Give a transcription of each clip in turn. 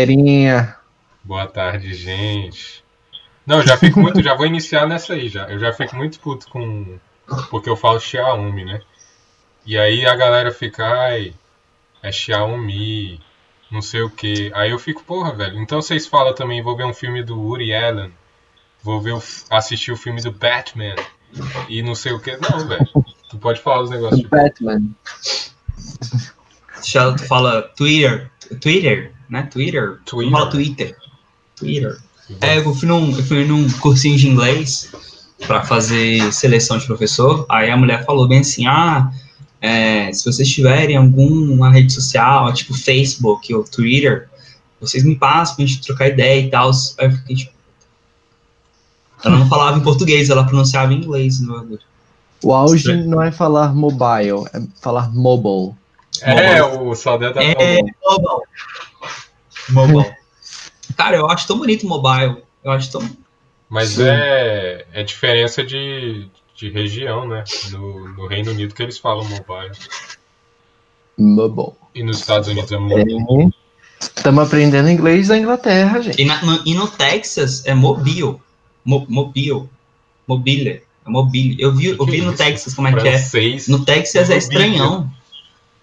galerinha. Boa tarde, gente. Não, eu já fico muito, já vou iniciar nessa aí já. Eu já fico muito puto com porque eu falo Xiaomi, né? E aí a galera fica, ai, é Xiaomi, não sei o que. Aí eu fico, porra, velho. Então vocês falam também, vou ver um filme do Woody Allen, vou ver o, assistir o filme do Batman e não sei o que. Não, velho. Tu pode falar os negócios. Tipo... Batman. Tu fala Twitter, Twitter, né? Twitter. Twitter. Fala Twitter. Twitter. É, eu fui num, eu fui num cursinho de inglês para fazer seleção de professor. Aí a mulher falou bem assim: ah, é, se vocês tiverem alguma rede social, tipo Facebook ou Twitter, vocês me passam pra gente trocar ideia e tal. Aí eu fiquei tipo. Ela não falava em português, ela pronunciava em inglês no. O auge não é falar mobile, é falar mobile. É, o Saldanha tá É, falando. mobile. Mobile. Cara, eu acho tão bonito o mobile. Eu acho tão. Mas é, é diferença de, de região, né? No, no Reino Unido que eles falam mobile. Mobile. E nos Estados Unidos é mobile. Estamos aprendendo inglês da Inglaterra, gente. E, na- no, e no Texas é mobile. Mo, mobile. Mobile. É mobile. Eu vi, eu vi no? Texas como é que é. No Texas é Mobile. estranhão.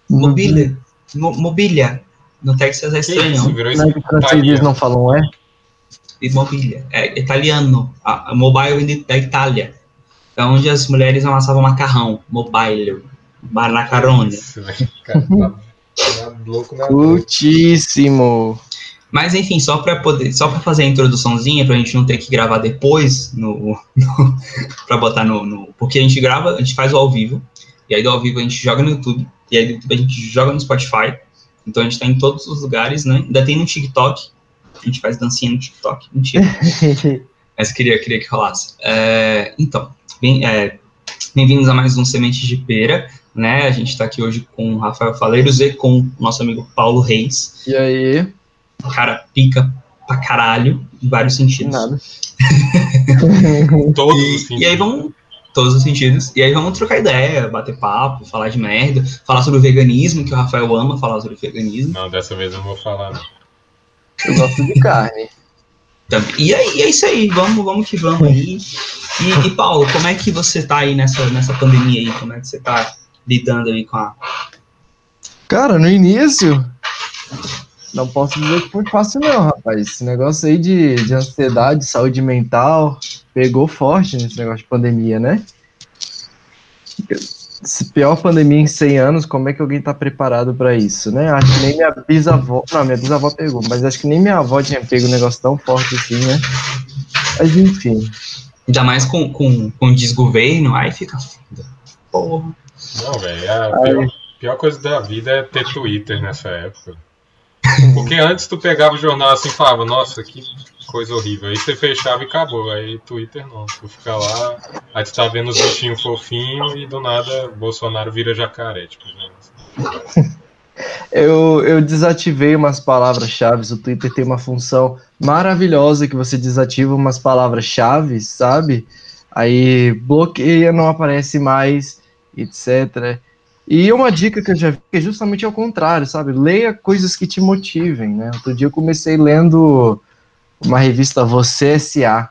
Mobile. Mo, mobilia. No Texas é Que isso? Virou Não é não falam é? Mobilia. É italiano. A, a mobile de- da Itália. É onde as mulheres amassavam macarrão. Mobile. Macarone. Isso. Cara, tá, tá louco na Putíssimo. Mas enfim, só para poder, só para fazer a introduçãozinha, pra gente não ter que gravar depois no, no para botar no, no, porque a gente grava, a gente faz o ao vivo, e aí do ao vivo a gente joga no YouTube, e aí do YouTube a gente joga no Spotify. Então a gente tá em todos os lugares, né? Ainda tem no TikTok. A gente faz dancinha no TikTok. Mentira. Mas queria, queria que rolasse. É, então, bem, é, bem-vindos a mais um Sementes de Pera, né? A gente está aqui hoje com o Rafael Faleiros e com o nosso amigo Paulo Reis. E aí? Cara, pica pra caralho, em vários sentidos. Nada. todos os E, sentidos. e aí vamos. Todos os sentidos. E aí vamos trocar ideia, bater papo, falar de merda, falar sobre o veganismo, que o Rafael ama falar sobre veganismo. Não, dessa vez eu não vou falar, não. Eu gosto de carne. Então, E aí, é isso aí, vamos, vamos que vamos aí. E, e, Paulo, como é que você tá aí nessa, nessa pandemia aí? Como é que você tá lidando aí com a. Cara, no início, não posso dizer que foi fácil não, rapaz. Esse negócio aí de, de ansiedade, saúde mental, pegou forte nesse negócio de pandemia, né? Se pior pandemia em 100 anos, como é que alguém tá preparado pra isso, né? Acho que nem minha bisavó, não, minha bisavó pegou, mas acho que nem minha avó tinha pego um negócio tão forte assim, né? Mas enfim, Ainda mais com, com, com desgoverno, aí fica foda. Porra. Não, velho, a pior, pior coisa da vida é ter Twitter nessa época. Porque antes tu pegava o jornal assim e falava, nossa, que coisa horrível. Aí você fechava e acabou. Aí Twitter não. Tu fica lá, aí tu tá vendo os bichinhos fofinhos e do nada Bolsonaro vira jacaré. Tipo, né? Eu, eu desativei umas palavras-chave. O Twitter tem uma função maravilhosa que você desativa umas palavras-chave, sabe? Aí bloqueia, não aparece mais, etc. E uma dica que eu já vi é justamente ao contrário, sabe? Leia coisas que te motivem, né? Outro dia eu comecei lendo uma revista Você S.A.,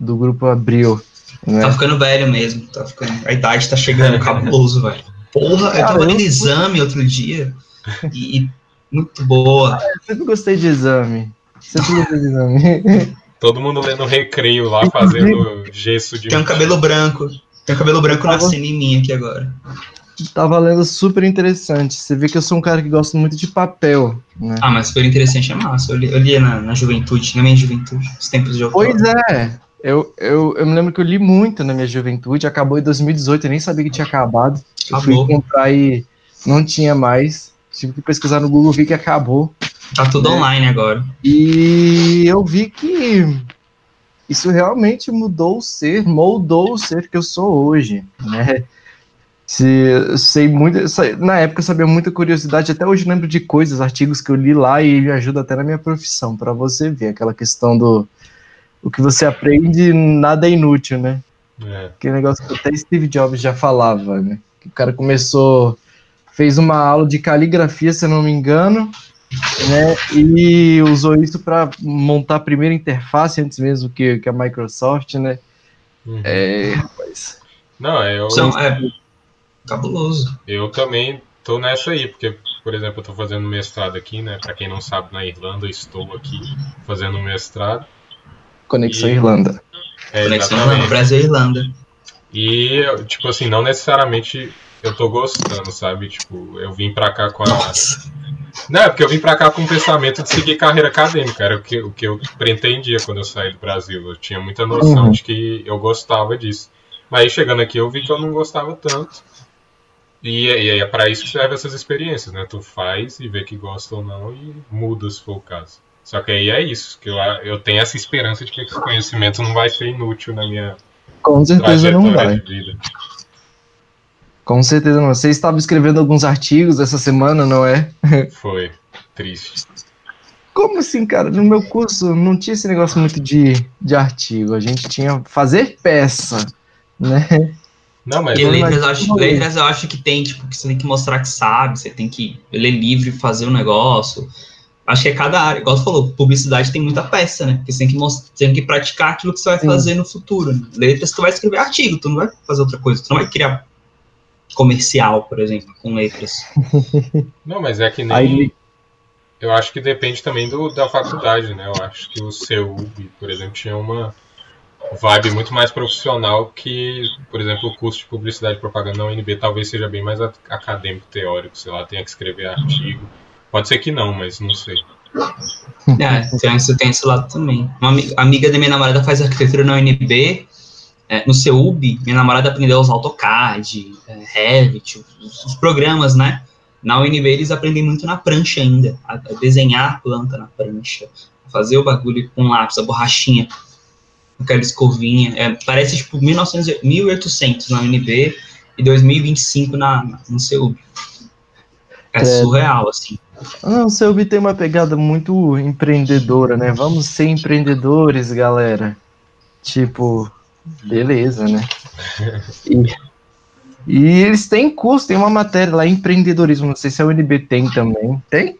do grupo Abril. Né? Tá ficando velho mesmo. Tá ficando... A idade tá chegando cabuloso, velho. Porra, eu tava lendo exame outro dia. E, e muito boa. Sempre gostei de exame. Sempre gostei de exame. Todo mundo lendo recreio lá, fazendo gesso de. Tem um cabelo branco. Tem um cabelo branco Tava- nascendo em mim aqui agora. Tava lendo super interessante. Você vê que eu sou um cara que gosta muito de papel, né? Ah, mas super interessante, é massa. Eu li, eu lia na, na juventude, na minha juventude, os tempos de outono. Pois é. Eu, eu, eu me lembro que eu li muito na minha juventude. Acabou em 2018, eu nem sabia que tinha acabado. Eu fui Acabou. comprar e não tinha mais. Tive que pesquisar no Google, vi que acabou. Tá tudo É. online agora. E eu vi que isso realmente mudou o ser, moldou o ser que eu sou hoje, né? Se, eu sei muito, na época eu sabia muita curiosidade, até hoje lembro de coisas, artigos que eu li lá e me ajuda até na minha profissão, para você ver aquela questão do o que você aprende nada é inútil, né? É. Aquele negócio que até Steve Jobs já falava, né? Que o cara começou, fez uma aula de caligrafia, se eu não me engano, né? E usou isso para montar a primeira interface antes mesmo que, que a Microsoft, né? Uhum. É, rapaz. Não, eu, São, é cabuloso. eu também tô nessa aí, porque, por exemplo, eu tô fazendo mestrado aqui, né? Pra quem não sabe, na Irlanda, eu estou aqui fazendo mestrado. Conexão E- Irlanda. É, Conexão. Irlanda, Brasil e Irlanda. E, tipo assim, não necessariamente eu tô gostando, sabe? Tipo, eu vim pra cá com a. Nossa. Não, é porque eu vim pra cá com o pensamento de seguir carreira acadêmica. Era o que, o que eu pretendia quando eu saí do Brasil. Eu tinha muita noção Uhum. de que eu gostava disso. Mas aí chegando aqui eu vi que eu não gostava tanto. E, e é pra isso que servem essas experiências, né? Tu faz e vê que gosta ou não e muda se for o caso. Só que aí é isso, que eu, eu tenho essa esperança de que esse conhecimento não vai ser inútil na minha Com certeza não vai. Com certeza não. Você estava escrevendo alguns artigos essa semana, não é? Foi triste. Como assim, cara? No meu curso não tinha esse negócio muito de, de artigo. A gente tinha fazer peça, né? Não, mas E letras eu, acho, letras eu acho que tem, tipo, que você tem que mostrar que sabe, você tem que ler livro e fazer o negócio. Acho que é cada área, igual você falou, publicidade tem muita peça, né? Porque você tem que, most- você tem que praticar aquilo que você vai Sim. fazer no futuro. Né? Letras, tu vai escrever artigo, tu não vai fazer outra coisa, tu não vai criar comercial, por exemplo, com letras. Não, mas é que nem. Aí- Eu acho que depende também do, da faculdade, né? Eu acho que o CEUB, por exemplo, tinha uma vibe muito mais profissional que, por exemplo, o curso de publicidade e propaganda na UNB talvez seja bem mais acadêmico, teórico, sei lá, tenha que escrever artigo. Pode ser que não, mas não sei. É, tem, esse lado também. Uma ami- amiga da minha namorada faz arquitetura na UNB, é, no CEUB, minha namorada aprendeu a usar AutoCAD, é, Revit, os, os programas, né? Na UNB eles aprendem muito na prancha ainda, a, a desenhar a planta na prancha, fazer o bagulho com lápis, a borrachinha, aquela escovinha. É, parece tipo 1900, e- 1800 na UNB e 2025 na, na- no CEUB. É Credo. surreal, assim. Não, o seu tem uma pegada muito empreendedora, né? Vamos ser empreendedores, galera. Tipo, beleza, né? E, e eles têm curso, tem uma matéria lá, empreendedorismo. Não sei se a UNB tem também. Tem?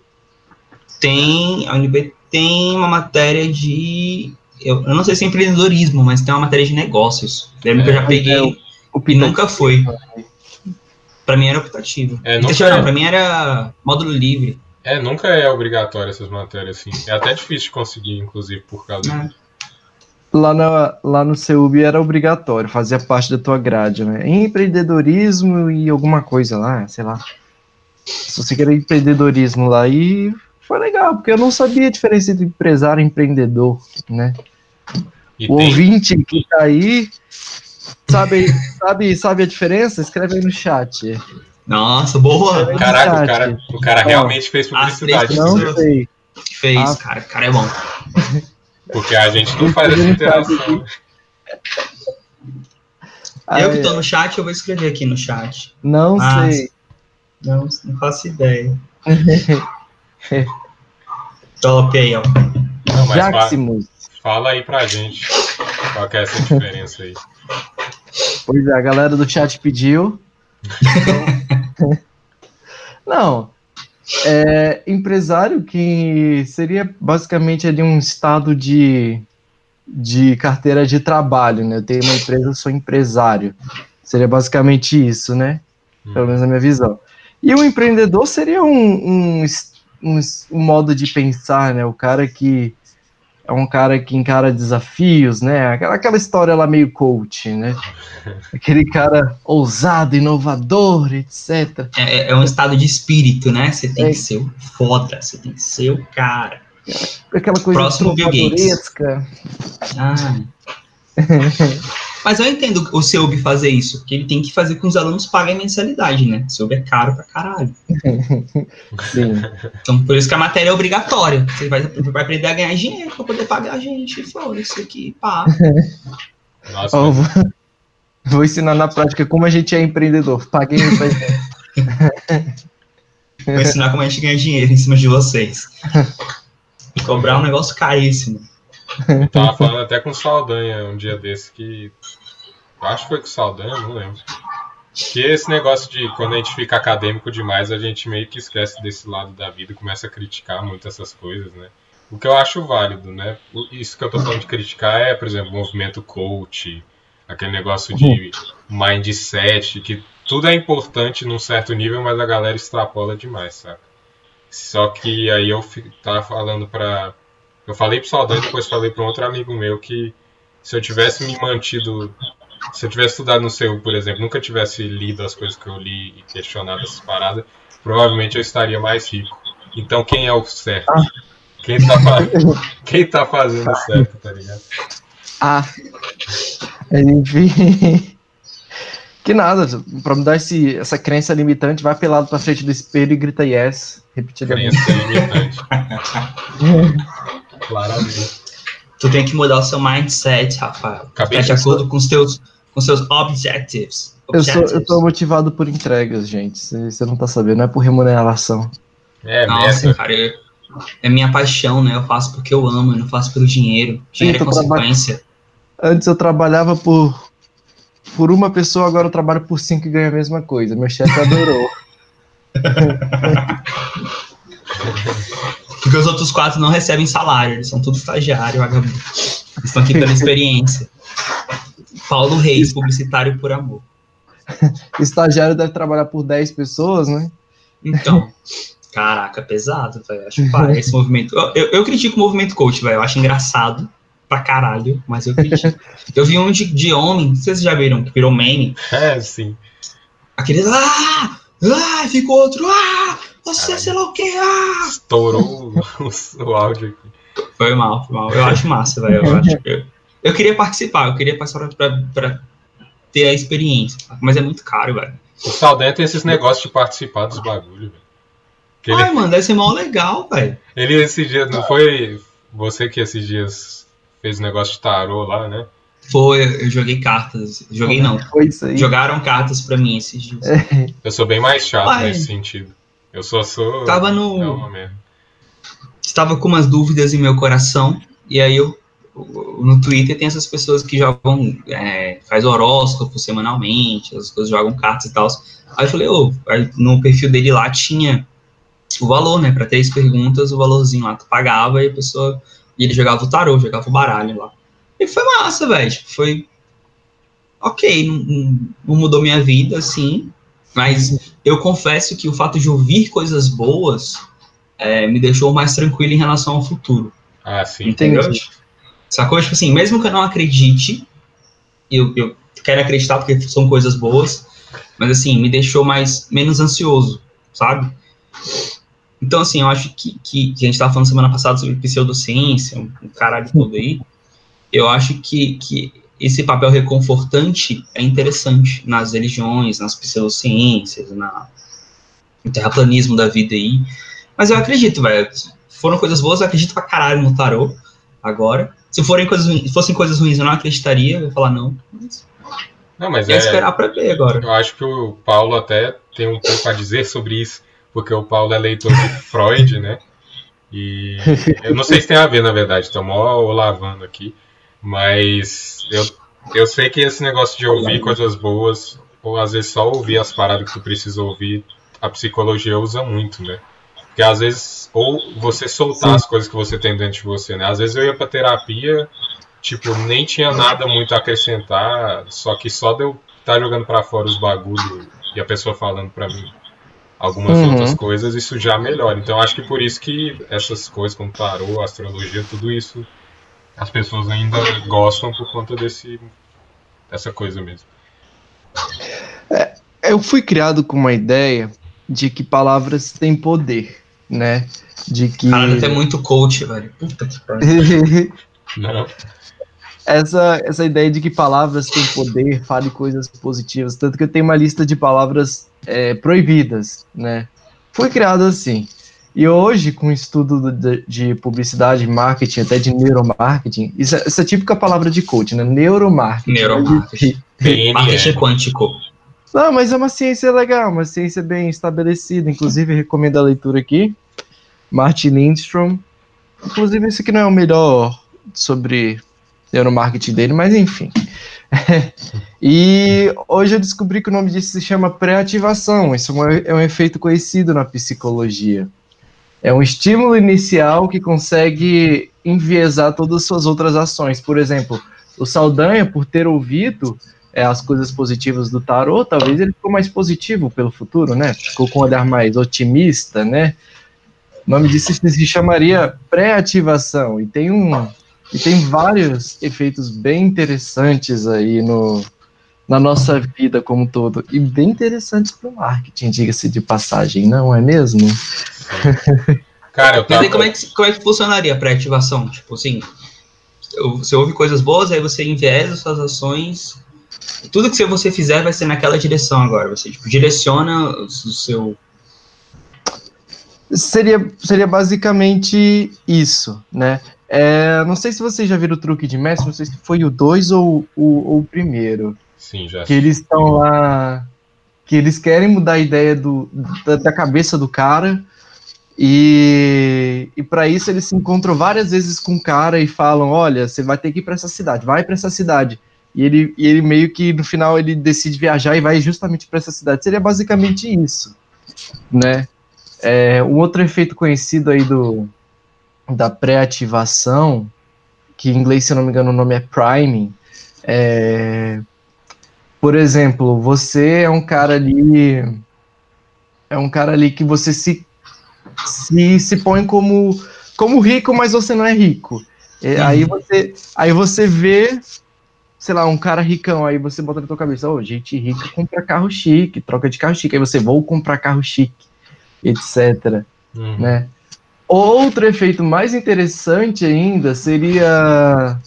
tem, a UNB tem uma matéria de, eu, eu não sei se é empreendedorismo, mas tem uma matéria de negócios. Lembro que eu já É, peguei é, o e nunca foi. Pra mim era optativo. É, nunca é. pra mim era módulo livre. É, nunca é obrigatório essas matérias assim. É até difícil de conseguir, inclusive, por causa né? disso. Lá, na, lá no CEUB era obrigatório, fazia parte da tua grade, né? Empreendedorismo e alguma coisa lá, sei lá. Se você quer empreendedorismo lá, e foi legal, porque eu não sabia a diferença entre empresário e empreendedor, né? E o tem, ouvinte que tá aí, sabe, sabe, sabe a diferença? Escreve aí no chat. Nossa, boa! Caraca, o cara, o cara Ó, realmente fez publicidade. Não sei. Fez, Ah. cara. O cara é bom. Porque a gente não faz essa interação. eu que tô no chat, eu vou escrever aqui no chat. Não Ah, sei. Não, não faço ideia. Top aí, ó. Não, mas fa- Jaximus. fala aí pra gente qual que é essa diferença aí. Pois é, a galera do chat pediu. Então- Não. É, empresário que seria basicamente ali um estado de, de carteira de trabalho, né? Eu tenho uma empresa, eu sou empresário. Seria basicamente isso, né? Pelo menos na minha visão. E o empreendedor seria um, um, um um modo de pensar, né? O cara que é um cara que encara desafios, né? Aquela, aquela história lá meio coach, né? Aquele cara ousado, inovador, etc. É, é um estado de espírito, né? Você tem É. que ser o foda, você tem que ser o cara. Aquela coisa Próximo Bill Gates. Ah. Mas eu entendo o Seub fazer isso, porque ele tem que fazer com que os alunos paguem mensalidade, né? O Seub é caro pra caralho. Sim. Então, por isso que a matéria é obrigatória. Você vai, vai aprender a ganhar dinheiro pra poder pagar a gente. Foda isso aqui, pá. Nossa, mas- vou, vou ensinar na prática como a gente é empreendedor. Paguei. Vou ensinar como a gente ganha dinheiro em cima de vocês. E cobrar um negócio caríssimo. Eu tava falando até com o Saldanha um dia desse que. Acho que foi com o Saldanha, não lembro. Que esse negócio de quando a gente fica acadêmico demais, a gente meio que esquece desse lado da vida e começa a criticar muito essas coisas, né? O que eu acho válido, né? Isso que eu tô falando de criticar é, por exemplo, movimento coach, aquele negócio de mindset, que tudo é importante num certo nível, mas a galera extrapola demais, saca? Só que aí eu tava falando pra. Eu falei pro Saldanha, depois falei pra um outro amigo meu que se eu tivesse me mantido. Se eu tivesse estudado no CEU, por exemplo, nunca tivesse lido as coisas que eu li e questionado essas paradas, provavelmente eu estaria mais rico. Então quem é o certo? Quem tá, quem tá fazendo certo, tá ligado? Ah, enfim. Que nada, pra mudar esse, essa crença limitante, vai pelado pra frente do espelho e grita yes, repetidamente. Crença limitante. Claramente. Tu tem que mudar o seu mindset, Rafael. Acabei Tá de acordo com os teus, com seus objectives. Eu sou, eu sou motivado por entregas, gente. Você não tá sabendo, não é por remuneração. É, Nossa, merda. cara, eu- é minha paixão, né? Eu faço porque eu amo, eu não faço pelo dinheiro. Dinheiro é Sim, trabalha- consequência. Antes eu trabalhava por, por uma pessoa, agora eu trabalho por cinco e ganho a mesma coisa. Meu chefe adorou. Porque os outros quatro não recebem salário, eles são tudo estagiário, vagabundo. Eles estão aqui pela experiência. Paulo Reis, publicitário por amor. Estagiário deve trabalhar por 10 pessoas, né? Então, caraca, pesado, velho. Acho que para esse movimento. Eu, eu, eu critico o movimento coach, velho. Eu acho engraçado pra caralho, mas eu critico. Eu vi um de, de homem, vocês já viram, que virou meme. É, sim. Aquele. Ah! Ah! Fica outro. Ah! Você, Caralho. sei lá o que. Ah! Estourou o, o áudio aqui. Foi mal, foi mal. Eu acho massa, velho. Eu, acho que eu, eu queria participar, eu queria participar pra, pra ter a experiência. Mas é muito caro, velho. O Saldanha tem esses negócios de participar dos bagulhos, velho. Que ele, Ai, mano, deve ser mal legal, velho. ele esses dias, não foi você que esses dias fez negócio de tarô lá, né? Foi, eu joguei cartas. Joguei não. Foi isso aí. Jogaram cartas pra mim esses dias. Eu sou bem mais chato Uai. nesse sentido. Eu só sou. Tava no. Estava com umas dúvidas em meu coração. E aí eu. No Twitter tem essas pessoas que jogam. É, faz horóscopo semanalmente, as coisas jogam cartas e tal. Aí eu falei, ô, aí no perfil dele lá tinha o valor, né? Pra três perguntas, o valorzinho lá, tu pagava e a pessoa. E ele jogava o tarô, jogava o baralho lá. E foi massa, velho. Foi. Ok, não- não mudou minha vida, assim. Mas eu confesso que o fato de ouvir coisas boas é, me deixou mais tranquilo em relação ao futuro. Ah, sim. Entendeu? Entendi. Sacou? Tipo assim, mesmo que eu não acredite, eu, eu quero acreditar porque são coisas boas, mas assim, me deixou mais menos ansioso, sabe? Então, assim, eu acho que, que, que a gente tava falando semana passada sobre pseudociência, um, um caralho todo aí. Eu acho que, que esse papel reconfortante é interessante nas religiões, nas pseudociências, na, no terraplanismo da vida aí. Mas eu acredito, velho. Foram coisas boas, eu acredito pra caralho no tarô agora. Se forem coisas ruins, fossem coisas ruins, eu não acreditaria, eu ia falar não. Mas Não, mas é esperar pra ver agora. Eu acho que o Paulo até tem um pouco a dizer sobre isso, porque o Paulo é leitor de Freud, né? E eu não sei se tem a ver, na verdade, estou mó lavando aqui, mas eu, eu sei que esse negócio de ouvir coisas boas, ou às vezes só ouvir as paradas que tu precisa ouvir, a psicologia usa muito, né? Porque às vezes, ou você soltar Sim. as coisas que você tem dentro de você, né? Às vezes eu ia pra terapia, tipo, nem tinha nada muito a acrescentar, só que só de eu estar jogando pra fora os bagulho e a pessoa falando pra mim algumas Uhum. outras coisas, isso já melhora. Então acho que por isso que essas coisas como tarô, astrologia, tudo isso as pessoas ainda gostam por conta desse dessa coisa mesmo. Eu fui criado com uma ideia de que palavras têm poder, né? De que. Caralho, até muito coach, velho. Puta que pariu. Não. essa, essa ideia de que palavras têm poder, fale coisas positivas, tanto que eu tenho uma lista de palavras é, proibidas, né? Foi criado assim. E hoje, com o estudo de, de publicidade, marketing, até de neuromarketing, isso é, essa é típica palavra de coach, né? Neuromarketing. Neuromarketing. Marketing quântico. Não, mas é uma ciência legal, uma ciência bem estabelecida. Inclusive, recomendo a leitura aqui. Martin Lindstrom. Inclusive, esse aqui não é o melhor sobre neuromarketing dele, mas enfim. e hoje eu descobri que o nome disso se chama pré-ativação. Isso é um efeito conhecido na psicologia. É um estímulo inicial que consegue enviesar todas as suas outras ações. Por exemplo, o Saldanha, por ter ouvido é, as coisas positivas do tarô, talvez ele ficou mais positivo pelo futuro, né? Ficou com um olhar mais otimista, né? O nome disso se chamaria pré-ativação. E tem um e tem vários efeitos bem interessantes aí no, na nossa vida como um todo. E bem interessantes para o marketing, diga-se de passagem, não é mesmo? Cara, eu tava... Mas aí como é que, como é que funcionaria a pré-ativação? Tipo assim, você ouve coisas boas, aí você enviesa suas ações. Tudo que você fizer vai ser naquela direção agora. Você tipo, direciona o seu. Seria, seria basicamente isso, né? É, não sei se vocês já viram o truque de mestre, não sei se foi o 2 ou, ou, o primeiro. Sim, já. Que eles estão lá. Que eles querem mudar a ideia do, da, da cabeça do cara. E, e para isso eles se encontram várias vezes com o cara e falam: Olha, você vai ter que ir para essa cidade, vai para essa cidade. E ele, e ele meio que no final ele decide viajar e vai justamente para essa cidade. Seria basicamente isso, né? É, um outro efeito conhecido aí do, da pré-ativação, que em inglês, se eu não me engano, o nome é priming. É, por exemplo, você é um cara ali. É um cara ali que você se, se, se põe como, como rico, mas você não é rico. É, aí, você, aí você vê, sei lá, um cara ricão, aí você bota na tua cabeça, oh, gente rica compra carro chique, troca de carro chique, aí você vou comprar carro chique, etc. Uhum. Né? Outro efeito mais interessante ainda seria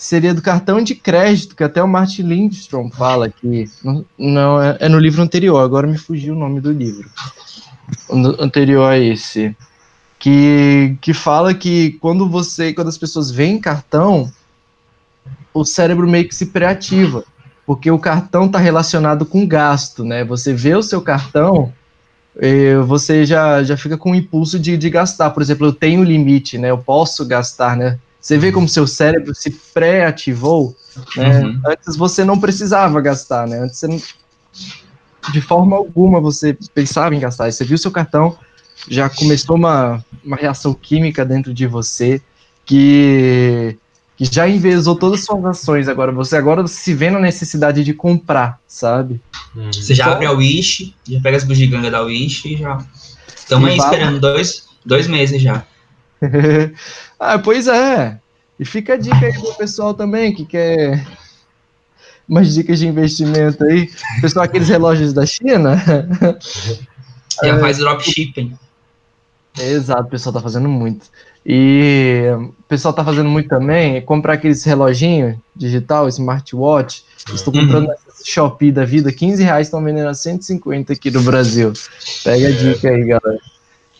seria do cartão de crédito, que até o Martin Lindstrom fala aqui. Não, não é, é, no livro anterior, agora me fugiu o nome do livro. Anterior a esse. Que, que fala que quando você, quando as pessoas veem cartão, o cérebro meio que se preativa, porque o cartão está relacionado com gasto, né? Você vê o seu cartão, você já, já fica com o impulso de, de gastar. Por exemplo, eu tenho limite, né? Eu posso gastar, né? Você vê como seu cérebro se pré-ativou, né? Uhum. Antes você não precisava gastar, né? Antes você não, de forma alguma você pensava em gastar. você viu seu cartão, já começou uma, uma reação química dentro de você que que já envezou todas as suas ações agora. Você agora se vê na necessidade de comprar, sabe? Uhum. Você já abre a Wish, já pega as bugigangas da Wish e já. Estamos aí esperando dois, dois meses já. ah, pois é. E fica a dica aí pro pessoal também que quer umas dicas de investimento aí. Pessoal, aqueles relógios da China. Já faz dropshipping. Exato, o pessoal tá fazendo muito. E o pessoal tá fazendo muito também é comprar aqueles reloginhos digital, smartwatch. Estou comprando uhum. Shopee da vida, 15 reais, estão vendendo a 150 aqui no Brasil. Pega a dica aí, galera.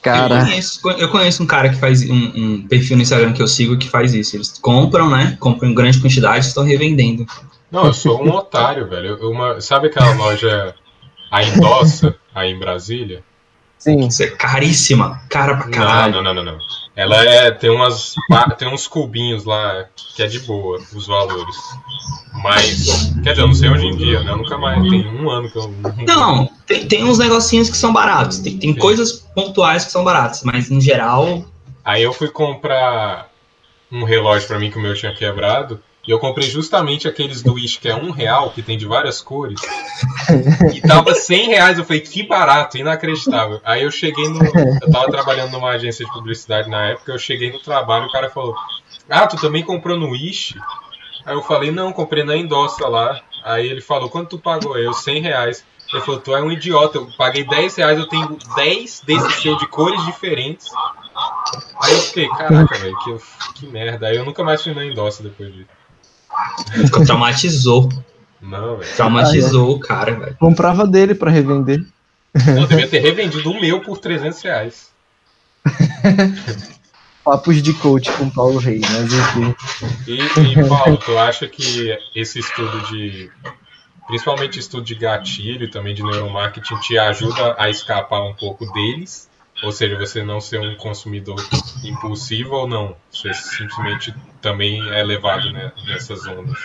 Cara. Eu conheço, eu conheço um cara que faz um, um, perfil no Instagram que eu sigo que faz isso. Eles compram, né? Compram em grande quantidade e estão revendendo. Não, eu sou um otário, velho. Uma, sabe aquela loja a Endossa aí em Brasília? Sim. Isso é caríssima. Cara pra caralho. Não, não, não, não. Ela é. Tem, umas, tem uns cubinhos lá que é de boa, os valores. Mas. Quer dizer, eu não sei hoje em dia, né? Eu nunca mais. Tem um ano que eu. Não, tem, tem uns negocinhos que são baratos. Tem, tem coisas pontuais que são baratas, mas no geral. Aí eu fui comprar um relógio para mim que o meu tinha quebrado. E eu comprei justamente aqueles do Wish que é um real, que tem de várias cores. e tava 100 reais. Eu falei, que barato, inacreditável. Aí eu cheguei no. Eu tava trabalhando numa agência de publicidade na época. Eu cheguei no trabalho o cara falou: Ah, tu também comprou no Wish? Aí eu falei: Não, comprei na Endossa lá. Aí ele falou: Quanto tu pagou? Eu, 100 reais. Ele falou: Tu é um idiota. Eu paguei 10 reais. Eu tenho 10 desses seu de cores diferentes. Aí eu fiquei: Caraca, velho, que, que merda. Aí eu nunca mais fui na Endossa depois disso. Traumatizou. Não, velho. Traumatizou o cara, velho. Comprava dele pra revender. Eu devia ter revendido o meu por 300 reais. Papos de coach com Paulo Reis, mas enfim. E, e Paulo, tu acha que esse estudo de. Principalmente estudo de gatilho e também de neuromarketing te ajuda a escapar um pouco deles? Ou seja, você não ser um consumidor impulsivo ou não? Você simplesmente também é levado né, nessas ondas?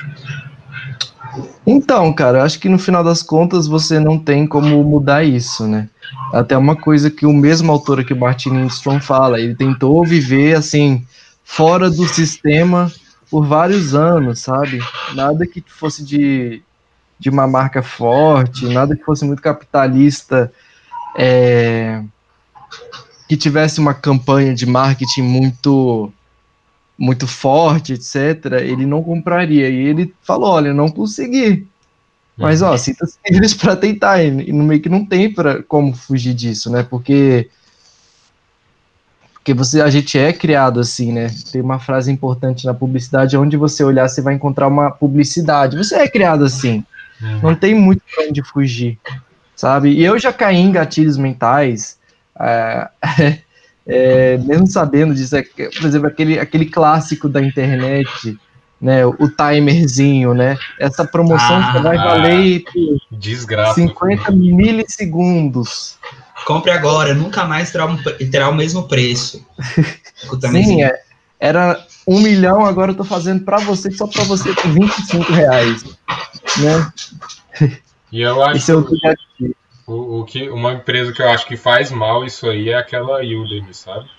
Então, cara, acho que no final das contas você não tem como mudar isso, né? Até uma coisa que o mesmo autor aqui, o Martin Lindstrom, fala, ele tentou viver, assim, fora do sistema por vários anos, sabe? Nada que fosse de, de uma marca forte, nada que fosse muito capitalista, é, que tivesse uma campanha de marketing muito muito forte, etc., ele não compraria. E ele falou: olha, não consegui. Mas, ó, sinta-se livres para tentar. E no meio que não tem pra, como fugir disso, né? Porque. Porque você, a gente é criado assim, né? Tem uma frase importante na publicidade: onde você olhar, você vai encontrar uma publicidade. Você é criado assim. Uhum. Não tem muito pra onde fugir, sabe? E eu já caí em gatilhos mentais. É, é, mesmo sabendo disso, é, por exemplo, aquele, aquele clássico da internet, né, o timerzinho, né, essa promoção ah, vai valer desgraça, 50 milissegundos. Compre agora, nunca mais terá, um, terá o mesmo preço. Sim, é, era um milhão, agora eu tô fazendo para você, só para você por 25 reais, né? E eu acho Esse é o o, o, que, uma empresa que eu acho que faz mal isso aí é aquela Udemy, sabe?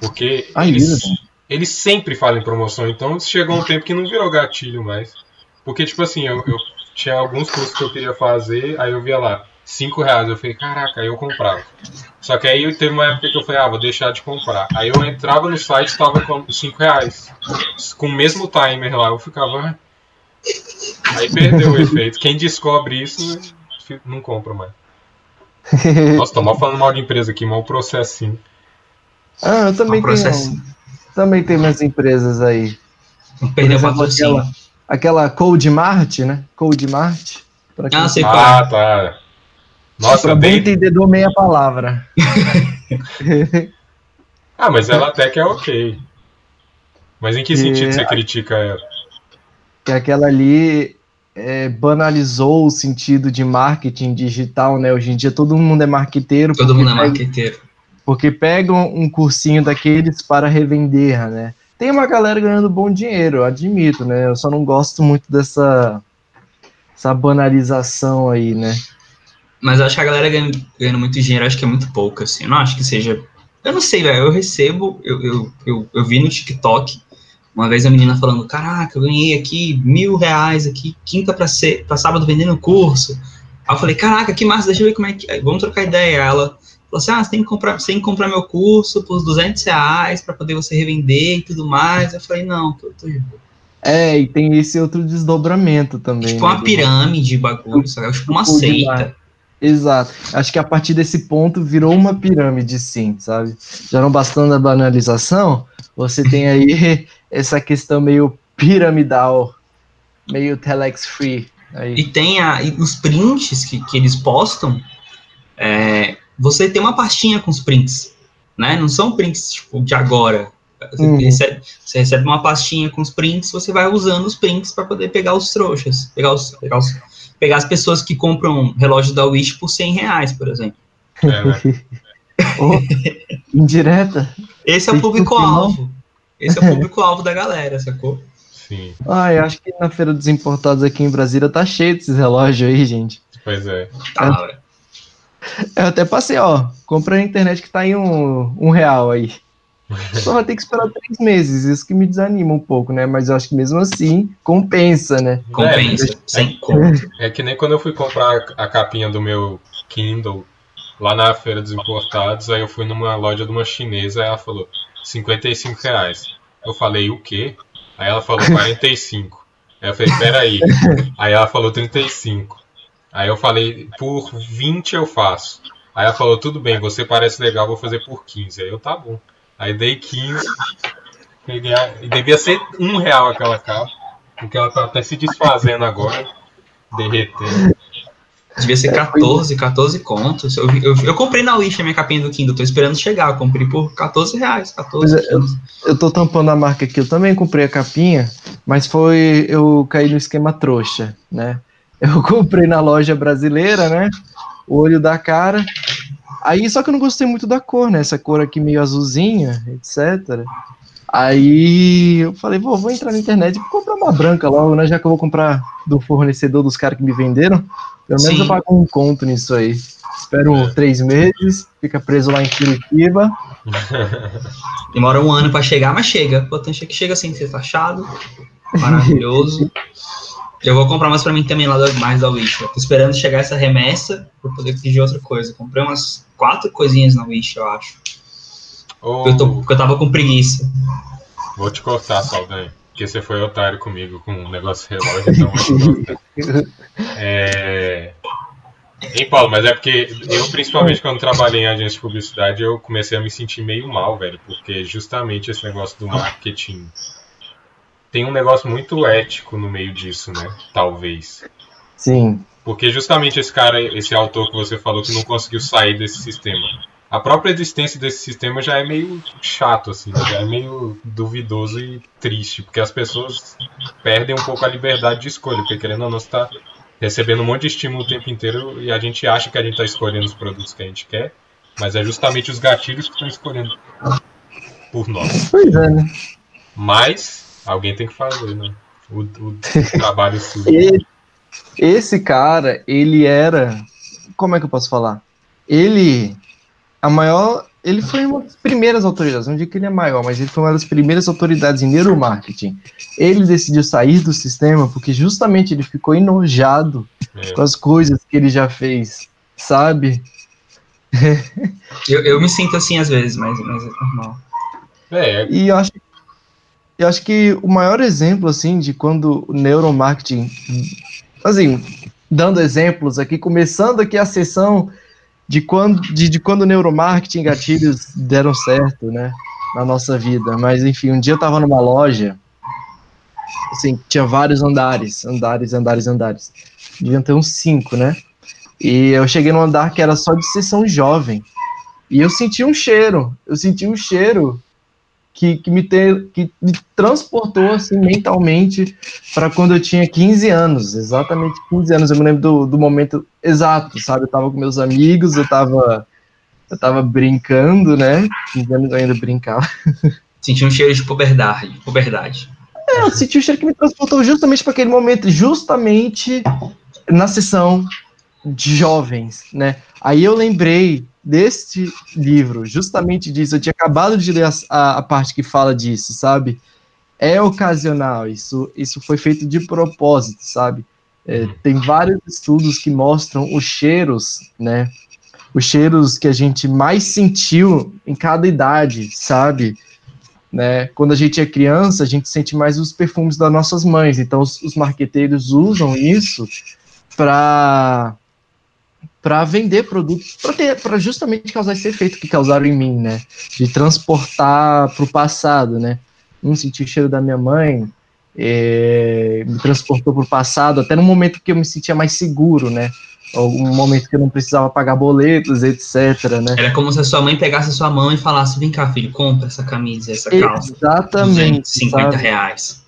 Porque ah, eles, eles sempre fazem promoção, então chegou um tempo que não virou gatilho mais. Porque, tipo assim, eu, eu tinha alguns cursos que eu queria fazer, aí eu via lá, 5 reais. Eu falei, caraca, aí eu comprava. Só que aí teve uma época que eu falei, ah, vou deixar de comprar. Aí eu entrava no site e tava com 5 reais. Com o mesmo timer lá, eu ficava. Aí perdeu o efeito. Quem descobre isso não compra mais. Nossa, tô mal falando mal de empresa aqui, mal processinho. Ah, eu também tenho. Também tem minhas empresas aí. Não perdeu aquela, aquela Code Mart, né? Code Mart. Ah, sei qual. Ah, tá. Nossa, pra bem entendedor, meia palavra. ah, mas ela até que é ok. Mas em que sentido é... você critica ela? Que aquela ali é, banalizou o sentido de marketing digital, né? Hoje em dia todo mundo é marqueteiro. Todo mundo é marqueteiro. Porque pegam um cursinho daqueles para revender, né? Tem uma galera ganhando bom dinheiro, admito, né? Eu só não gosto muito dessa essa banalização aí, né? Mas eu acho que a galera ganhando, ganhando muito dinheiro, acho que é muito pouco, assim. Eu não acho que seja. Eu não sei, velho. Eu recebo, eu, eu, eu, eu vi no TikTok uma vez a menina falando, caraca, eu ganhei aqui mil reais aqui, quinta para sábado vendendo curso. Aí eu falei, caraca, que massa, deixa eu ver como é que. Vamos trocar ideia. Ela falou assim: ah, você tem que comprar, tem que comprar meu curso por 200 reais para poder você revender e tudo mais. Eu falei, não, tô, tô de boa. É, e tem esse outro desdobramento também. Tipo né, uma pirâmide de bagulho, sabe? Tipo uma seita. Exato. Acho que a partir desse ponto virou uma pirâmide, sim, sabe? Já não bastando a banalização, você tem aí essa questão meio piramidal, meio telex free. Aí. E tem a, e os prints que, que eles postam, é, você tem uma pastinha com os prints, né? Não são prints tipo, de agora. Você, uhum. recebe, você, recebe, uma pastinha com os prints, você vai usando os prints para poder pegar os trouxas, pegar, os, pegar, os, pegar as pessoas que compram relógio da Wish por 100 reais, por exemplo. É, né? oh, indireta. Esse é o público-alvo. Esse é o público-alvo da galera, sacou? Sim. Ah, eu acho que na Feira dos Importados aqui em Brasília tá cheio desses relógios aí, gente. Pois é. Tá, eu, eu até passei, ó. Comprei na internet que tá em um, um real aí. Só vai ter que esperar três meses, isso que me desanima um pouco, né? Mas eu acho que mesmo assim compensa, né? Compensa, é, sem conta. É que nem quando eu fui comprar a capinha do meu Kindle lá na Feira dos Importados, aí eu fui numa loja de uma chinesa, aí ela falou, 55 reais. Eu falei, o quê? Aí ela falou 45. Aí eu falei, peraí. Aí ela falou 35. Aí eu falei, por 20 eu faço. Aí ela falou, tudo bem, você parece legal, vou fazer por 15. Aí eu, tá bom. Aí dei 15. Peguei devia ser um real aquela capa. Porque ela tá até se desfazendo agora. Derretendo. Devia ser 14, 14 contos. Eu, eu, eu, comprei na Wish a minha capinha do Kindle, tô esperando chegar. Eu comprei por 14 reais. 14, é, eu, eu tô tampando a marca aqui. Eu também comprei a capinha, mas foi. Eu caí no esquema trouxa, né? Eu comprei na loja brasileira, né? O olho da cara. Aí, só que eu não gostei muito da cor, né? Essa cor aqui meio azulzinha, etc. Aí eu falei, vou, vou entrar na internet e comprar uma branca logo, né? Já que eu vou comprar do fornecedor dos caras que me venderam. Pelo menos Sim. eu pago um conto nisso aí. Espero três meses, fica preso lá em Curitiba. Demora um ano para chegar, mas chega. O importante é que chega sem ser taxado. Maravilhoso. Eu vou comprar mais para mim também lá do, mais da Wish. Eu tô esperando chegar essa remessa para poder pedir outra coisa. Comprei umas quatro coisinhas na Wish, eu acho. Oh. Eu, tô, porque eu tava com preguiça. Vou te cortar, Saldanha. Porque você foi otário comigo com um negócio relógio, então. É... Hein, Paulo, mas é porque eu, principalmente quando trabalhei em agência de publicidade, eu comecei a me sentir meio mal, velho, porque justamente esse negócio do marketing tem um negócio muito ético no meio disso, né? Talvez. Sim. Porque justamente esse cara, esse autor que você falou que não conseguiu sair desse sistema. A própria existência desse sistema já é meio chato, assim, já é meio duvidoso e triste, porque as pessoas perdem um pouco a liberdade de escolha, porque querendo ou não, você tá recebendo um monte de estímulo o tempo inteiro e a gente acha que a gente está escolhendo os produtos que a gente quer, mas é justamente os gatilhos que estão escolhendo por nós. Pois é, né? Mas alguém tem que fazer, né? O, o trabalho sujo. Esse cara, ele era. Como é que eu posso falar? Ele. A maior. Ele foi uma das primeiras autoridades, não digo que ele é maior, mas ele foi uma das primeiras autoridades em neuromarketing. Ele decidiu sair do sistema porque justamente ele ficou enojado é. com as coisas que ele já fez, sabe? Eu, eu me sinto assim às vezes, mas, mas é normal. É. E eu acho, eu acho que o maior exemplo, assim, de quando o neuromarketing assim, dando exemplos aqui, começando aqui a sessão de quando, de, de quando neuromarketing gatilhos deram certo, né, na nossa vida. Mas, enfim, um dia eu estava numa loja, assim, tinha vários andares, andares, andares, andares. Deviam ter uns cinco, né? E eu cheguei num andar que era só de sessão jovem. E eu senti um cheiro, eu senti um cheiro que, que, me, que me transportou assim, mentalmente para quando eu tinha 15 anos, exatamente 15 anos. Eu me lembro do, do momento exato, sabe? Eu estava com meus amigos, eu estava eu tava brincando, né? 15 anos eu ainda brincava. Senti um cheiro de puberdade. puberdade. É, eu senti um cheiro que me transportou justamente para aquele momento, justamente na sessão de jovens, né? Aí eu lembrei deste livro, justamente disso. Eu tinha acabado de ler a, a, parte que fala disso, sabe? É ocasional, isso, isso foi feito de propósito, sabe? É, uhum. tem vários estudos que mostram os cheiros, né? Os cheiros que a gente mais sentiu em cada idade, sabe? Né? Quando a gente é criança, a gente sente mais os perfumes das nossas mães. Então, os, os marqueteiros usam isso para para vender produtos, para justamente causar esse efeito que causaram em mim, né? De transportar para o passado, né? Um sentir o cheiro da minha mãe, é, me transportou para o passado, até no momento que eu me sentia mais seguro, né? Um momento que eu não precisava pagar boletos, etc, né? Era como se a sua mãe pegasse a sua mão e falasse, vem cá, filho, compra essa camisa, essa calça. Exatamente. 50 sabe? reais.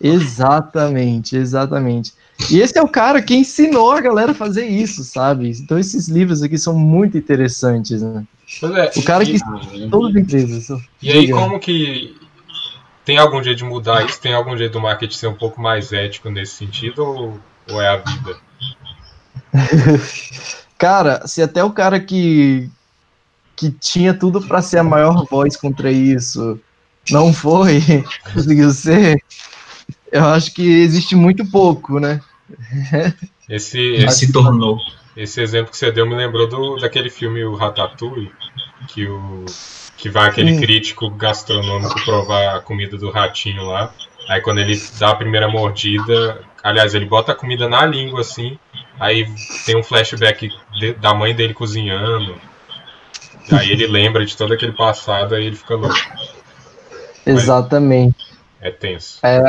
Exatamente, exatamente. E esse é o cara que ensinou a galera a fazer isso, sabe? Então esses livros aqui são muito interessantes, né? É, o cara e, que todas as empresas. E aí como que tem algum jeito de mudar isso? Tem algum jeito do marketing ser um pouco mais ético nesse sentido ou, ou é a vida? cara, se até o cara que que tinha tudo para ser a maior voz contra isso não foi, conseguiu ser, eu acho que existe muito pouco, né? Esse, esse, se tornou. Esse exemplo que você deu me lembrou do, daquele filme O Ratatouille, que, o, que vai aquele hum. crítico gastronômico provar a comida do ratinho lá. Aí quando ele dá a primeira mordida, aliás, ele bota a comida na língua assim, aí tem um flashback de, da mãe dele cozinhando. Aí ele lembra de todo aquele passado, aí ele fica louco. Exatamente. É tenso. É,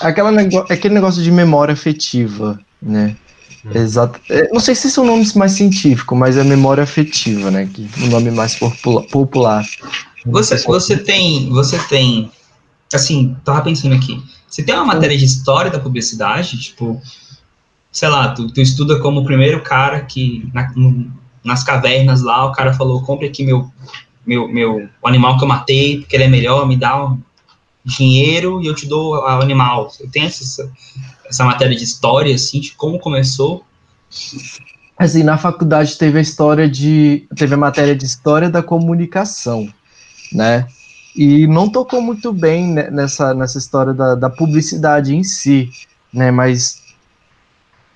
aquela nego aquele negócio de memória afetiva, né? Hum. Exato. É, não sei se esse é o nome mais científico, mas é memória afetiva, né? Que o nome mais popula popular. Você, você tem, você tem, assim, tava pensando aqui. Você tem uma matéria de história da publicidade, tipo, sei lá, tu, tu estuda como o primeiro cara que na, no, nas cavernas lá, o cara falou, compre aqui meu, meu, meu animal que eu matei, porque ele é melhor, me dá dinheiro e eu te dou o animal. Eu tenho essa, essa matéria de história, assim, de como começou. Assim, na faculdade teve a história de. teve a matéria de história da comunicação, né? E não tocou muito bem nessa, nessa história da, da publicidade em si, né? Mas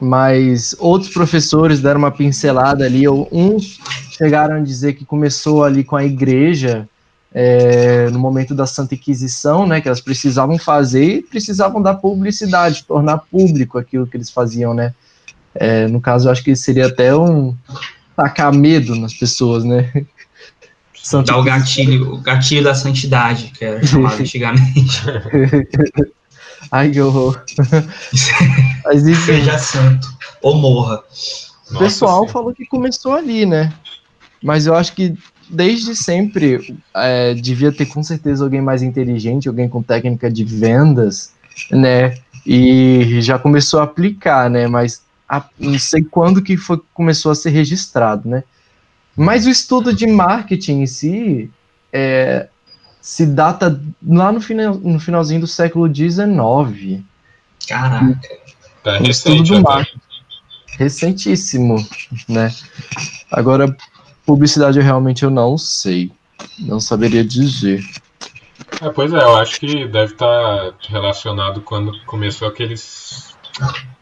mas outros professores deram uma pincelada ali. Uns chegaram a dizer que começou ali com a igreja é, no momento da Santa Inquisição, né? Que elas precisavam fazer e precisavam dar publicidade, tornar público aquilo que eles faziam, né? É, no caso, eu acho que seria até um tacar medo nas pessoas, né? Santa Dar o gatilho, o gatilho da santidade, que era chamado antigamente. Ai, que horror. Mas, enfim, Seja santo, ou morra. O pessoal falou que começou ali, né? Mas eu acho que desde sempre é, devia ter com certeza alguém mais inteligente, alguém com técnica de vendas, né? E já começou a aplicar, né? Mas a, não sei quando que foi, começou a ser registrado, né? Mas o estudo de marketing em si é, se data lá no, final, no finalzinho do século XIX. Caraca. Tá recente, do marketing. Recentíssimo, né? Agora, publicidade eu realmente eu não sei. Não saberia dizer. É, pois é, eu acho que deve estar relacionado quando começou aqueles.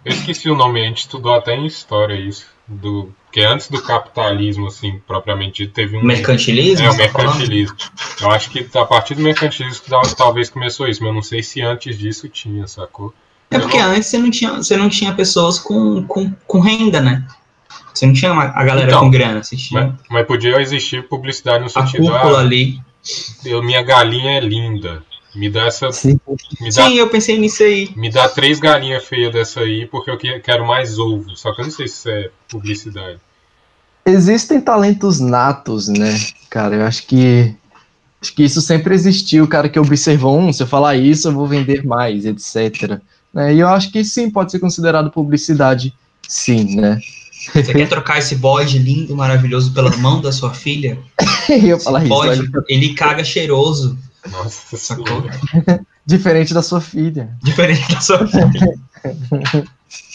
Eu esqueci o nome, a gente estudou até em história isso. Do porque antes do capitalismo, assim, propriamente dito, teve um. Mercantilismo? É, o mercantilismo. Eu acho que a partir do mercantilismo talvez começou isso, mas eu não sei se antes disso tinha, sacou? É porque antes você não tinha, você não tinha pessoas com, com, com renda, né? Você não tinha a galera então, com grana, você tinha. Mas, mas, podia existir publicidade no sentido. A cúpula ah, ali. Eu, minha galinha é linda. Me dá essa. Sim, me dá, Sim eu pensei nisso aí. Me dá três galinhas feias dessa aí, porque eu quero mais ovo. Só que eu não sei se isso é publicidade. Existem talentos natos, né? Cara, eu acho que. Acho que isso sempre existiu. O cara que observou, um, se eu falar isso, eu vou vender mais, etc. Né? E eu acho que sim, pode ser considerado publicidade, sim, né? Você quer trocar esse bode lindo, maravilhoso pela mão da sua filha? eu falar isso. Bode, ele caga cheiroso. Nossa, sacou? Diferente da sua filha. Diferente da sua filha.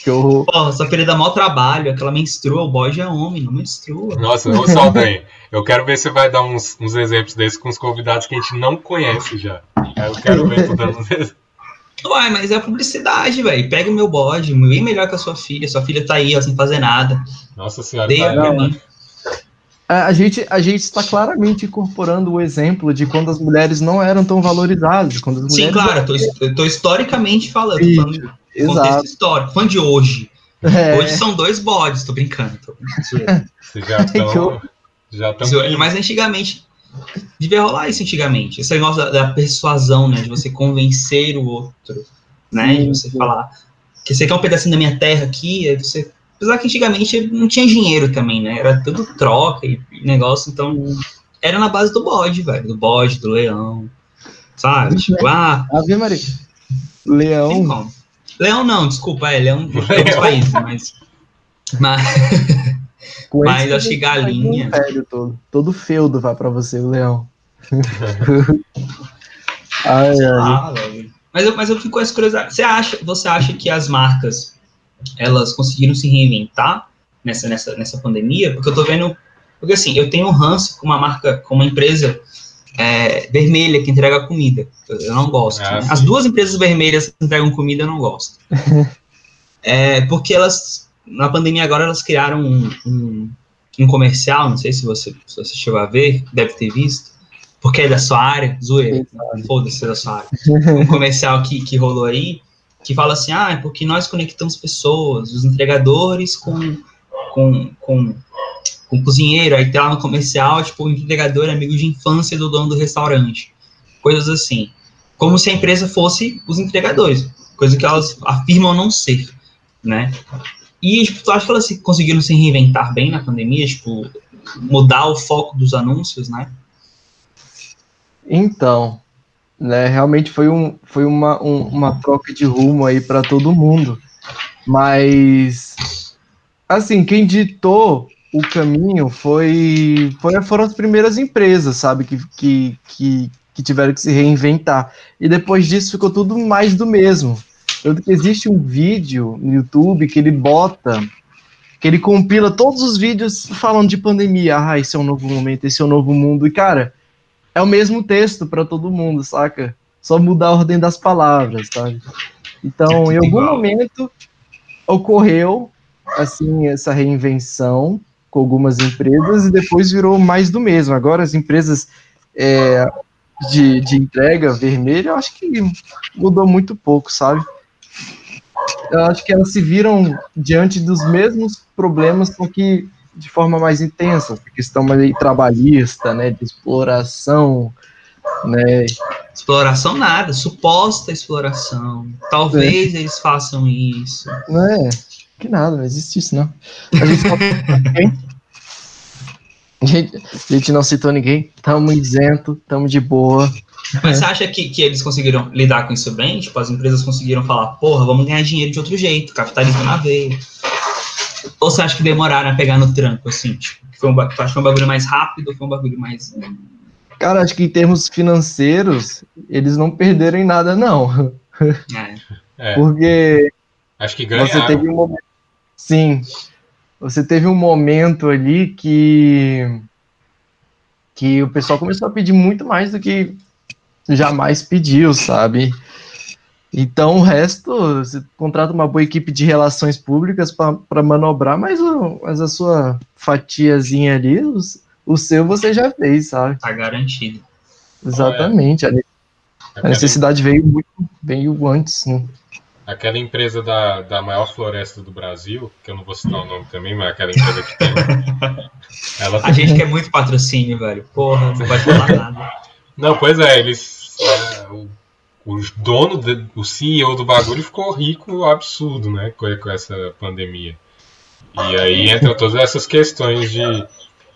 que horror. Pô, sua filha dá mau trabalho, aquela menstrua, o bode é homem, não menstrua. Nossa, ô Saldanha, eu quero ver se você vai dar uns, uns exemplos desses com os convidados que a gente não conhece já. Eu quero ver tu dando uns exemplos. Uai, mas é publicidade, velho. Pega o meu bode, bem melhor que a sua filha. Sua filha tá aí, ó, sem fazer nada. Nossa senhora. Dei tá pra mim. A gente, a gente está claramente incorporando o exemplo de quando as mulheres não eram tão valorizadas. Quando as Sim, claro, tô, historicamente falando, Isso, falando contexto histórico, falando de hoje. É. Hoje são dois bodes, tô brincando. Tô brincando. Já estão. já estão. Mas antigamente, devia rolar isso antigamente. Esse negócio da, da, persuasão, né? De você convencer o outro, né? Sim, de você falar que você quer um pedacinho da minha terra aqui, aí você Apesar que antigamente não tinha dinheiro também, né? Era tudo troca e negócio, então era na base do bode, velho. Do bode, do leão. Sabe? Tipo, ah. Ave Maria. Leão. Leão não, desculpa, é leão de outros países, mas. Mas, mas acho que galinha. todo, todo feudo vai pra você, o leão. ai, ai. Ah, mas eu, mas eu fico com essa curiosidade. Você acha, você acha que as marcas elas conseguiram se reinventar nessa, nessa, nessa pandemia, porque eu tô vendo, porque assim, eu tenho um ranço com uma marca, com uma empresa é, vermelha que entrega comida, eu não gosto. Ah, né? As duas empresas vermelhas que entregam comida eu não gosto. é, porque elas, na pandemia agora, elas criaram um, um, um comercial, não sei se você, se você chegou a ver, deve ter visto, porque é da sua área, zoeira, foda-se é da sua área. Um comercial que, que rolou aí, que fala assim, ah, é porque nós conectamos pessoas, os entregadores com, com, com, com o cozinheiro, aí tem lá no comercial, tipo, o entregador é amigo de infância do dono do restaurante, coisas assim. Como se a empresa fosse os entregadores, coisa que elas afirmam não ser, né? E, tipo, tu acha que elas conseguiram se reinventar bem na pandemia, tipo, mudar o foco dos anúncios, né? Então, né? Realmente foi, um, foi uma, um, uma troca de rumo aí para todo mundo. Mas, assim, quem ditou o caminho foi, foi foram as primeiras empresas, sabe, que, que, que, que tiveram que se reinventar. E depois disso ficou tudo mais do mesmo. Tanto que existe um vídeo no YouTube que ele bota, que ele compila todos os vídeos falando de pandemia. Ah, esse é um novo momento, esse é um novo mundo. E, cara, é o mesmo texto para todo mundo, saca? Só mudar a ordem das palavras, sabe? Então, em algum momento ocorreu assim essa reinvenção com algumas empresas e depois virou mais do mesmo. Agora as empresas é, de, de entrega vermelha, eu acho que mudou muito pouco, sabe? Eu acho que elas se viram diante dos mesmos problemas, só que de forma mais intensa, questão mais trabalhista, né, de exploração, né? Exploração nada, suposta exploração. Talvez é. eles façam isso. Não é, que nada, não existe isso não. A gente, a gente, a gente não citou ninguém, tamo isento, tamo de boa. Mas você acha que, que eles conseguiram lidar com isso bem? Tipo, as empresas conseguiram falar, porra, vamos ganhar dinheiro de outro jeito, capitalismo na veia. Ou você acha que demoraram a pegar no tranco, assim? Tipo, foi um, acha que foi um bagulho mais rápido ou foi um bagulho mais. Cara, acho que em termos financeiros, eles não perderam em nada, não. É. é. Porque. Acho que ganharam. Você teve um momento. Sim. Você teve um momento ali que. Que o pessoal começou a pedir muito mais do que jamais pediu, sabe? Então o resto, você contrata uma boa equipe de relações públicas para manobrar, mas, o, mas a sua fatiazinha ali, os, o seu você já fez, sabe? Tá garantido. Exatamente. A, a necessidade veio muito veio antes, né? Aquela empresa da, da maior floresta do Brasil, que eu não vou citar o nome também, mas aquela empresa que tem. ela... A gente quer muito patrocínio, velho. Porra, não vai falar nada. Não, pois é, eles. É, o, o dono, de, o CEO do bagulho ficou rico absurdo, né? Com, com essa pandemia. E aí entram todas essas questões de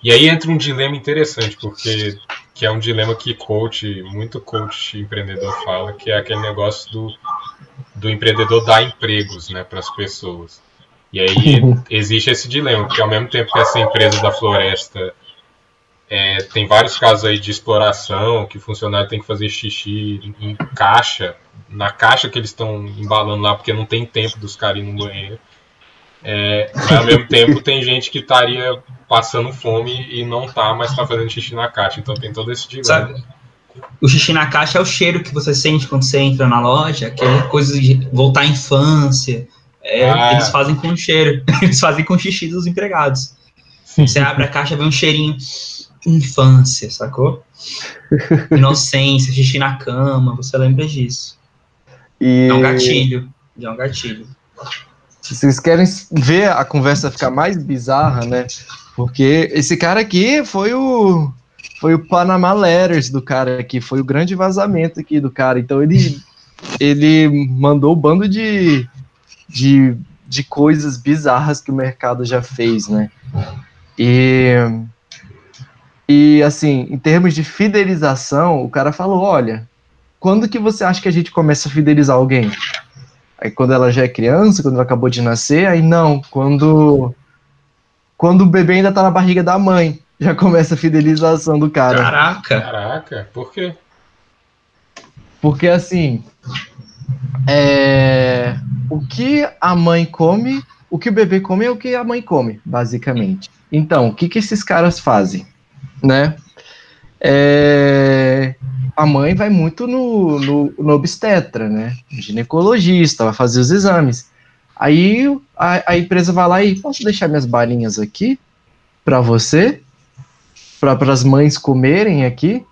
e aí entra um dilema interessante, porque que é um dilema que coach, muito coach empreendedor fala, que é aquele negócio do, do empreendedor dar empregos né, para as pessoas. E aí existe esse dilema, porque ao mesmo tempo que essa empresa da floresta é, tem vários casos aí de exploração, que o funcionário tem que fazer xixi em caixa, na caixa que eles estão embalando lá, porque não tem tempo dos caras ir no banheiro. É, mas ao mesmo tempo tem gente que estaria passando fome e não tá, mas tá fazendo xixi na caixa. Então tem todo esse dilema. Sabe, o xixi na caixa é o cheiro que você sente quando você entra na loja, que é coisa de voltar à infância. É, ah. Eles fazem com cheiro, eles fazem com xixi dos empregados. Sim. Você abre a caixa, vê um cheirinho infância, sacou? Inocência, xixi na cama, você lembra disso. E... É um gatilho, é um gatilho. Se vocês querem ver a conversa ficar mais bizarra, né? Porque esse cara aqui foi o foi o Panama Letters do cara aqui, foi o grande vazamento aqui do cara. Então ele ele mandou um bando de, de, de coisas bizarras que o mercado já fez, né? E e assim, em termos de fidelização, o cara falou, olha, quando que você acha que a gente começa a fidelizar alguém? Aí quando ela já é criança, quando ela acabou de nascer, aí não, quando quando o bebê ainda tá na barriga da mãe, já começa a fidelização do cara. Caraca. Caraca, por quê? Porque assim, é, o que a mãe come, o que o bebê come é o que a mãe come, basicamente. Então, o que que esses caras fazem, né? É, a mãe vai muito no, no, no obstetra, né? Ginecologista, vai fazer os exames. Aí a, a empresa vai lá e posso deixar minhas balinhas aqui para você, para as mães comerem aqui.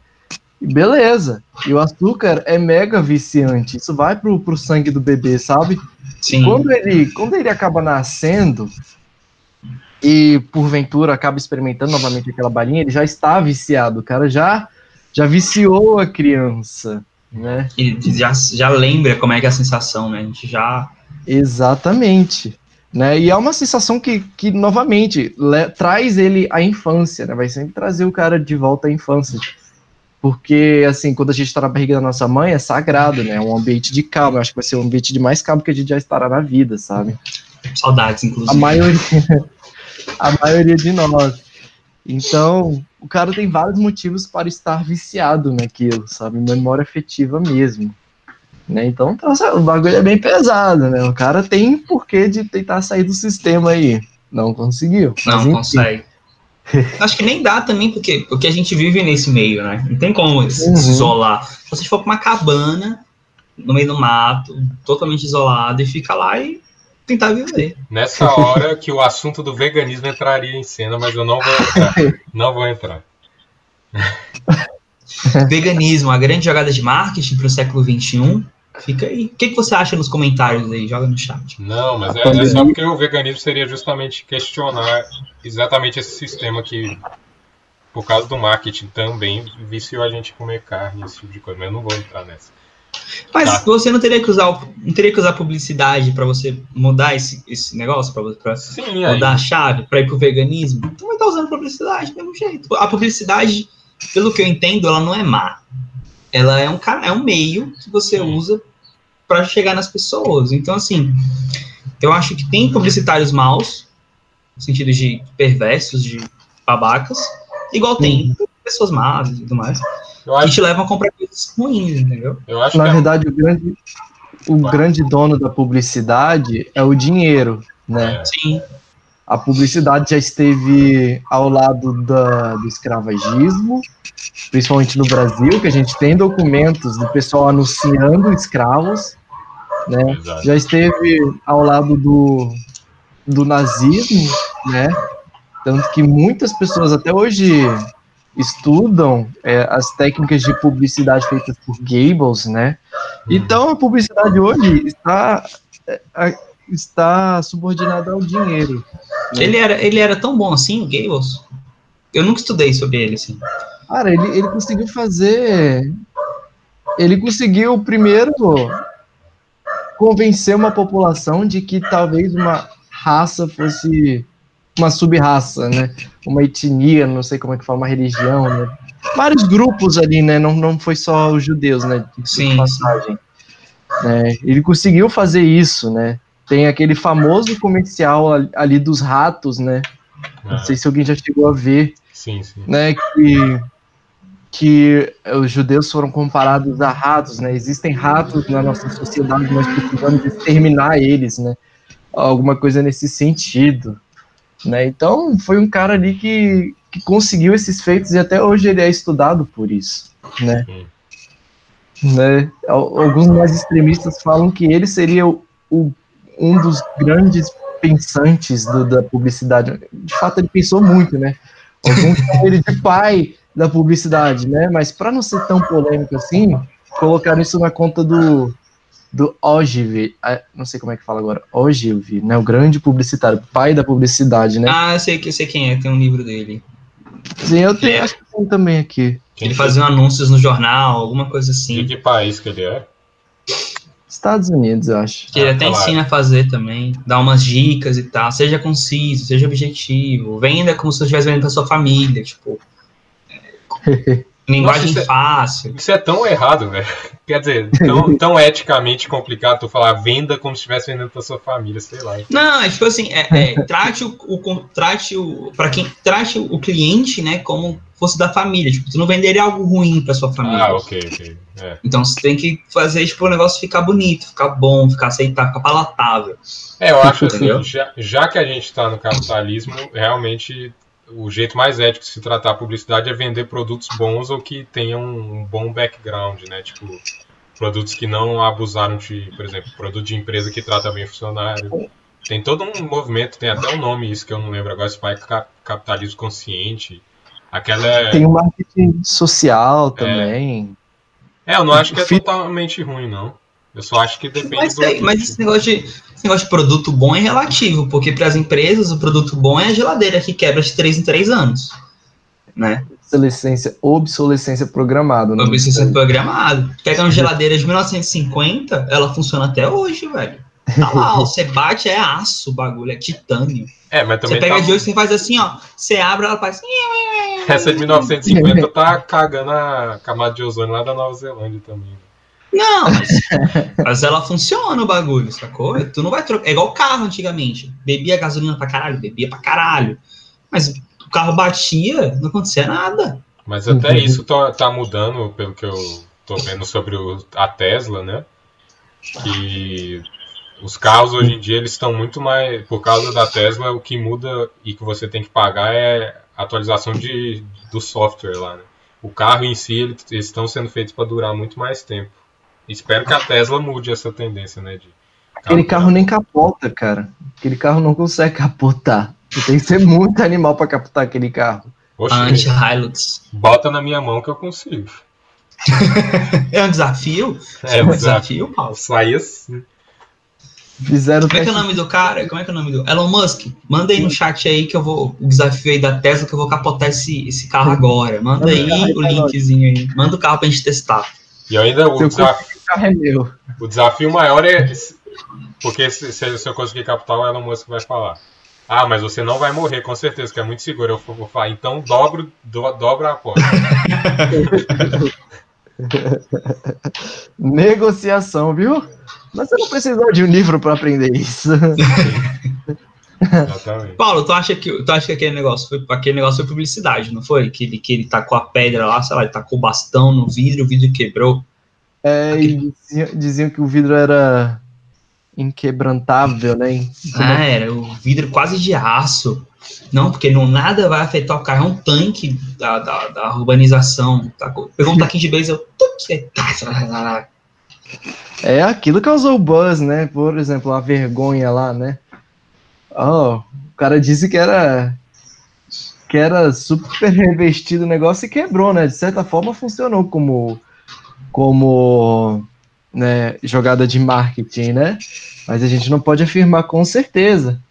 Beleza. E o açúcar é mega viciante. Isso vai pro, pro sangue do bebê, sabe? Sim. Quando ele, quando ele acaba nascendo e porventura acaba experimentando novamente aquela balinha, ele já está viciado. O cara já já viciou a criança, né? E já, já lembra como é que é a sensação, né? A gente já. Exatamente. Né? E é uma sensação que, que novamente, le, traz ele à infância, né? Vai sempre trazer o cara de volta à infância. Porque, assim, quando a gente está na barriga da nossa mãe, é sagrado, né? É um ambiente de calma. Eu acho que vai ser um ambiente de mais calma que a gente já estará na vida, sabe? Saudades, inclusive. A maioria, a maioria de nós. Então, o cara tem vários motivos para estar viciado naquilo, sabe? Memória afetiva mesmo. Né? Então, então, o bagulho é bem pesado, né? O cara tem porquê de tentar sair do sistema aí. Não conseguiu. Não consegue. Acho que nem dá também, porque, porque a gente vive nesse meio, né? Não tem como uhum. se isolar. Se você for pra uma cabana, no meio do mato, totalmente isolado, e fica lá e tentar viver. Nessa hora que o assunto do veganismo entraria em cena, mas eu não vou entrar. não vou entrar. Veganismo, a grande jogada de marketing para o século XXI. Fica aí. O que, que você acha nos comentários aí? Joga no chat. Não, mas é, é só porque o veganismo seria justamente questionar exatamente esse sistema que, por causa do marketing também, viciou a gente comer carne, esse tipo de coisa. Mas eu não vou entrar nessa. Mas tá. você não teria que usar, não teria que usar publicidade para você mudar esse, esse negócio, para mudar a chave, para ir pro veganismo? Então vai estar usando publicidade do mesmo jeito. A publicidade, pelo que eu entendo, ela não é má. Ela é um, é um meio que você usa para chegar nas pessoas. Então, assim, eu acho que tem publicitários maus, no sentido de perversos, de babacas, igual tem uhum. pessoas más e tudo mais, que te levam a comprar coisas ruins, entendeu? Na é verdade, é... o, grande, o grande dono da publicidade é o dinheiro, né? É. Sim. A publicidade já esteve ao lado da, do escravagismo, principalmente no Brasil, que a gente tem documentos do pessoal anunciando escravos, né? Já esteve ao lado do, do nazismo, né? Tanto que muitas pessoas até hoje estudam é, as técnicas de publicidade feitas por Gables, né? Então a publicidade hoje está é, está subordinada ao dinheiro. Né? Ele era ele era tão bom assim, o Gables? Eu nunca estudei sobre ele assim. Cara, ele, ele conseguiu fazer. Ele conseguiu primeiro convencer uma população de que talvez uma raça fosse uma sub-raça, né? Uma etnia, não sei como é que fala, uma religião, né? Vários grupos ali, né? Não, não foi só os judeus, né? De Sim. Passagem. É, ele conseguiu fazer isso, né? Tem aquele famoso comercial ali dos ratos, né? Não ah. sei se alguém já chegou a ver. Sim, sim. Né, que, que os judeus foram comparados a ratos, né? Existem ratos na nossa sociedade, nós precisamos exterminar eles, né? Alguma coisa nesse sentido. Né? Então, foi um cara ali que, que conseguiu esses feitos e até hoje ele é estudado por isso. Né? Né? Alguns mais extremistas falam que ele seria o, o um dos grandes pensantes do, da publicidade. De fato, ele pensou muito, né? Alguns chamam ele de pai da publicidade, né? Mas para não ser tão polêmico assim, colocaram isso na conta do, do Ogilvy, não sei como é que fala agora, Ogilvy, né, o grande publicitário, pai da publicidade, né? Ah, eu sei, eu sei quem é, tem um livro dele. Sim, eu tenho, acho que tem também aqui. Ele fazia anúncios no jornal, alguma coisa assim. De que país que ele é? Estados Unidos, eu acho. Que ele ah, até claro. ensina a fazer tambem, dá umas dicas e tal. Seja conciso, seja objetivo. Venda como se você estivesse vendendo pra sua família, tipo. Linguagem Nossa, isso é- fácil. É, isso é tão errado, velho. Quer dizer, tão, tão eticamente complicado tu falar venda como se estivesse vendendo pra sua família, sei lá. Não, é tipo assim, é, é, trate o, o trate o para quem trate o cliente, né, como fosse da família, tipo, tu não venderia algo ruim para sua família. Ah, OK, OK. É. Então você tem que fazer tipo o negócio ficar bonito, ficar bom, ficar aceitável, ficar palatável. É, eu acho assim, já, já que a gente tá no capitalismo, realmente o jeito mais ético de se tratar a publicidade é vender produtos bons ou que tenham um bom background, né? Tipo, produtos que não abusaram de, por exemplo, produto de empresa que trata bem funcionário. Tem todo um movimento, tem até um nome isso que eu não lembro agora, esse pai capitalismo consciente. Aquela é... Tem o marketing social também. É, é eu não acho que é totalmente ruim, não. Eu só acho que depende mas, do. Mas esse negócio, de, esse negócio de produto bom é relativo, porque para as empresas o produto bom é a geladeira que quebra de 3 em 3 anos. Né? Obsolescência, obsolescência programada. Né? Obsolescência programada. Pega uma geladeira de 1950, ela funciona até hoje, velho. Tá lá, você bate, é aço o bagulho, é titânio. É, mas também. Você pega tá... de hoje, você faz assim, ó. Você abre, ela faz. Essa de 1950 tá cagando a camada de ozônio lá da Nova Zelândia também. Não, mas, mas ela funciona o bagulho, sacou? Tu não vai trocar. É igual carro antigamente. Bebia gasolina pra caralho, bebia pra caralho. Mas o carro batia, não acontecia nada. Mas até uhum. isso tá, tá, mudando, pelo que eu tô vendo sobre o, a Tesla, né? Que os carros hoje em dia eles estão muito mais. Por causa da Tesla, o que muda e que você tem que pagar é a atualização de, do software lá, né? O carro em si, eles estão sendo feitos para durar muito mais tempo. Espero que a Tesla mude essa tendência, né? De Aquele carro nem capota, cara. Aquele carro não consegue capotar. Tem que ser muito animal para capotar aquele carro. Anti-Hilux. Bota na minha mão que eu consigo. é um desafio? É, é um desafio, Paulo. Sai assim. Fizeram Como é que é o nome do cara? Como é que é o nome do. Elon Musk? Manda aí no chat aí que eu vou. O desafio aí da Tesla que eu vou capotar esse, esse carro agora. Manda aí o linkzinho aí. Manda o carro pra gente testar. E ainda o desafio. É meu. O desafio maior é. Porque se, se eu conseguir captar, o Elon Musk vai falar. Ah, mas você não vai morrer, com certeza, que é muito seguro. Eu vou falar, então dobro, do, dobra a aposta. Negociação, viu? Mas você não precisou de um livro para aprender isso. Exatamente. Paulo, tu acha que tu acha que aquele negócio foi aquele negócio foi publicidade, não foi? Que ele, que ele tacou a pedra lá, sei lá, ele tacou o bastão no vidro, o vidro quebrou. É, aquele... diziam, diziam que o vidro era inquebrantável, né? Ah, era o vidro quase de aço. Não, porque não nada vai afetar o carro, é um tanque da, da, da urbanização. Tá, pegou um taquinho de base, É aquilo que causou o buzz, né? Por exemplo, a vergonha lá, né? Oh, o cara disse que era que era super revestido o negócio e quebrou, né? De certa forma funcionou como como né, jogada de marketing, né? Mas a gente não pode afirmar com certeza.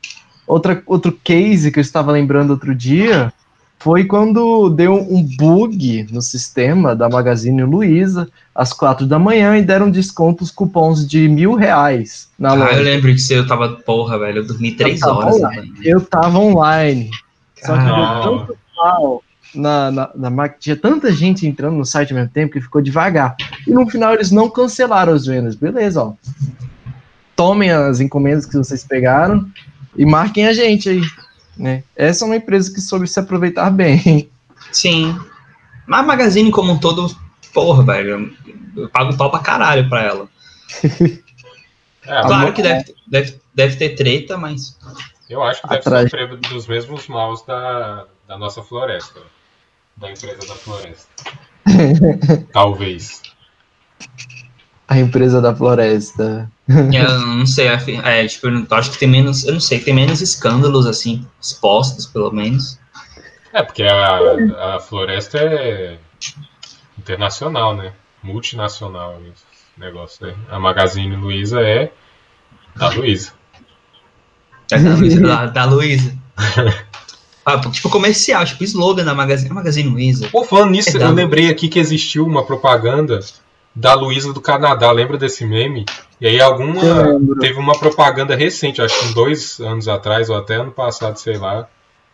Outra, outro case que eu estava lembrando outro dia foi quando deu um bug no sistema da Magazine Luiza às quatro da manhã e deram descontos cupons de mil reais na ah, loja. eu lembro que eu tava, porra, velho, eu dormi três eu horas. Online. Eu tava online. Só que deu tanto mal na, na, na tinha tanta gente entrando no site ao mesmo tempo que ficou devagar. E no final eles não cancelaram as vendas. Beleza, ó. Tomem as encomendas que vocês pegaram e marquem a gente aí. Né? Essa é uma empresa que soube se aproveitar bem. Sim. Mas a Magazine como um todo, porra, velho, eu pago pau pra caralho pra ela. É, claro que deve, deve, deve ter treta, mas. Eu acho que deve Atrás. sofrer dos mesmos maus da, da nossa floresta da empresa da floresta. Talvez. A empresa da floresta. Eu não sei, é, tipo, eu acho que tem menos, eu não sei, tem menos escândalos, assim, expostos, pelo menos. É, porque a, a floresta é internacional, né? Multinacional, esse negócio aí. A Magazine Luiza é da Luiza. É da Luiza. da, da Luiza. Ah, tipo comercial, tipo slogan da Magazine, Magazine Luiza. Pô, falando nisso, é eu lembrei aqui que existiu uma propaganda da Luiza do Canadá, lembra desse meme? E aí alguma teve uma propaganda recente, acho que dois anos atrás, ou até ano passado, sei lá,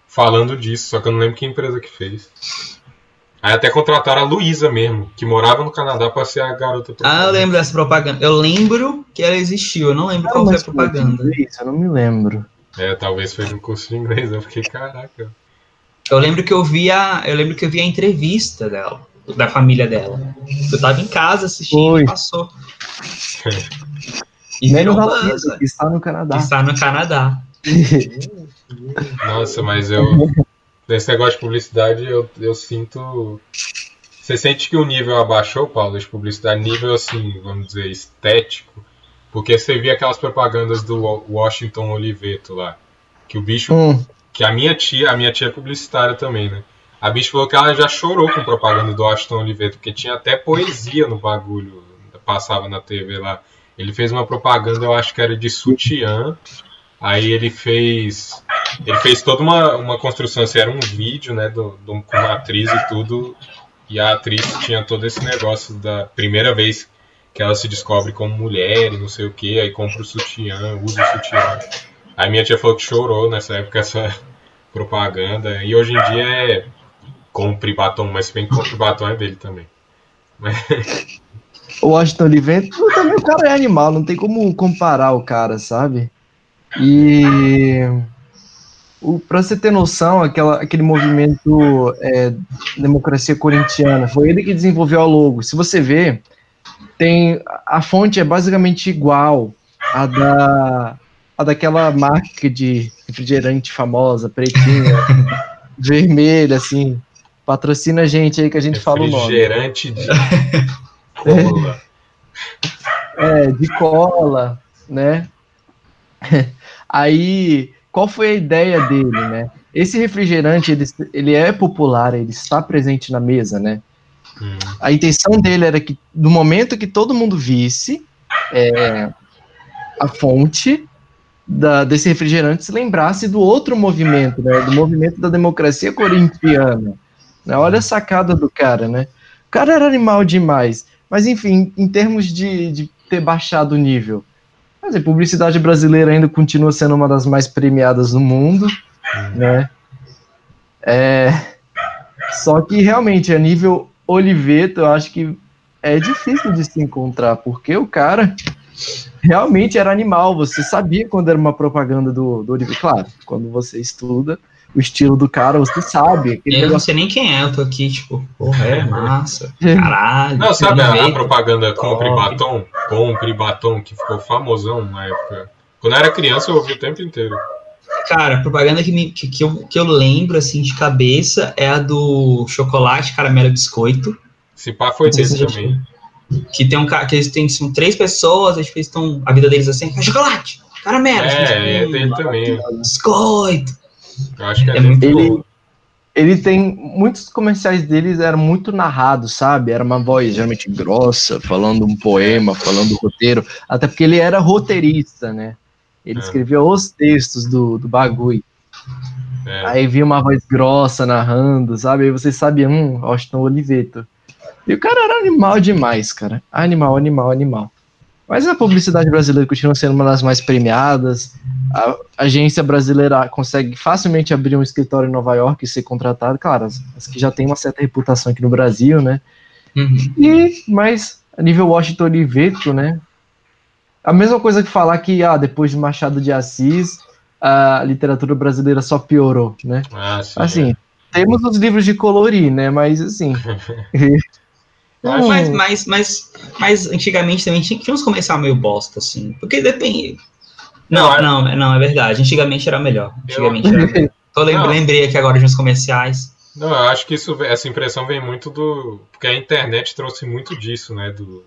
falando disso, só que eu não lembro que empresa que fez. Aí até contrataram a Luísa mesmo, que morava no Canadá para ser a garota propaganda. Ah, eu lembro dessa propaganda. Eu lembro que ela existiu, eu não lembro ah, qual foi a propaganda. Isso, eu não me lembro. É, talvez foi no curso de inglês, eu fiquei, caraca. Eu lembro que eu vi a, eu lembro que eu vi a entrevista dela, da família dela. Eu tava em casa assistindo e passou. e Menos a que está no Canadá. Está no Canadá. Nossa, mas eu. Nesse negócio de publicidade, eu, eu sinto. Você sente que o nível abaixou, Paulo, de publicidade? Nível, assim, vamos dizer, estético? Porque você via aquelas propagandas do Washington Oliveto lá. Que o bicho. Hum. Que a minha tia, a minha tia é publicitária também, né? A bicho falou que ela já chorou com propaganda do Washington Oliveto, porque tinha até poesia no bagulho, passava na TV lá. Ele fez uma propaganda, eu acho que era de sutiã. Aí ele fez. Ele fez toda uma, uma construção, assim, era um vídeo, né, do, do, com uma atriz e tudo. E a atriz tinha todo esse negócio da primeira vez que ela se descobre como mulher e não sei o que, aí compra o sutiã, usa o sutiã. Aí minha tia falou que chorou nessa época essa propaganda. E hoje em dia é compre batom, mas se bem que compre batom é dele também. Mas... o Washington Oliveira, também o cara é animal, não tem como comparar o cara, sabe? E o, pra você ter noção, aquela, aquele movimento é, democracia corintiana, foi ele que desenvolveu a logo. Se você ver, tem a fonte é basicamente igual a da a daquela marca de refrigerante famosa, pretinha, vermelha, assim. Patrocina a gente aí que a gente fala o nome. Refrigerante de cola. É, de cola, né? Aí, qual foi a ideia dele, né? Esse refrigerante, ele, ele é popular, ele está presente na mesa, né? A intenção dele era que, no momento que todo mundo visse é, a fonte da, desse refrigerante, se lembrasse do outro movimento, né? Do movimento da democracia corintiana. Né? Olha a sacada do cara, né? O cara era animal demais. Mas, enfim, em termos de, de ter baixado o nível, mas a publicidade brasileira ainda continua sendo uma das mais premiadas do mundo, né? É, só que realmente a nível Oliveto, eu acho que é difícil de se encontrar, porque o cara realmente era animal. Você sabia quando era uma propaganda do, do Oliveto. Claro, quando você estuda o estilo do cara, você sabe. Eu não negócio- sei nem quem é, eu tô aqui, tipo, porra, é massa. Caralho. Não, sabe a, a propaganda Compre Top. Batom? Compre Batom, que ficou famosão na época. Quando eu era criança, eu ouvi o tempo inteiro. Cara, a propaganda que, me- que, que eu, que eu lembro, assim, de cabeça é a do chocolate, caramelo e biscoito. Se pá, foi desse se também. Que tem um cara, que eles têm, são três pessoas, eles estão, a vida deles assim, é chocolate, caramelo, É, é hum, dele também. biscoito. Eu acho que é, É muito Ele- bom. ele tem muitos comerciais deles eram muito narrados, sabe? Era uma voz geralmente grossa, falando um poema, falando roteiro, até porque ele era roteirista, né? Ele É. escrevia os textos do, do bagulho. É. Aí vinha uma voz grossa narrando, sabe? Aí você sabia, hum, Austin Oliveto. E o cara era animal demais, cara. Animal, animal, animal. Mas a publicidade brasileira continua sendo uma das mais premiadas. A agência brasileira consegue facilmente abrir um escritório em Nova York e ser contratado. Claro, as, as que já têm uma certa reputação aqui no Brasil, né? Uhum. E, mas, a nível Washington Oliveto, né? A mesma coisa que falar que, ah, depois de Machado de Assis, a literatura brasileira só piorou, né? Ah, sim. Assim, temos os livros de colorir, né? Mas, assim... Mas- Mas, mas, mas, mas antigamente também tinha, tinha uns comercial meio bosta, assim. Porque depende. Não, Não, não, não, é verdade. Antigamente era melhor. Antigamente Eu- era melhor. Tô lem- Não. lembrei aqui agora de uns comerciais. Não, eu acho que isso, essa impressão vem muito do. Porque a internet trouxe muito disso, né? Do.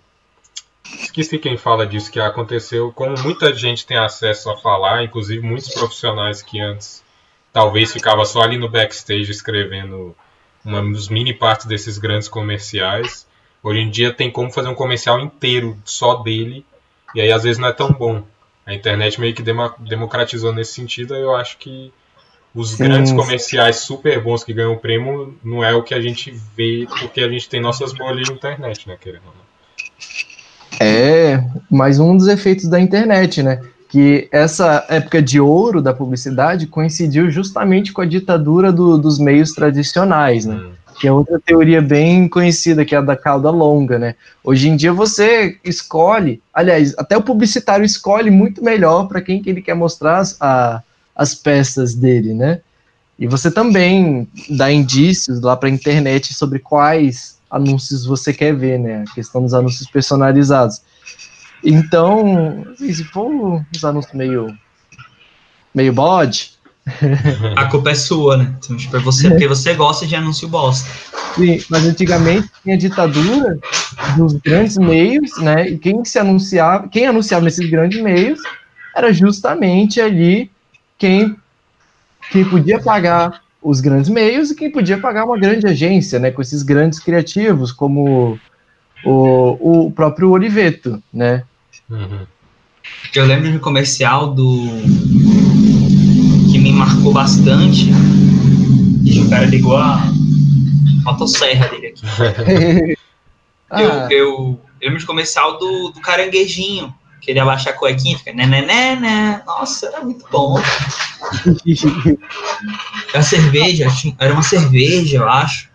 Esqueci quem fala disso, que aconteceu. Como muita gente tem acesso a falar, inclusive muitos profissionais que antes talvez ficava só ali no backstage escrevendo uma dos mini partes desses grandes comerciais. Hoje em dia tem como fazer um comercial inteiro só dele, e aí às vezes não é tão bom. A internet meio que democratizou nesse sentido, eu acho que os Sim. grandes comerciais super bons que ganham o prêmio não é o que a gente vê porque a gente tem nossas bolhas de internet, né, querendo ou não. É, mais um dos efeitos da internet, né? Que essa época de ouro da publicidade coincidiu justamente com a ditadura do- dos meios tradicionais, né? Hum. Que é outra teoria bem conhecida, que é a da cauda longa, né? Hoje em dia você escolhe, aliás, até o publicitário escolhe muito melhor para quem que ele quer mostrar as, a- as peças dele, né? E você também dá indícios lá para a internet sobre quais anúncios você quer ver, né? A questão dos anúncios personalizados. Então, se for uns anúncios meio meio bode, A culpa é sua, né? Então, tipo, é você, porque você gosta de anúncio bosta. Sim, mas antigamente tinha ditadura dos grandes meios, né? E quem se anunciava, quem anunciava nesses grandes meios era justamente ali quem, quem podia pagar os grandes meios e quem podia pagar uma grande agência, né? Com esses grandes criativos, como o, o próprio Oliveto, né? Uhum. Eu lembro de um comercial do. que me marcou bastante. E o cara ligou a motosserra dele aqui. Ah, Eu, eu, eu lembro de comercial do, do caranguejinho. Que ele abaixa a cuequinha e fica. Né, né, né, né. Nossa, era muito bom. Era cerveja, era uma cerveja, eu acho.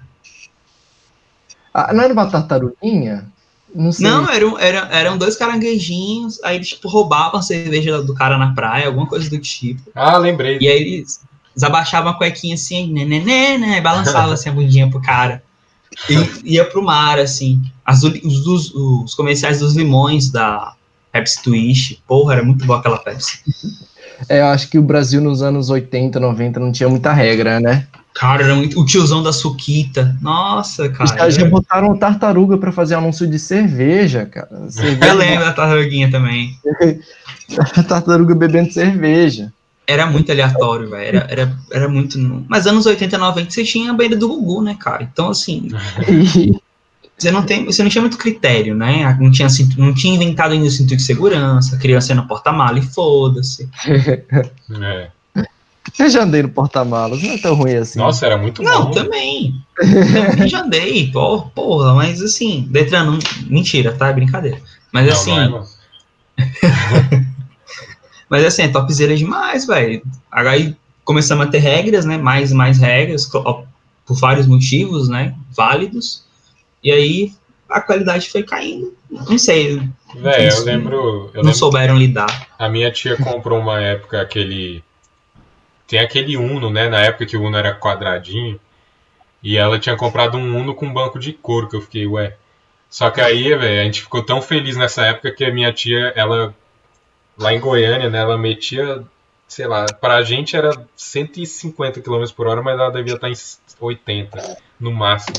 ah, não era uma tartaruguinha? Não sei. Não, eram, eram, eram dois caranguejinhos, aí eles, tipo, roubavam a cerveja do cara na praia, alguma coisa do tipo. Ah, lembrei. E aí eles, eles abaixavam a cuequinha assim, né, né, né, né, e balançavam assim a bundinha pro cara. E ia pro mar, assim. As, os, os, os comerciais dos limões da Pepsi Twist. Porra, era muito boa aquela Pepsi. É, eu acho que o Brasil nos anos 80, 90 não tinha muita regra, né? Cara, era muito. O tiozão da Suquita. Nossa, Os cara. caras já botaram tartaruga pra fazer anúncio de cerveja, cara. Cerveja, Eu lembro da tartaruguinha também. tartaruga bebendo cerveja. Era muito aleatório, velho. Era, era, era muito. Mas anos 80 e 90 você tinha a bandeira do Gugu, né, cara? Então, assim, você não, tem, você não tinha muito critério, né? Não tinha, cintu- não tinha inventado ainda o cinto de segurança, criança ia no porta-mala e foda-se. É. Eu já andei no porta-malas, não é tão ruim assim. Nossa, era muito Não, bom. também. Também já andei, pô, porra, mas assim, Detran, não, mentira, tá? É brincadeira. Mas Não, assim, não é, mas assim, é topzera demais, velho. Aí começamos a ter regras, né? Mais e mais regras, por vários motivos, né? Válidos. E aí a qualidade foi caindo. Não sei, Véi, eu lembro. Eu não lembro souberam lidar. A minha tia comprou uma época aquele. Tem aquele Uno, né? Na época que o Uno era quadradinho. E ela tinha comprado um Uno com banco de couro, que eu fiquei, ué. Só que aí, velho, a gente ficou tão feliz nessa época que a minha tia, ela. Lá em Goiânia, né? Ela metia. Sei lá, pra gente era 150 km por hora, mas ela devia estar em 80 no máximo.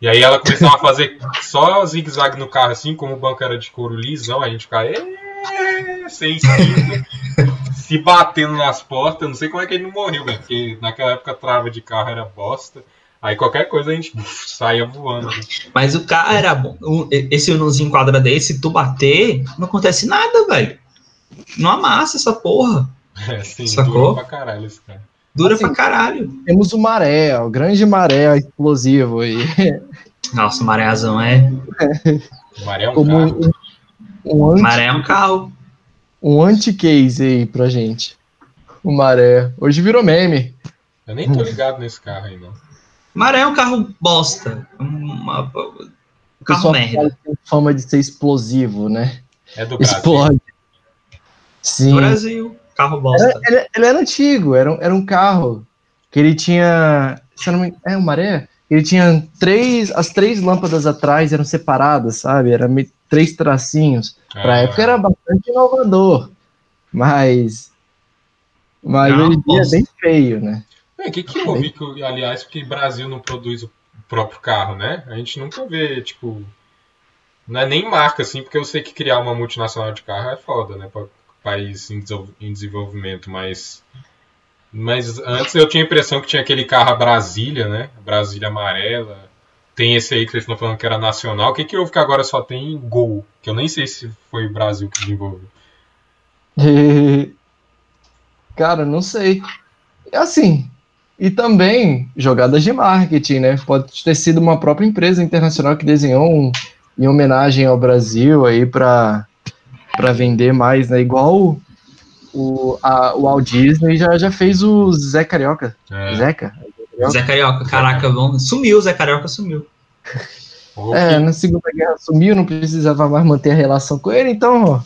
E aí ela começava a fazer só zigue-zague no carro, assim, como o banco era de couro lisão, a gente ficava. Sem instinto, se batendo nas portas. Não sei como é que ele não morreu, velho. Porque naquela época a trava de carro era bosta. Aí qualquer coisa a gente uf, saía voando. né? Mas o carro era bom. Esse unozinho quadra desse, se tu bater, não acontece nada, velho. Não amassa essa porra. É, sim, Sacou? pra caralho esse cara. Dura Assim, pra caralho. Temos o maré, o grande maré explosivo aí. Nossa, o marézão é. O Maré é um Como carro. um, um, anti, Maré é um carro. um anti-case aí pra gente. O maré. Hoje virou meme. Eu nem tô ligado nesse carro aí, não. Maré é um carro bosta. Uma- um carro merda. tem fama de ser explosivo, né? É do Brasil. Explode. Sim. No Brasil, carro bosta. Era- ele, ele era antigo, era, um- era um carro que ele tinha. Se eu não me, é o maré? Ele tinha três. As três lâmpadas atrás eram separadas, sabe? Era meio- três tracinhos. Pra Ah, época era bastante inovador. Mas. Mas Não, hoje em dia é bem feio, né? É, o que que houve, que, aliás, porque o Brasil não produz o próprio carro, né? A gente nunca vê, tipo... Não é nem marca, assim, porque eu sei que criar uma multinacional de carro é foda, né? Para país em desenvolvimento, mas... Mas antes eu tinha a impressão que tinha aquele carro a Brasília, né? Brasília amarela. Tem esse aí que vocês estão falando que era nacional. O que que houve que agora só tem Gol? Que eu nem sei se foi o Brasil que desenvolveu. Cara, não sei. Assim. E também jogadas de marketing, né? Pode ter sido uma própria empresa internacional que desenhou um, em homenagem ao Brasil aí para para vender mais, né? Igual o, a, o Walt Disney já, já fez o Zé Carioca. É, Zeca? Zé Carioca, caraca, vamos. Sumiu, Zé Carioca sumiu. É, na Segunda Guerra sumiu, não precisava mais manter a relação com ele, então.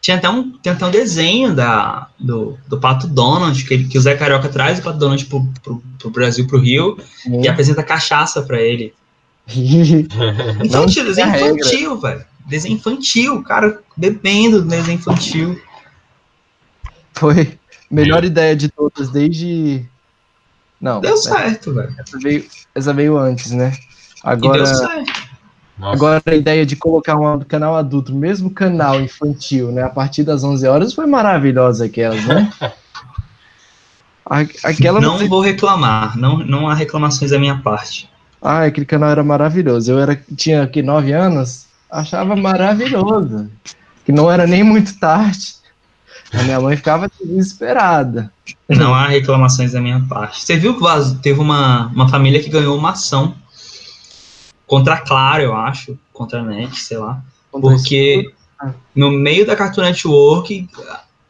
Tinha até um, tem até um desenho da, do, do Pato Donald, que, ele- que o Zé Carioca traz o Pato Donald pro, pro, pro Brasil, pro Rio, e apresenta cachaça pra ele. Infantil, tinha desenho regra. infantil, velho. Desenho infantil, cara bebendo desenho infantil. Foi a melhor ideia de todas desde. Não, Deu certo, velho. essa veio, essa veio antes, né? E Agora, deu certo. Nossa, agora a ideia de colocar um canal adulto, mesmo canal infantil, né? A partir das 11 horas foi maravilhosa aquela, né? Aquela Não vou reclamar, não, não há reclamações da minha parte. Ah, aquele canal era maravilhoso. Eu era, tinha aqui nove anos, achava maravilhoso. Que não era nem muito tarde. A minha mãe ficava desesperada. Não há reclamações da minha parte. Você viu que teve uma, uma família que ganhou uma ação contra a Claro, eu acho, contra a NET, sei lá. Porque no meio da Cartoon Network,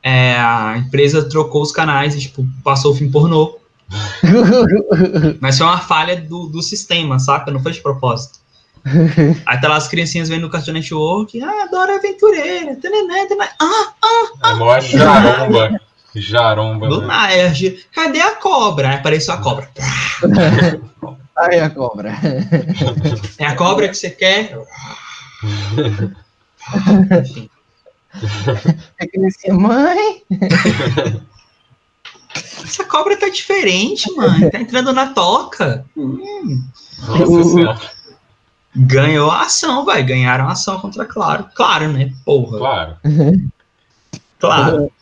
é, a empresa trocou os canais e tipo, passou o filme pornô. Mas foi uma falha do, do sistema, saca? Não foi de propósito. Aí tá lá as criancinhas vendo no Cartoon Network, ah, Dora Aventureira, tananã, tananã, ah, ah, É mó jaromba. Jaromba. do né? Nerd, cadê a cobra? Aí apareceu a cobra. Aí a cobra. É a cobra que você quer? Enfim. É que nesse mãe. Essa cobra tá diferente, mano. Tá entrando na toca. Hum, Nossa senhora. Ganhou a ação, vai. Ganharam a ação contra Claro. Claro, né? Porra. Claro. Claro.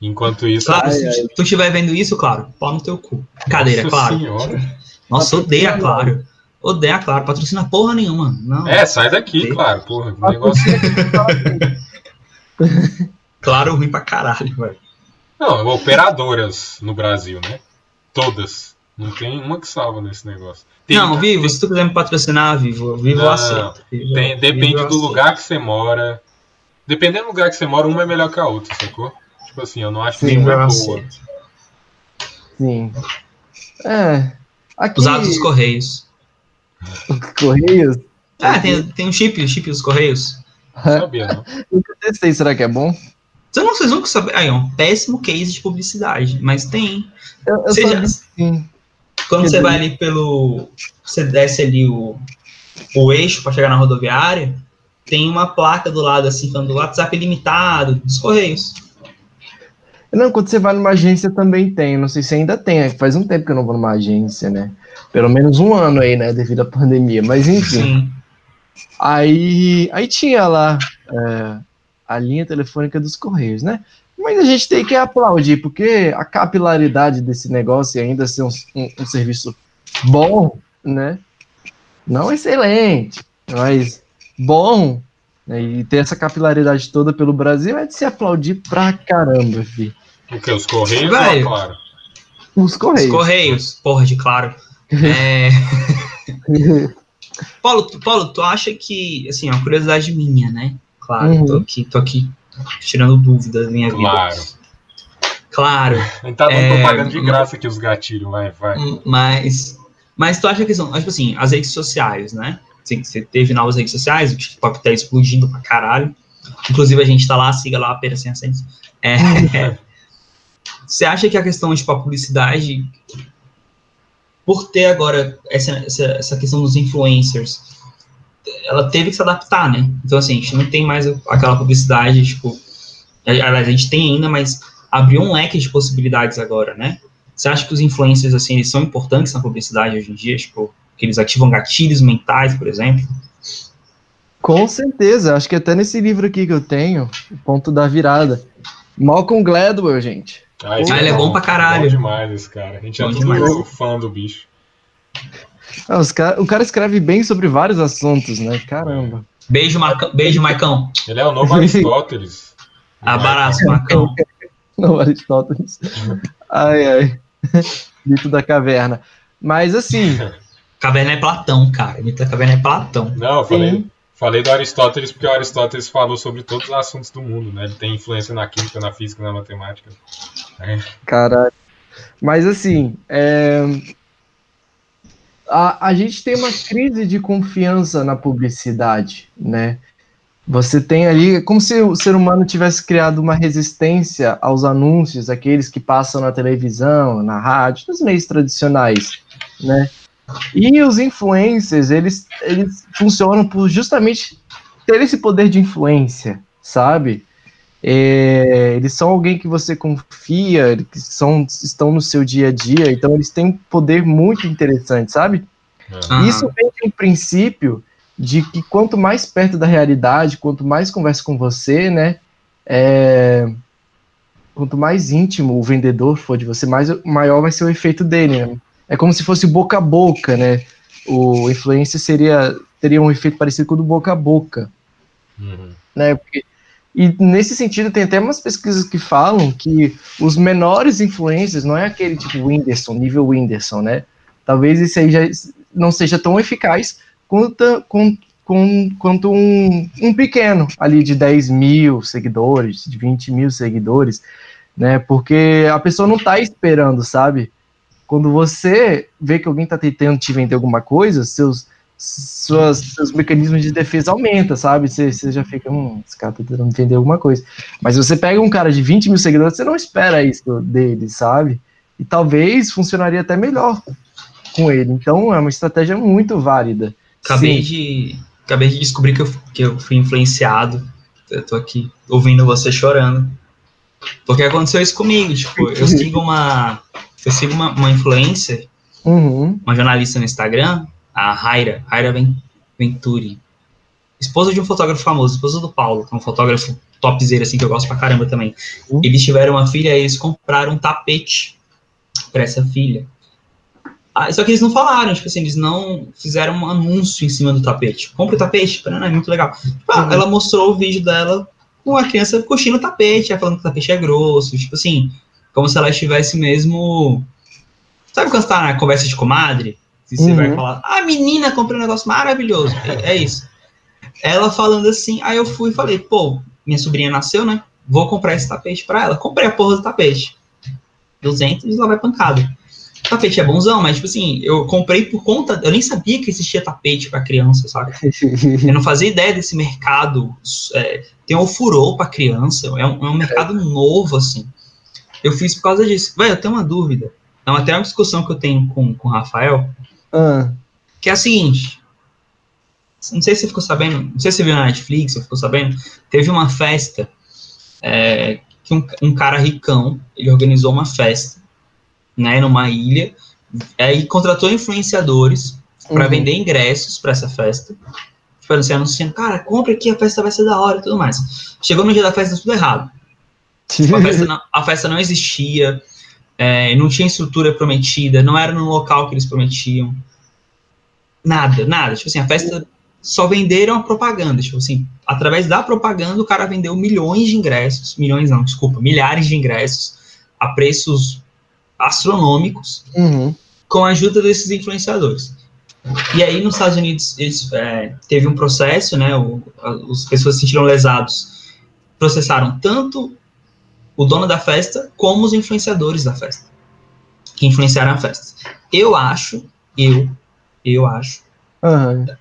Enquanto isso. Claro, Ai, se ai. tu estiver vendo isso, claro, pau no teu cu. Cadeira, Nossa claro. senhora. Nossa, odeia a Claro. Odeia Claro. Patrocina porra nenhuma. Não. É, sai daqui, claro. Porra, que negócio. Claro, ruim pra caralho, velho. Não, operadoras no Brasil, né? Todas. Não tem uma que salva nesse negócio. Tem- não, Vivo, se tu quiser me patrocinar, Vivo, Vivo Não, aceita. Vivo- tem- Vivo depende eu do aceito. lugar que você mora. Dependendo do lugar que você mora, uma é melhor que a outra, sacou? Tipo assim, eu não acho que Sim, nenhuma eu é boa. Sim. É. Aqui, Os atos dos Correios. Correios. Ah, tem, tem um chip, o chip dos Correios. Não sabia, não. Nunca testei, será que é bom? Vocês não, vocês nunca sabem. Aí, é um péssimo case de publicidade, mas tem. Eu, eu Seja- sim. Quando Que você vai ali pelo. Você desce ali o, o eixo para chegar na rodoviária, tem uma placa do lado assim, falando WhatsApp ilimitado, dos Correios. Não, quando você vai numa agência também tem. Não sei se ainda tem. é Faz um tempo que eu não vou numa agência, né? Pelo menos um ano aí, né? Devido à pandemia. Mas enfim. Sim. Aí, aí tinha lá é, a linha telefônica dos Correios, né? Mas a gente tem que aplaudir, porque a capilaridade desse negócio e ainda ser um, um- um serviço bom, né? Não excelente, mas bom, né? E ter essa capilaridade toda pelo Brasil é de se aplaudir pra caramba, fi. O que? Os Correios Velho. ou claro? Os Os Correios. Correios, porra de claro. É... Paulo, tu, Paulo, tu acha que, assim, é uma curiosidade minha, né? Claro, Uhum. tô aqui, tô aqui tirando dúvida da minha vida. Claro. Claro, A gente tá dando É, propaganda de graça aqui os gatilhos, vai, vai. Hum, Mas, mas tu acha que são, tipo assim, as redes sociais, né? Assim, você teve novas redes sociais, o TikTok tá explodindo pra caralho. Inclusive, a gente tá lá, siga lá, Pera Sem Assentos. É, você acha que a questão de tipo, a publicidade, por ter agora essa, essa, essa questão dos influencers, ela teve que se adaptar, né? Então, assim, a gente não tem mais aquela publicidade, tipo. Aliás, a gente tem ainda, mas abriu um leque de possibilidades agora, né? Você acha que os influencers, assim, eles são importantes na publicidade hoje em dia? Tipo, que eles ativam gatilhos mentais, por exemplo? Com certeza, acho que até nesse livro aqui que eu tenho, o ponto da virada. Malcolm Gladwell, gente. Ah, Ah, ele é bom pra caralho. Bom demais esse cara. A gente é Bom tudo demais. fã do bicho. Ah, cara- o cara escreve bem sobre vários assuntos, né? Caramba. Beijo, Marcão. Beijo, Maicão. Ele é o novo Aristóteles. Abraço, Marcão. Não, Aristóteles. Ai, ai. Mito da caverna. Mas assim, Caverna é Platão, cara. Mito da Caverna é Platão. Não, eu falei, Sim. falei do Aristóteles porque o Aristóteles falou sobre todos os assuntos do mundo, né? Ele tem influência na química, na física, na matemática. É. caralho. Mas assim, é, a, a gente tem uma crise de confiança na publicidade, né? Você tem ali, é como se o ser humano tivesse criado uma resistência aos anúncios, aqueles que passam na televisão, na rádio, nos meios tradicionais, né? E os influencers, eles, eles funcionam por justamente ter esse poder de influência, sabe? É, eles são alguém que você confia, que são, estão no seu dia a dia, então eles têm um poder muito interessante, sabe? Aham. Isso vem de um princípio de que quanto mais perto da realidade, quanto mais conversa com você, né? é, quanto mais íntimo o vendedor for de você, mais maior vai ser o efeito dele. Né? É como se fosse boca a boca, né? O influência seria teria um efeito parecido com o do boca a boca Uhum. né? Porque- e nesse sentido tem até umas pesquisas que falam que os menores influencers não é aquele tipo Whindersson, nível Whindersson, né? Talvez esse aí já não seja tão eficaz quanto, com- com- quanto um, um pequeno ali de 10 mil seguidores, de 20 mil seguidores, né? Porque a pessoa não tá esperando, sabe? Quando você vê que alguém tá tentando te vender alguma coisa, seus suas, seus mecanismos de defesa aumentam, sabe? Você, você já fica, hum, esse cara tá tentando entender alguma coisa. Mas você pega um cara de 20 mil seguidores, você não espera isso dele, sabe? E talvez funcionaria até melhor com ele. Então é uma estratégia muito válida. Acabei, de, acabei de descobrir que eu, que eu fui influenciado. Eu tô aqui ouvindo você chorando. Porque aconteceu isso comigo. Tipo, eu sigo uma. Eu sigo uma, uma influencer, Uhum. uma jornalista no Instagram, a Raira, Raira Ven- Venturi. Esposa de um fotógrafo famoso, esposa do Paulo, que é um fotógrafo topzera, assim, que eu gosto pra caramba também. Uhum. Eles tiveram uma filha e eles compraram um tapete pra essa filha. Ah, só que eles não falaram, tipo assim, eles não fizeram um anúncio em cima do tapete. Compre o tapete, é muito legal. Tipo, ah, Uhum. Ela mostrou o vídeo dela com a criança curtindo o tapete, falando que o tapete é grosso, tipo assim, como se ela estivesse mesmo. Sabe quando você tá na conversa de comadre? E você Uhum. vai falar, ah, menina, comprei um negócio maravilhoso. É, é isso. Ela falando assim, aí eu fui e falei, pô, minha sobrinha nasceu, né? Vou comprar esse tapete pra ela. Comprei a porra do tapete. 200 e lá vai pancada. O tapete é bonzão, mas, tipo assim, eu comprei por conta. Eu nem sabia que existia tapete pra criança, sabe? Eu não fazia ideia desse mercado. é, tem um furor para criança, é um, é um mercado novo, assim. Eu fiz por causa disso. Vai, eu tenho uma dúvida. É uma- até uma discussão que eu tenho com, com o Rafael, Ah, que é a seguinte. Não sei se você ficou sabendo, não sei se você viu na Netflix, você ficou sabendo, teve uma festa é, que um, um cara ricão, ele organizou uma festa, né, numa ilha, aí contratou influenciadores para uhum. vender ingressos para essa festa. Tipo assim, anunciando, cara, compre aqui, a festa vai ser da hora e tudo mais. Chegou no dia da festa, tudo errado. Tipo, a, festa não, a festa não existia, é, não tinha estrutura prometida, não era no local que eles prometiam. Nada, nada. Tipo assim, a festa só venderam a propaganda. Tipo assim, através da propaganda, o cara vendeu milhões de ingressos. Milhões não, desculpa, milhares de ingressos a preços astronômicos Uhum. com a ajuda desses influenciadores. E aí, nos Estados Unidos, eles, é, teve um processo, né? O, a- as pessoas se sentiram lesados. Processaram tanto o dono da festa como os influenciadores da festa, que influenciaram a festa. Eu acho, eu, eu acho,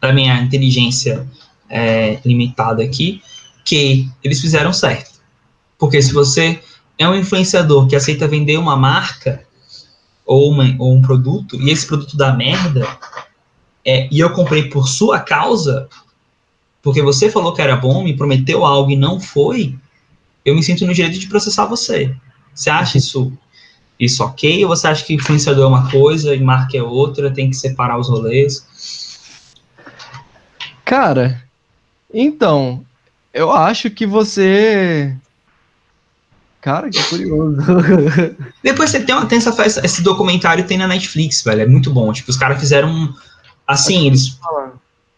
da minha inteligência é, limitada aqui, que eles fizeram certo. Porque se você é um influenciador que aceita vender uma marca ou, uma- ou um produto, e esse produto dá merda, é, e eu comprei por sua causa, porque você falou que era bom, me prometeu algo e não foi, eu me sinto no direito de processar você. Você acha isso, isso ok? Ou você acha que influenciador é uma coisa e marca é outra, tem que separar os rolês? Cara, então, eu acho que você. Cara, que curioso. Depois você tem, uma, tem essa festa, esse documentário tem na Netflix, velho. É muito bom. Tipo, os caras fizeram. Assim, eles,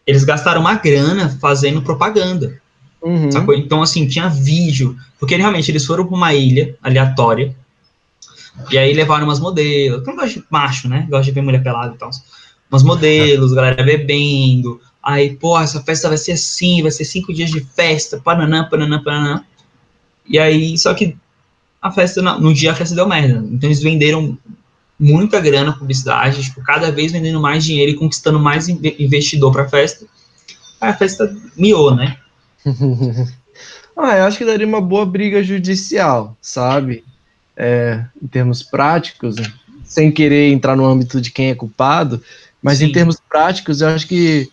eles gastaram uma grana fazendo propaganda. Uhum. Sacou? Então, assim, tinha vídeo. Porque realmente eles foram pra uma ilha aleatória. E aí levaram umas modelos. Eu não gosto de macho, né? Gosto de ver mulher pelada e tal. Umas modelos, galera bebendo. Aí, pô, essa festa vai ser assim, vai ser cinco dias de festa, pananã, pananã, pananã. E aí, só que a festa, no dia a festa deu merda. Então eles venderam muita grana publicidade, tipo, cada vez vendendo mais dinheiro e conquistando mais inve- investidor pra festa. Aí a festa miou, né? ah, eu acho que daria uma boa briga judicial, sabe? É, em termos práticos, sem querer entrar no âmbito de quem é culpado, mas Sim. em termos práticos, eu acho que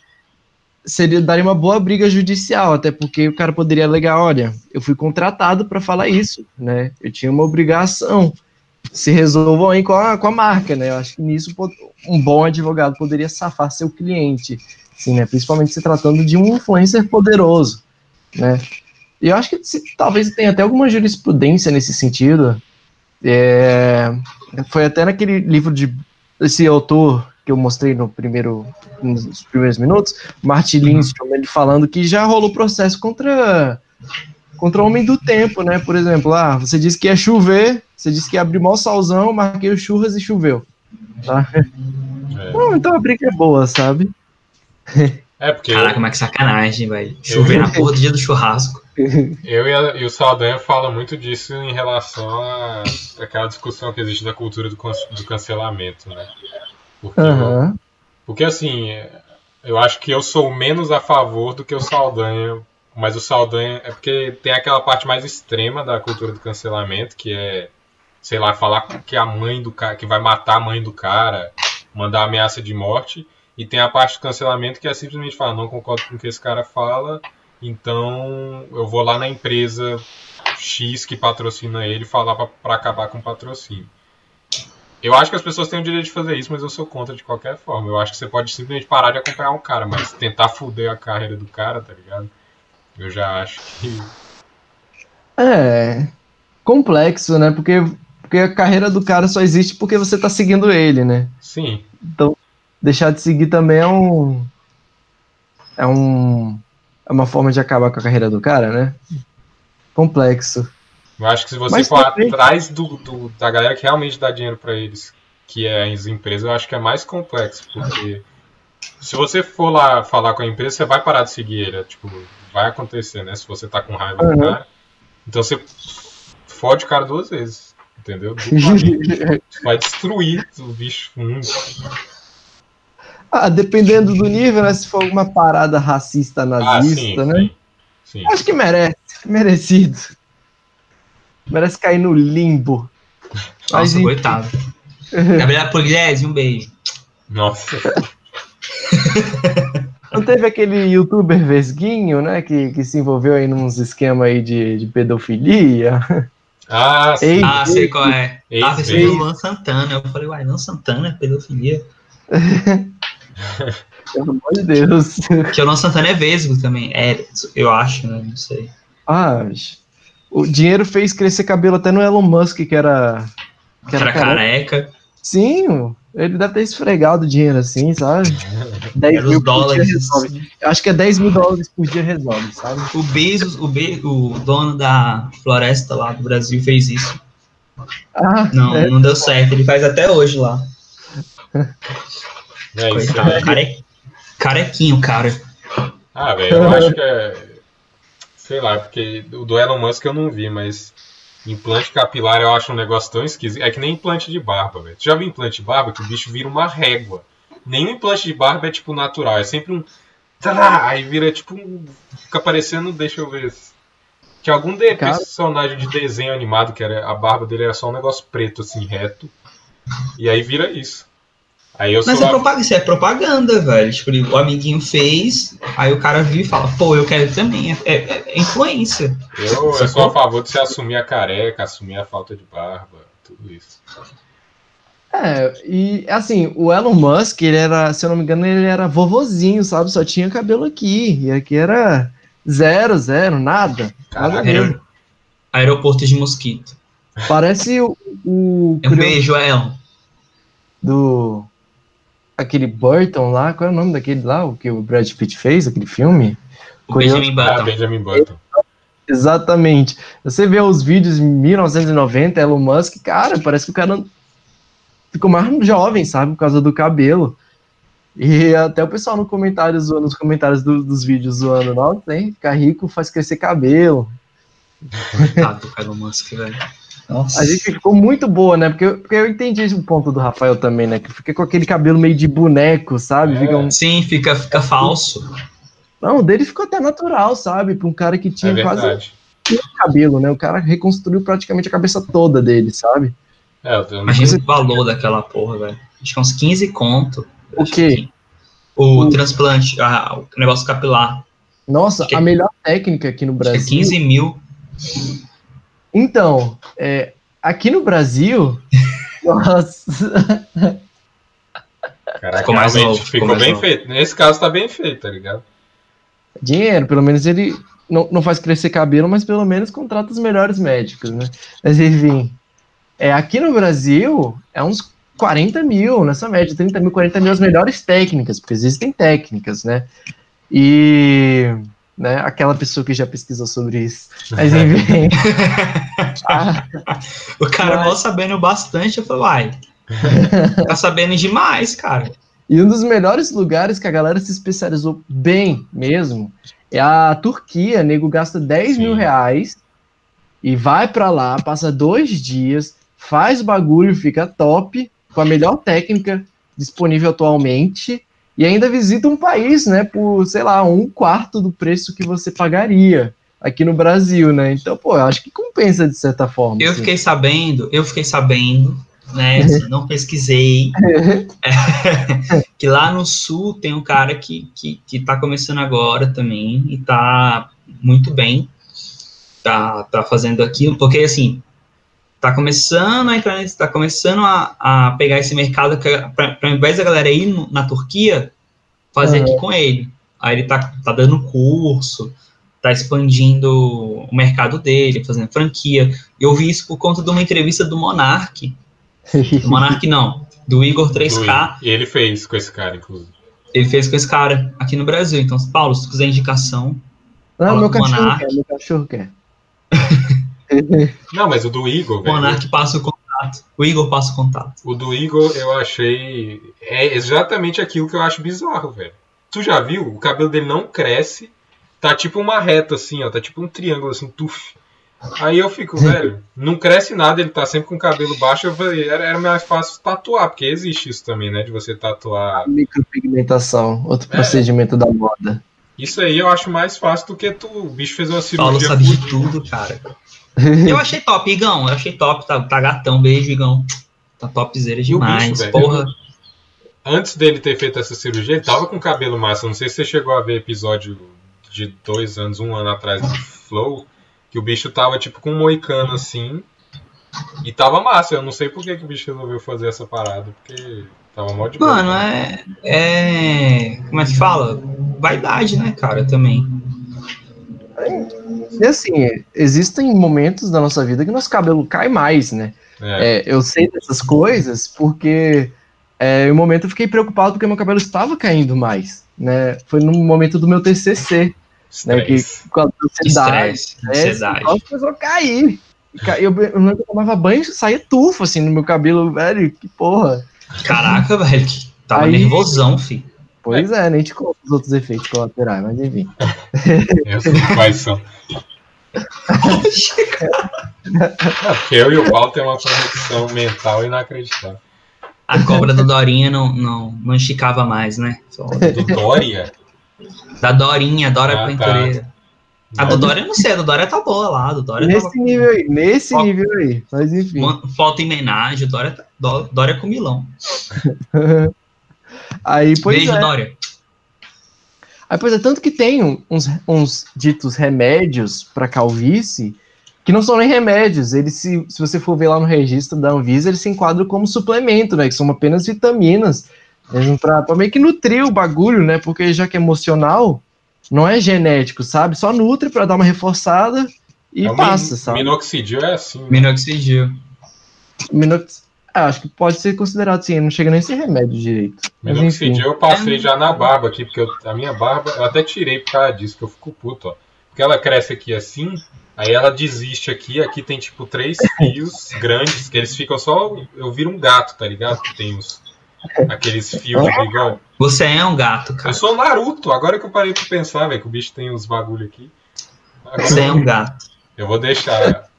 seria daria uma boa briga judicial, até porque o cara poderia alegar, olha, eu fui contratado para falar isso, né? Eu tinha uma obrigação. Se resolvam aí com a, com a marca, né? Eu acho que nisso um bom advogado poderia safar seu cliente, sim, né? Principalmente se tratando de um influencer poderoso, né? E eu acho que se- talvez tenha até alguma jurisprudência nesse sentido. É, foi até naquele livro de esse autor que eu mostrei no primeiro, nos primeiros minutos, Martin Lindstrom, ele falando que já rolou processo contra contra o homem do tempo, né? Por exemplo, ah, você disse que ia chover, você disse que ia abrir mó salzão, marquei o churras e choveu. Tá? É, Não, então a briga é boa, sabe? é porque Caraca, mas que sacanagem, velho. Chover na porra do dia do churrasco. eu e, a- e o Saldanha falam muito disso em relação a aquela discussão que existe da cultura do, do cancelamento, né? Porque, Aham. porque assim, Eu acho que eu sou menos a favor do que o Saldanha. Mas o Saldanha é porque tem aquela parte mais extrema da cultura do cancelamento, que é, sei lá, falar que a mãe do cara, que vai matar a mãe do cara, mandar ameaça de morte. E tem a parte do cancelamento que é simplesmente falar, não concordo com o que esse cara fala, então eu vou lá na empresa X que patrocina ele falar para acabar com o patrocínio. Eu acho que as pessoas têm o direito de fazer isso, mas eu sou contra de qualquer forma. Eu acho que você pode simplesmente parar de acompanhar um cara, mas tentar fuder a carreira do cara, tá ligado? Eu já acho que. É. Complexo, né? Porque, porque a carreira do cara só existe porque você tá seguindo ele, né? Sim. Então, deixar de seguir também é um. É um. É uma forma de acabar com a carreira do cara, né? Complexo. Eu acho que se você Mas for também- atrás do, do- da galera que realmente dá dinheiro pra eles, que é as empresas, eu acho que é mais complexo, porque se você for lá falar com a empresa, você vai parar de seguir ele, é, tipo, vai acontecer, né? Se você tá com raiva do Uhum. cara. Então você fode o cara duas vezes, entendeu? Vai destruir o bicho. Hum. Ah, dependendo do nível, né? Se for alguma parada racista Ah, nazista, sim, né? sim. Sim. Acho que merece. Merecido. Merece cair no limbo. Mas, Nossa, coitado. Gabriela Pugliese, um beijo. Nossa. Não teve aquele youtuber Vesguinho, né? Que, que se envolveu aí nos esquemas aí de, de pedofilia. Ah, sim. Ei, Ah, sei qual é. Ex- Ah, pensei Luan Santana. Eu falei, uai, Luan Santana é pedofilia. Pelo amor de Deus. Porque o Luan Santana é vesgo também. É, eu acho, né? Não sei. Ah, o dinheiro fez crescer cabelo até no Elon Musk, que era. Que Era era careca. careca. Sim, ele deve ter esfregado dinheiro assim, sabe? 10 Era os mil dólares. resolve. Eu acho que é 10 mil dólares por dia resolve, sabe? O Bezos, o, Be o dono da floresta lá do Brasil fez isso. Ah, Não, é. não deu certo. Ele faz até hoje lá. É isso Coitado. aí. Care... Carequinho, cara. Ah, velho, eu acho que é. Sei lá, porque o do Elon Musk eu não vi, mas implante capilar eu acho um negócio tão esquisito. É que nem implante de barba, velho. Tu já viu implante de barba que o bicho vira uma régua? Nenhum implante de barba é tipo natural, é sempre um. Aí vira tipo um. Fica parecendo, deixa eu ver. Que algum de personagem de desenho animado, que era a barba dele era só um negócio preto, assim, reto. E aí vira isso. Aí eu Mas sou é a- propaganda, isso é propaganda, velho. Tipo, o amiguinho fez, aí o cara viu e fala, pô, eu quero também. É, é- é influência. Eu, eu sou a favor de se assumir a careca, assumir a falta de barba, tudo isso. É, e assim, o Elon Musk, ele era, se eu não me engano, ele era vovozinho, sabe? Só tinha cabelo aqui. E aqui era zero, zero, nada. Nada Caraca. mesmo. Aero- Aeroporto de Mosquito. Parece o, o Um beijo, Elon. do aquele Burton lá, qual é o nome daquele lá, o que o Brad Pitt fez, aquele filme? O Curioso. Benjamin Ah, Button. Benjamin Button. Exatamente. Você vê os vídeos em 1990, Elon Musk, cara, parece que o cara ficou mais jovem, sabe, por causa do cabelo. E até o pessoal no comentário zoando, nos comentários do- dos vídeos zoando, não, tem, ficar rico faz crescer cabelo. Coitado do Elon Musk, velho. Nossa. A gente ficou muito boa, né? Porque, eu- porque eu entendi o ponto do Rafael também, né? Que fica com aquele cabelo meio de boneco, sabe? É. Fica um... Sim, fica, fica falso. Não, o dele ficou até natural, sabe? Pra um cara que É tinha quase verdade. cabelo, né? O cara reconstruiu praticamente a cabeça toda dele, sabe? É, eu, Imagina o valor daquela porra, velho. Acho que é uns 15 conto. O quê? O O- transplante, ah, o negócio capilar. Nossa, Que- a melhor técnica aqui no Acho que é Brasil. 15 mil. Então, é, aqui no Brasil. nossa. Caraca, Ficou mais novo, ficou ficou mais bem novo. feito. Nesse caso tá bem feito, tá ligado? Dinheiro, pelo menos ele não, não faz crescer cabelo, mas pelo menos contrata os melhores médicos, né? Mas enfim. É, aqui no Brasil é uns 40 mil nessa média, 30 mil, 40 mil as melhores técnicas, porque existem técnicas, né? E né, aquela pessoa que já pesquisou sobre isso. Mas enfim. Ah, O cara Mas- mal sabendo bastante, eu falei, uai, tá sabendo demais, cara. E um dos melhores lugares que a galera se especializou bem mesmo é a Turquia. Nego gasta 10 mil Sim. reais e vai pra lá, passa dois dias, faz o bagulho, fica top, com a melhor técnica disponível atualmente. E ainda visita um país, né, por, sei lá, um quarto do preço que você pagaria aqui no Brasil, né? Então, pô, eu acho que compensa de certa forma. Eu assim. fiquei sabendo, eu fiquei sabendo, né? assim, não pesquisei. é, que lá no sul tem um cara que, que, que tá começando agora também e tá muito bem. Tá, tá fazendo aquilo, porque assim, tá começando a entrar nesse, tá começando a, a pegar esse mercado para ao invés da galera ir no, na Turquia, fazer aqui com ele. Aí ele tá, tá dando curso, tá expandindo o mercado dele, fazendo franquia. Eu vi isso por conta de uma entrevista do Monark. Do Monark não, do Igor 3K. E ele fez com esse cara, inclusive. Ele fez com esse cara aqui no Brasil. Então, Paulo, se tu quiser indicação, Fala meu do cachorro Monark. quer, meu cachorro quer. Não, mas o do Igor, o. Monark passa o contato. O Igor passa o contato. O do Igor eu achei. É exatamente aquilo que eu acho bizarro, velho. Tu já viu? O cabelo dele não cresce. Tá tipo uma reta assim, ó. Tá tipo um triângulo assim, tuf. Aí eu fico, velho, não cresce nada, ele tá sempre com o cabelo baixo. Eu falei, era, era mais fácil tatuar, porque existe isso também, né? De você tatuar. Micropigmentação, outro É. procedimento da moda. Isso aí eu acho mais fácil do que tu. O bicho fez uma Paulo cirurgia. sabe de tudo, cara. Eu achei top, Igão. Eu achei top, tá, tá gatão. Beijo, Igão. Tá topzera o bicho, demais. velho? Porra. Antes dele ter feito essa cirurgia, ele tava com cabelo massa. Não sei se você chegou a ver episódio de dois anos, um ano atrás do Flow, que o bicho tava tipo com um moicano assim. E tava massa. Eu não sei por que, que o bicho resolveu fazer essa parada, porque tava mó de boa. Mano, é, é. Como é que fala? Vaidade, né, cara, também. E assim, existem momentos da nossa vida que nosso cabelo cai mais, né? É, É, eu sei dessas coisas porque é, em um momento eu fiquei preocupado porque meu cabelo estava caindo mais, né? Foi no momento do meu TCC, né? Que com a ansiedade, Estresse, né, ansiedade. começou a cair. Ca- Eu, eu eu tomava banho e saía tufo, assim, no meu cabelo, velho, que porra. Caraca, velho. que Tava Aí- nervosão, filho. Pois é, nem te conto os outros efeitos colaterais, mas enfim. Eu sei quais são. Eu e o Paulo tem uma conexão mental inacreditável. A cobra da Dorinha não, não, não esticava mais, né? Só- Do Dória? Da Dorinha, Dora Ah, tá. Aventureira. A do Dória eu não sei, a do Dória tá boa lá. Do Dória tava Nesse nível aí, nesse nível aí. Mas enfim. Em homenagem, Dória, tá- Dó- Dória com Milão. Aí, pois Beijo, é. Dória. Aí, pois é, tanto que tem uns, uns ditos remédios para calvície que não são nem remédios. Eles, se, se você for ver lá no registro da Anvisa, eles se enquadram como suplemento, né? Que são apenas vitaminas. para meio que nutrir o bagulho, né? Porque já que é emocional, não é genético, sabe? Só nutre para dar uma reforçada e É passa, min- sabe? Minoxidil é assim. né? Minoxidil. Minox... Ah, acho que pode ser considerado assim, não chega nem a ser remédio direito. Mas enfim. Minoxidil eu passei já na barba aqui, porque eu- a minha barba, eu até tirei por causa disso, que eu fico puto, ó. Porque ela cresce aqui assim, aí ela desiste aqui, aqui tem tipo três fios grandes, que eles ficam só. Eu viro um gato, tá ligado? Que tem os, aqueles fios de bigode. Você é um gato, Eu cara. sou o Naruto, agora que eu parei pra pensar, velho, que o bicho tem uns bagulho aqui. Agora Você é um gato. eu vou deixar,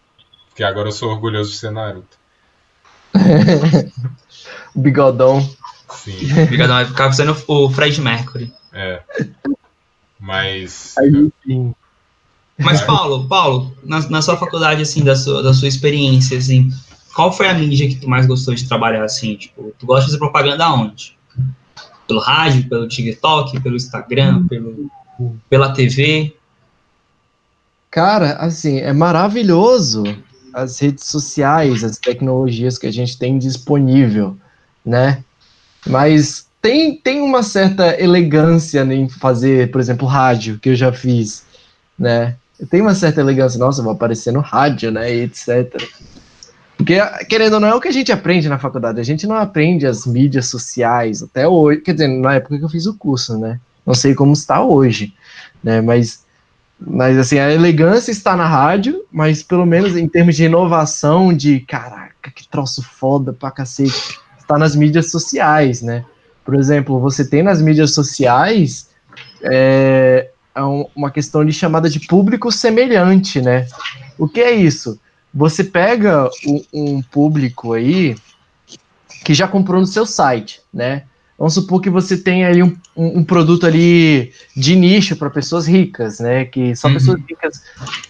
porque agora eu sou orgulhoso de ser Naruto. O bigodão. Sim, Obrigadão, vai ficar sendo o Fred Mercury. é. Mas. Aí, enfim. Mas, Paulo, Paulo, na, na sua faculdade, assim, da sua, da sua experiência, assim, qual foi a mídia que tu mais gostou de trabalhar, assim? Tipo, tu gosta de fazer propaganda aonde? Pelo rádio, pelo TikTok, pelo Instagram, pelo, pela TV? Cara, assim, é maravilhoso as redes sociais, as tecnologias que a gente tem disponível, né? Mas tem, tem uma certa elegância em fazer, por exemplo, rádio, que eu já fiz, né? Tem uma certa elegância, nossa, vou aparecer no rádio, né, e etc. Porque, querendo ou não, é o que a gente aprende na faculdade. A gente não aprende as mídias sociais até hoje. Quer dizer, na época que eu fiz o curso, né? Não sei como está hoje, né? Mas mas assim, a elegância está na rádio, mas pelo menos em termos de inovação, de caraca, que troço foda pra cacete, está nas mídias sociais, né? Por exemplo, você tem nas mídias sociais é, é um- uma questão de chamada de público semelhante, né? O que é isso? Você pega um, um público aí que já comprou no seu site, né? Vamos supor que você tem aí um, um, um produto ali de nicho para pessoas ricas, né? Que só Uhum. pessoas ricas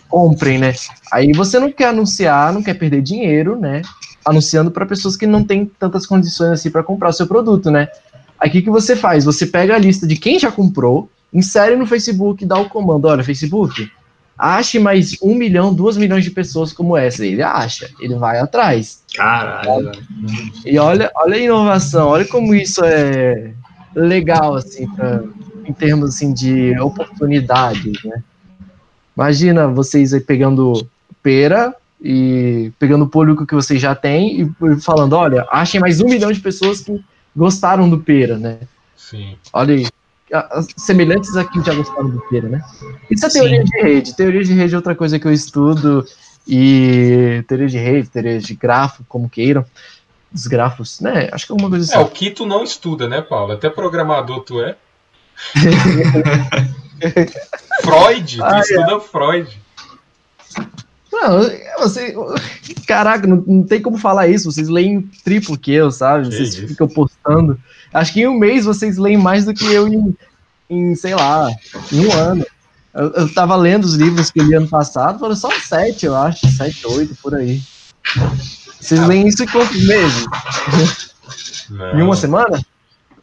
comprem, né? Aí você não quer anunciar, não quer perder dinheiro, né? Anunciando para pessoas que não têm tantas condições assim para comprar o seu produto, né? Aí o que, que você faz? Você pega a lista de quem já comprou, insere no Facebook, dá o comando, olha, Facebook, ache mais um milhão, duas milhões de pessoas como essa. Ele acha, ele vai atrás. Caralho. E olha, olha a inovação, olha como isso é legal, assim, pra, em termos assim, de oportunidades, né? Imagina vocês aí pegando pera e pegando o público que vocês já têm e falando, olha, achem mais um milhão de pessoas que gostaram do pera, né? Sim. Olha aí, a- semelhantes aqui já gostaram do pera, né? Isso é Sim. teoria de rede. Teoria de rede é outra coisa que eu estudo e teoria de rede, teoria de grafo, como queiram. Os grafos, né? Acho que é alguma coisa É, assim. o que tu não estuda, né, Paulo? Até programador tu é. Freud, tu Ah, é. estuda Freud. Não, você. Caraca, não, não tem como falar isso. Vocês leem triplo que eu, sabe? Vocês isso. ficam postando. Acho que em um mês vocês leem mais do que eu em, em sei lá, em um ano. Eu, eu tava lendo os livros que eu li ano passado, foram só sete, eu acho. Sete, oito, por aí. Vocês Ah. leem isso em quantos meses? Não. Em uma semana?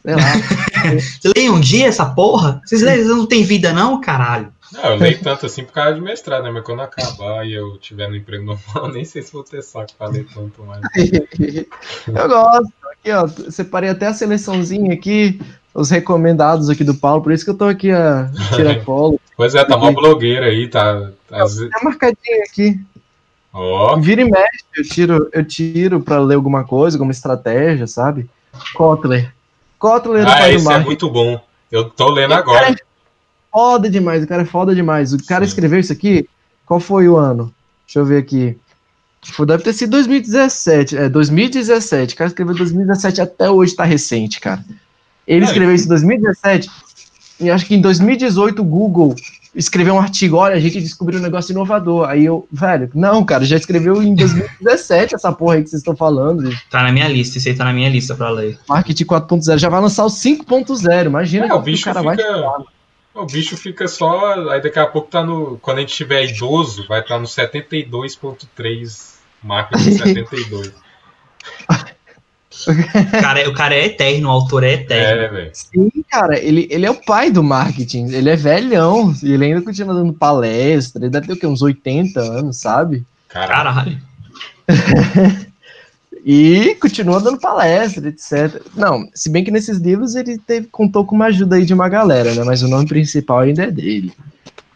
Sei lá. Você lê um dia essa porra? Vocês leem, vocês não tem vida não, caralho? Não, eu leio tanto assim por causa de mestrado, né? Mas quando acabar e eu tiver no emprego normal, nem sei se vou ter saco pra ler tanto mais. Eu gosto. Aqui, ó. Separei até a seleçãozinha aqui, os recomendados aqui do Paulo, por isso que eu tô aqui a tirar colo. Pois é, tá uma blogueira aí, tá. tá às Tá marcadinho aqui. Ó, Vira e mexe, eu tiro, eu tiro pra ler alguma coisa, alguma estratégia, sabe? Kotler. Kotler é ah, esse é muito bom. Eu tô lendo agora. Foda demais, o cara é foda demais. O cara Sim. escreveu isso aqui, qual foi o ano? Deixa eu ver aqui. Tipo, deve ter sido 2017. É, 2017. O cara escreveu 2017 até hoje, tá recente, cara. Ele É. escreveu isso em 2017 e acho que em 2018 o Google escreveu um artigo, olha, a gente descobriu um negócio inovador. Aí eu, velho, não, cara, já escreveu em 2017 essa porra aí que vocês estão falando. de Tá na minha lista, esse aí tá na minha lista pra ler. Marketing 4.0, já vai lançar o 5.0. Imagina É, que o bicho cara vai fica. O bicho fica só. Aí daqui a pouco tá no. Quando a gente tiver idoso, vai estar no 72.3 marketing 72. O cara, é- o cara é eterno, o autor é eterno. É, velho. Sim, cara, ele, ele é o pai do marketing. Ele é velhão. E ele ainda continua dando palestra. Ele deve ter o quê? Uns 80 anos, sabe? Caralho. Caralho. E continua dando palestra, etc. Não, se bem que nesses livros ele teve, contou com uma ajuda aí de uma galera, né? Mas o nome principal ainda é dele.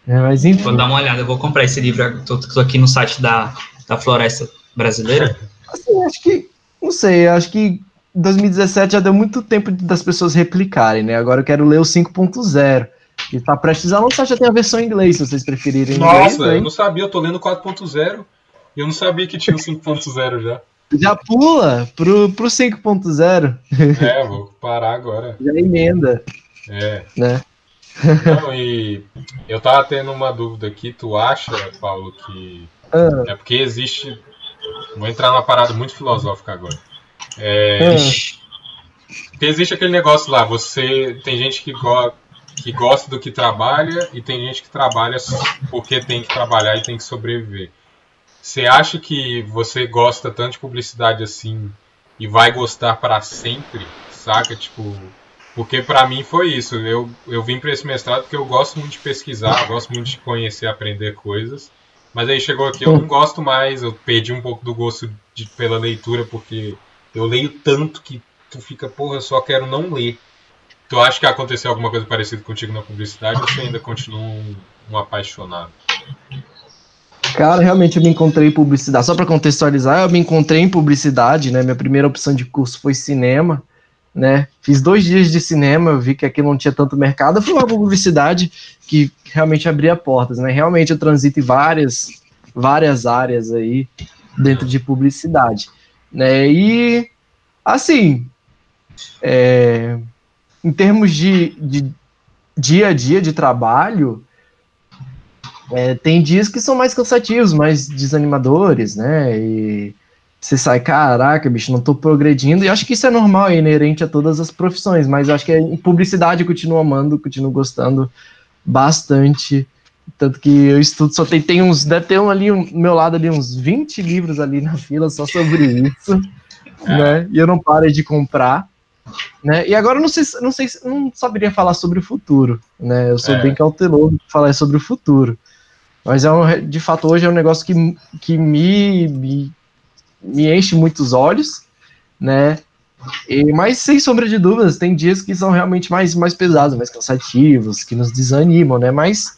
É, mas enfim. Vou dar uma olhada, eu vou comprar esse livro. Tô, tô aqui no site da, da Floresta Brasileira. Assim, acho que. Não sei, acho que 2017 já deu muito tempo das pessoas replicarem, né? Agora eu quero ler o 5.0. Que tá prestes a lançar, já tem a versão em inglês, se vocês preferirem. em Nossa, inglês, né? eu não sabia, eu tô lendo 4.0 e eu não sabia que tinha o 5.0 já. Já pula pro, pro 5.0, É, vou parar agora. já emenda, É. né? Não, e eu tava tendo uma dúvida aqui, tu acha, Paulo, que. Ah, É porque existe. Vou entrar numa parada muito filosófica agora. É. Ixi. Porque existe aquele negócio lá, você. Tem gente que, go, que gosta do que trabalha e tem gente que trabalha porque tem que trabalhar e tem que sobreviver. Você acha que você gosta tanto de publicidade assim e vai gostar para sempre, saca? Tipo, porque pra mim foi isso. Eu, eu vim para esse mestrado porque eu gosto muito de pesquisar, gosto muito de conhecer, aprender coisas. Mas aí chegou aqui, eu não gosto mais, eu perdi um pouco do gosto de, pela leitura porque eu leio tanto que tu fica, porra, eu só quero não ler. Tu acha que aconteceu alguma coisa parecida contigo na publicidade ou você ainda continua um, um apaixonado? Cara, realmente eu me encontrei em publicidade. Só para contextualizar, eu me encontrei em publicidade, né? Minha primeira opção de curso foi cinema, né? Fiz dois dias de cinema, eu vi que aqui não tinha tanto mercado. Eu fui uma publicidade que realmente abria portas, né? Realmente eu transito em várias, várias áreas aí dentro de publicidade, né? E assim, é, em termos de, de dia a dia de trabalho, é, tem dias que são mais cansativos, mais desanimadores, né? E você sai, caraca, bicho, não tô progredindo. E acho que isso é normal, é inerente a todas as profissões, mas acho que em publicidade eu continuo amando, continuo gostando bastante. Tanto que eu estudo, só tem, tem uns, deve ter um ali, um, meu lado ali, uns 20 livros ali na fila só sobre isso, é. né? E eu não paro de comprar, né? E agora eu não sei, não sei, não saberia falar sobre o futuro, né? Eu sou é. bem cauteloso para falar sobre o futuro. Mas é um, de fato hoje é um negócio que, que me, me, me enche muitos olhos, né? E, mas sem sombra de dúvidas, tem dias que são realmente mais, mais pesados, mais cansativos, que nos desanimam, né? Mas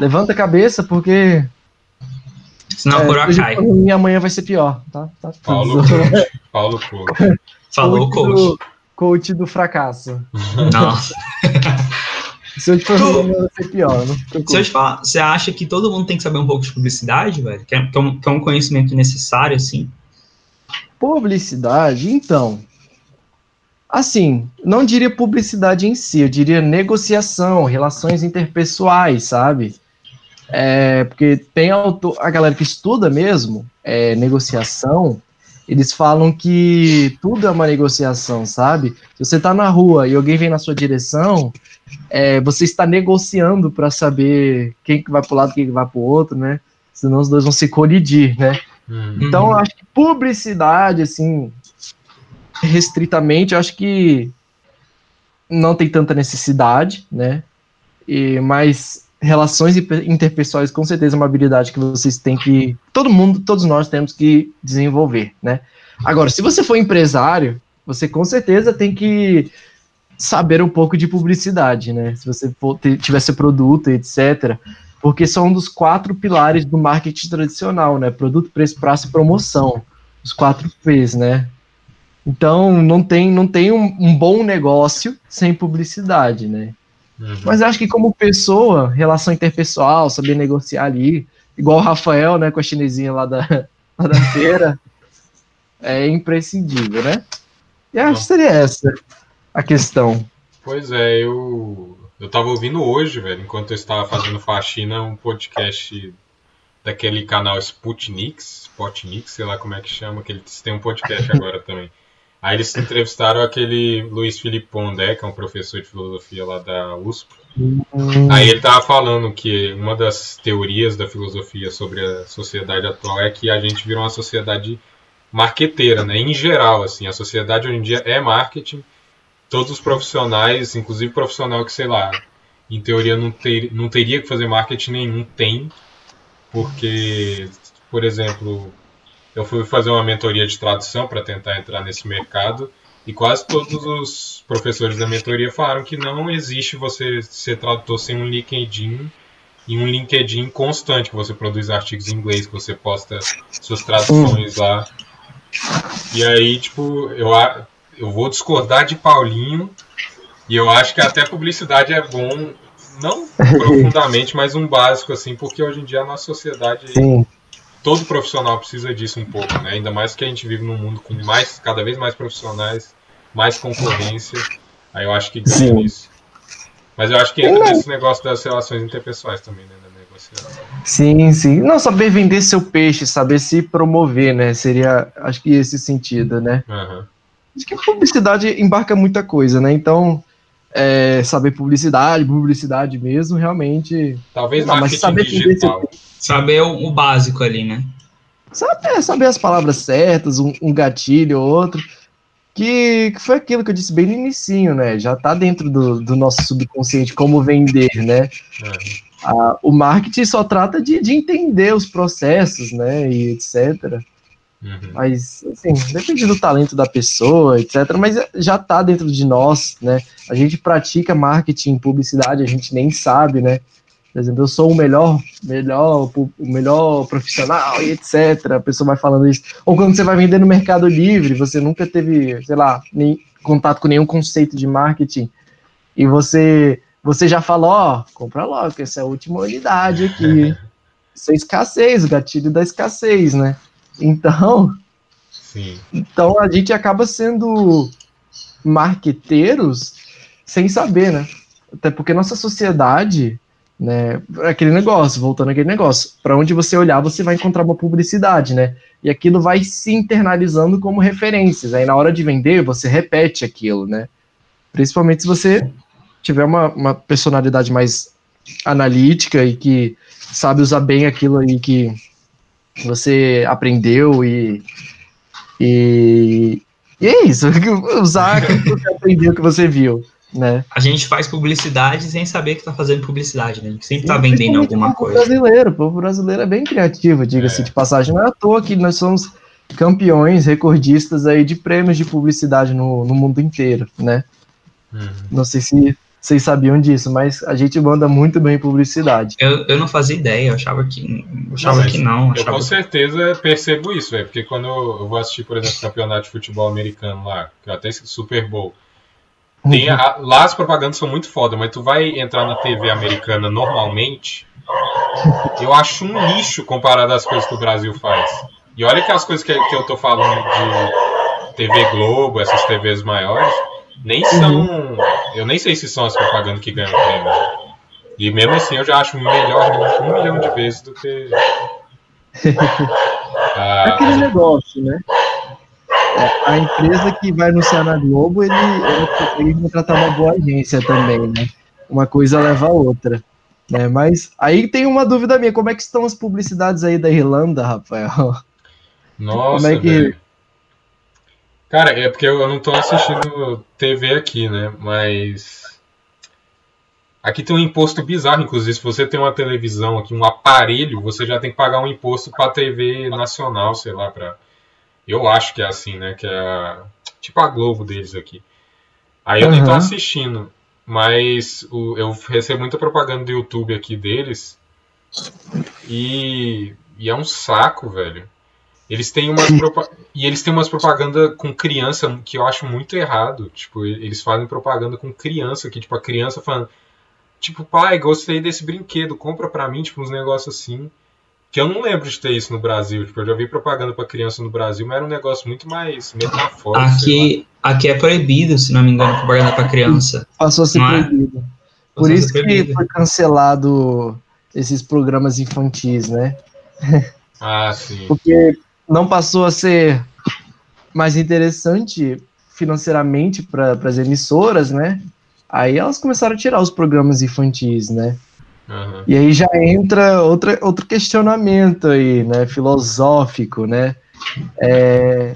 levanta a cabeça, porque. Senão é, por cai. E amanhã vai ser pior, tá? tá Paulo Coach. Paulo Coach. Falou coach. Do, coach do fracasso. Nossa. Se eu te falar, vai ser pior, não Se eu te falar, você acha que todo mundo tem que saber um pouco de publicidade, velho? Que é, que é, um, que é um conhecimento necessário, assim? Publicidade, então. Assim, não diria publicidade em si, eu diria negociação, relações interpessoais, sabe? É, porque tem autor, a galera que estuda mesmo é, negociação, eles falam que tudo é uma negociação, sabe? Se você tá na rua e alguém vem na sua direção, é, você está negociando para saber quem que vai para o lado, quem que vai para o outro, né? Senão os dois vão se colidir, né? Uhum. Então, eu acho que publicidade, assim, restritamente, eu acho que não tem tanta necessidade, né? E, mas relações interpessoais com certeza é uma habilidade que vocês têm que todo mundo, todos nós temos que desenvolver, né? Agora, se você for empresário, você com certeza tem que saber um pouco de publicidade, né? Se você tivesse produto, etc. Porque são um dos quatro pilares do marketing tradicional, né? Produto, preço, prazo e promoção. Os quatro P's, né? Então, não tem, não tem um, um bom negócio sem publicidade, né? Uhum. Mas acho que como pessoa, relação interpessoal, saber negociar ali, igual o Rafael, né, com a chinesinha lá da, lá da feira, é imprescindível, né? E acho que seria essa a questão. Pois é, eu eu tava ouvindo hoje, velho, enquanto eu estava fazendo faxina, um podcast daquele canal Sputnik, Sputnik, sei lá como é que chama, que eles têm um podcast agora também. Aí eles entrevistaram aquele Luiz Felipe Pondé, que é um professor de filosofia lá da USP. Aí ele tava falando que uma das teorias da filosofia sobre a sociedade atual é que a gente virou uma sociedade marqueteira, né? Em geral, assim, a sociedade hoje em dia é marketing todos os profissionais, inclusive profissional que, sei lá, em teoria não, ter, não teria que fazer marketing nenhum, tem. Porque, por exemplo, eu fui fazer uma mentoria de tradução para tentar entrar nesse mercado e quase todos os professores da mentoria falaram que não existe você ser tradutor sem um LinkedIn e um LinkedIn constante, que você produz artigos em inglês, que você posta suas traduções lá. E aí, tipo, eu eu vou discordar de Paulinho e eu acho que até publicidade é bom, não profundamente, mas um básico, assim, porque hoje em dia a nossa sociedade, Sim. Todo profissional precisa disso um pouco, né? Ainda mais que a gente vive num mundo com mais, cada vez mais profissionais, mais concorrência, aí eu acho que ganha nisso. Mas eu acho que entra nesse negócio das relações interpessoais também, né? Sim, sim. Não, saber vender seu peixe, saber se promover, né? Seria, acho que esse sentido, né? Uhum. Acho que a publicidade embarca muita coisa, né? Então, é, saber publicidade, publicidade mesmo, realmente. Talvez não, mas saber digital. Saber o, o, básico ali, né? Saber, saber as palavras certas, um, um gatilho ou outro. Que, que, foi aquilo que eu disse bem no início, né? Já tá dentro do, do nosso subconsciente como vender, né? É. o marketing só trata de, de entender os processos, né? E etc. Uhum. Mas, assim, depende do talento da pessoa, etc. Mas já está dentro de nós, né? A gente pratica marketing, publicidade, a gente nem sabe, né? Por exemplo, eu sou o melhor, melhor, o melhor profissional e etc. A pessoa vai falando isso. Ou quando você vai vender no Mercado Livre, você nunca teve, sei lá, nem contato com nenhum conceito de marketing e você você já falou, ó, compra logo, essa é a última unidade aqui. Isso é escassez, o gatilho da escassez, né? Então, Sim. então a gente acaba sendo marqueteiros sem saber, né? Até porque nossa sociedade né? Aquele negócio, voltando aquele negócio, para onde você olhar, você vai encontrar uma publicidade, né? E aquilo vai se internalizando como referências. Aí na hora de vender, você repete aquilo, né? Principalmente se você tiver uma, uma personalidade mais analítica e que sabe usar bem aquilo aí que você aprendeu e, e, e é isso, usar aquilo que você aprendeu, que você viu né? A gente faz publicidade sem saber que está fazendo publicidade, né? A gente sempre está vendendo alguma o coisa. brasileiro, o povo brasileiro é bem criativo, diga-se é. de passagem. Não é à toa que nós somos campeões, recordistas aí de prêmios de publicidade no, no mundo inteiro, né? Uhum. Não sei se vocês sabiam disso, mas a gente manda muito bem publicidade. Eu, eu não fazia ideia, eu achava que, eu achava não, que não. Eu com certeza percebo isso, velho, porque quando eu vou assistir, por exemplo, campeonato de futebol americano lá, que até Super Bowl, tem a, lá as propagandas são muito foda, mas tu vai entrar na TV americana normalmente, eu acho um lixo comparado às coisas que o Brasil faz. E olha que as coisas que, que eu tô falando de TV Globo, essas TVs maiores, nem são. Uhum. Eu nem sei se são as propagandas que ganham prêmio. E mesmo assim eu já acho melhor um milhão de vezes do que. Ah, aquele negócio, né? É, a empresa que vai anunciar na Globo, ele, ele contratar uma boa agência também, né? Uma coisa leva a outra. Né? Mas aí tem uma dúvida minha, como é que estão as publicidades aí da Irlanda, Rafael? Nossa, como é que... Cara, é porque eu não tô assistindo TV aqui, né? Mas... Aqui tem um imposto bizarro, inclusive, se você tem uma televisão aqui, um aparelho, você já tem que pagar um imposto para TV nacional, sei lá, para eu acho que é assim, né? Que é a, tipo a Globo deles aqui. Aí eu uhum. nem tô assistindo, mas o, eu recebo muita propaganda do YouTube aqui deles. E, e é um saco, velho. Eles têm umas e eles têm umas propaganda com criança que eu acho muito errado. Tipo, eles fazem propaganda com criança que tipo a criança falando, tipo, pai, gostei desse brinquedo, compra pra mim, tipo uns negócios assim. Que eu não lembro de ter isso no Brasil. Tipo, eu já vi propaganda para criança no Brasil, mas era um negócio muito mais metafórico. Aqui, aqui é proibido, se não me engano, propaganda para criança. Passou a ser é? proibido. Por isso que foi cancelado esses programas infantis, né? Ah, sim. Porque não passou a ser mais interessante financeiramente para as emissoras, né? Aí elas começaram a tirar os programas infantis, né? Uhum. E aí já entra outra, outro questionamento aí, né, filosófico, né, é,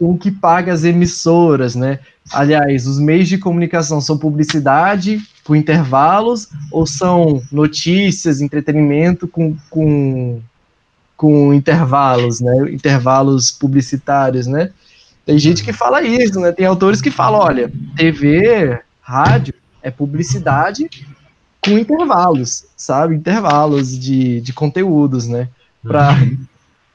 o que paga as emissoras, né? Aliás, os meios de comunicação são publicidade com intervalos ou são notícias, entretenimento com, com, com intervalos, né? Intervalos publicitários, né? Tem gente que fala isso, né? Tem autores que falam, olha, TV, rádio é publicidade com intervalos, sabe? Intervalos de, de conteúdos, né? Para uhum.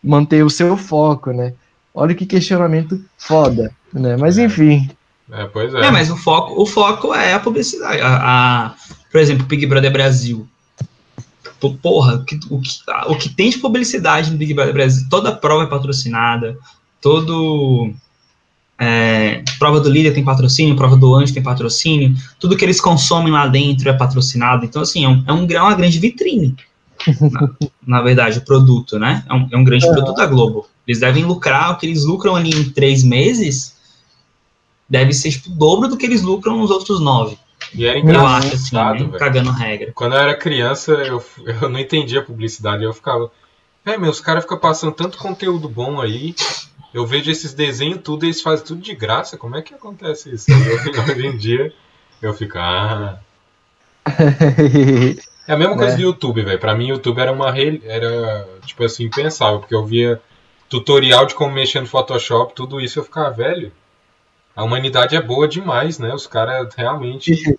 manter o seu foco, né? Olha que questionamento foda, né? Mas é. enfim. É, pois é. é. mas o foco, o foco é a publicidade. A, a por exemplo, Big Brother Brasil. Porra, o que, o, que, o que tem de publicidade no Big Brother Brasil, toda prova é patrocinada, todo é, prova do líder tem patrocínio, prova do anjo tem patrocínio, tudo que eles consomem lá dentro é patrocinado. Então, assim, é, um, é, um, é uma grande vitrine. na, na, verdade, o produto, né? É um, é um grande produto da Globo. Eles devem lucrar, o que eles lucram ali em três meses deve ser tipo, o dobro do que eles lucram nos outros nove. E era engraçado, eu acho, assim, né? cagando regra. Quando eu era criança, eu, eu não entendia publicidade, eu ficava. É, meus caras ficam passando tanto conteúdo bom aí, eu vejo esses desenhos tudo, eles fazem tudo de graça. Como é que acontece isso? Eu, hoje em dia eu fico, ah. É a mesma coisa é. do YouTube, velho. Pra mim, YouTube era uma era tipo assim impensável, porque eu via tutorial de como mexer no Photoshop, tudo isso eu ficava velho. A humanidade é boa demais, né? Os caras realmente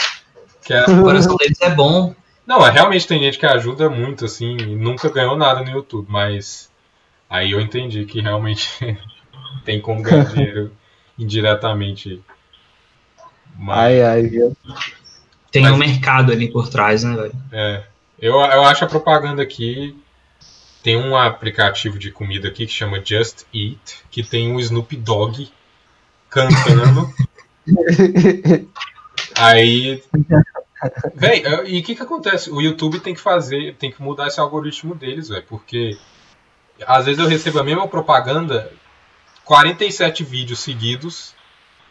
quer... o coração deles é bom. Não, é, realmente tem gente que ajuda muito assim, e nunca ganhou nada no YouTube, mas Aí eu entendi que realmente tem como ganhar dinheiro indiretamente. Mas... Ai, ai, viu? Tem Mas... um mercado ali por trás, né, velho? É. Eu, eu acho a propaganda aqui. Tem um aplicativo de comida aqui que chama Just Eat, que tem um Snoop Dogg cantando. Aí Véi, é, e o que que acontece? O YouTube tem que fazer, tem que mudar esse algoritmo deles, velho, porque às vezes eu recebo a mesma propaganda, 47 vídeos seguidos,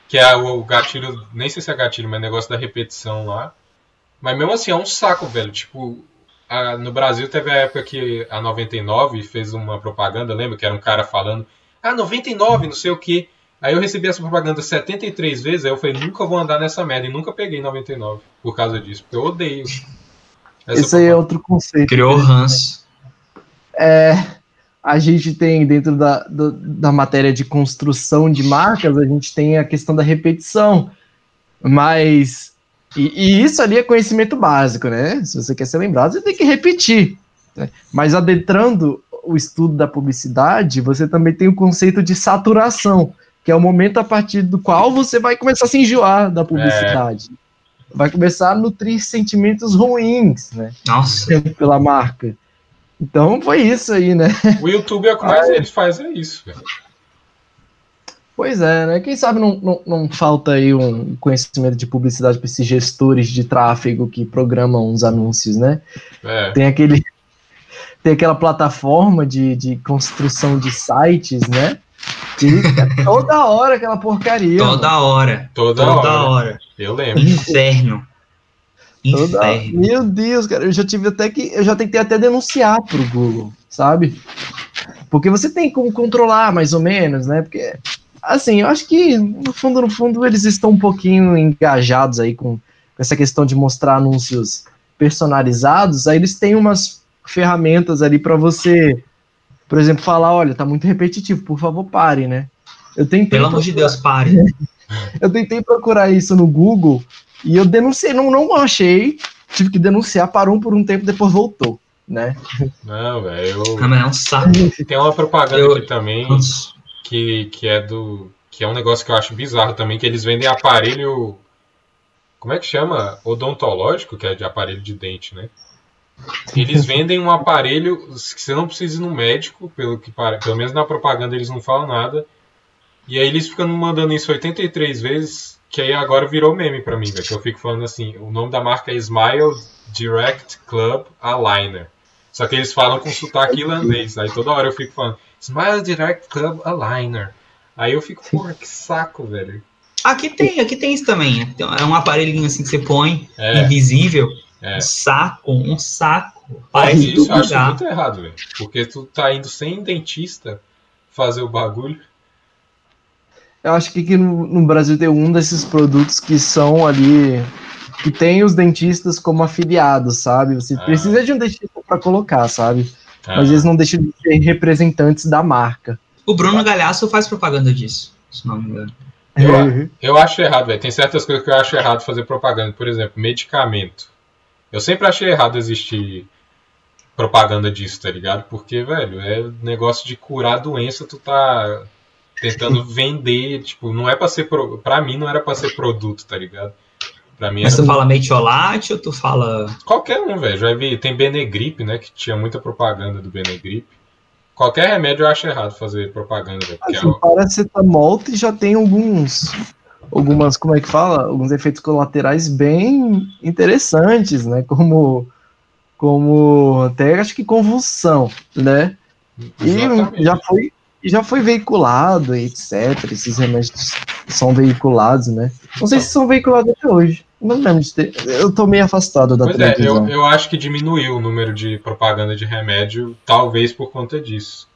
que é o gatilho, nem sei se é gatilho, mas é negócio da repetição lá. Mas mesmo assim é um saco, velho. Tipo, a- no Brasil teve a época que a 99 fez uma propaganda, lembra? Que era um cara falando, ah, 99, não sei o que. Aí eu recebi essa propaganda 73 vezes, aí eu falei, nunca vou andar nessa merda. E nunca peguei 99 por causa disso, porque eu odeio. Esse aí é outro conceito. Criou ranço. É, a gente tem dentro da, do- da matéria de construção de marcas, a gente tem a questão da repetição. Mas. E, e isso ali é conhecimento básico, né? Se você quer ser lembrado, você tem que repetir. né? Mas adentrando o estudo da publicidade, você também tem o conceito de saturação, que é o momento a partir do qual você vai começar a se enjoar da publicidade. Vai começar a nutrir sentimentos ruins, né? Nossa. Pela marca. Então foi isso aí, né? O YouTube é o que mais eles fazem, é isso, velho. Pois é, né? Quem sabe não, não, não falta aí um conhecimento de publicidade para esses gestores de tráfego que programam os anúncios, né? É. Tem aquele. Tem aquela plataforma de, de construção de sites, né? Toda hora aquela porcaria. mano. Toda hora. Toda, Toda hora. hora. Eu lembro. Inferno. Toda-. Meu Deus, cara, eu já tive até que. Eu já tentei até denunciar pro Google, sabe? Porque você tem como controlar, mais ou menos, né? Porque, assim, eu acho que, no fundo, no fundo, eles estão um pouquinho engajados aí com, com essa questão de mostrar anúncios personalizados. Aí eles têm umas ferramentas ali para você, por exemplo, falar: olha, tá muito repetitivo, por favor, pare, né? Eu tentei Pelo amor de procurar- Deus, pare. eu tentei procurar isso no Google e eu denunciei, não, não achei, tive que denunciar, parou por um tempo, depois voltou, né? Não, velho. eu- mas é um saco. Tem uma propaganda Eu- aqui também que, que é do. que é um negócio que eu acho bizarro também, que eles vendem aparelho. Como é que chama? Odontológico, que é de aparelho de dente, né? Eles vendem um aparelho que você não precisa ir no médico, pelo que pelo menos na propaganda eles não falam nada. E aí eles ficam mandando isso 83 vezes, que aí agora virou meme pra mim, velho. Que eu fico falando assim, o nome da marca é Smile Direct Club Aligner. Só que eles falam com sotaque irlandês. Aí toda hora eu fico falando Smile Direct Club Aligner. Aí eu fico, porra, que saco, velho. Aqui tem, aqui tem isso também. É um aparelhinho assim que você põe, É, invisível. É. Um saco, um saco. Parece isso eu acho muito errado, velho. Porque tu tá indo sem dentista fazer o bagulho. Eu acho que aqui no, no Brasil tem um desses produtos que são ali, que tem os dentistas como afiliados, sabe? Você Ah. precisa de um dentista para colocar, sabe? Ah, Mas eles não deixam de ser representantes da marca. O Bruno Galhaço faz propaganda disso, se não me engano. Eu- Eu acho errado, velho. Tem certas coisas que eu acho errado fazer propaganda. Por exemplo, medicamento. Eu sempre achei errado existir propaganda disso, tá ligado? Porque, velho, é negócio de curar a doença, tu tá tentando vender, tipo, não é pra ser. Pro... Pra mim não era pra ser produto, tá ligado? Pra mim Mas era tu fala metiolate ou tu fala. qualquer um, velho. Já vi, tem Benegripe, né? Que tinha muita propaganda do Benegripe. Qualquer remédio eu acho errado fazer propaganda, velho. É Assim, o- paracetamol já tem alguns, algumas, como é que fala? Alguns efeitos colaterais bem interessantes, né? Como, como até acho que convulsão, né? E Exatamente. já foi, já foi veiculado, etc. Esses remédios são veiculados, né? Não sei se são veiculados até hoje. Não lembro de ter. Eu tô meio afastado da Pois é, televisão. eu, eu acho que diminuiu o número de propaganda de remédio, talvez por conta disso.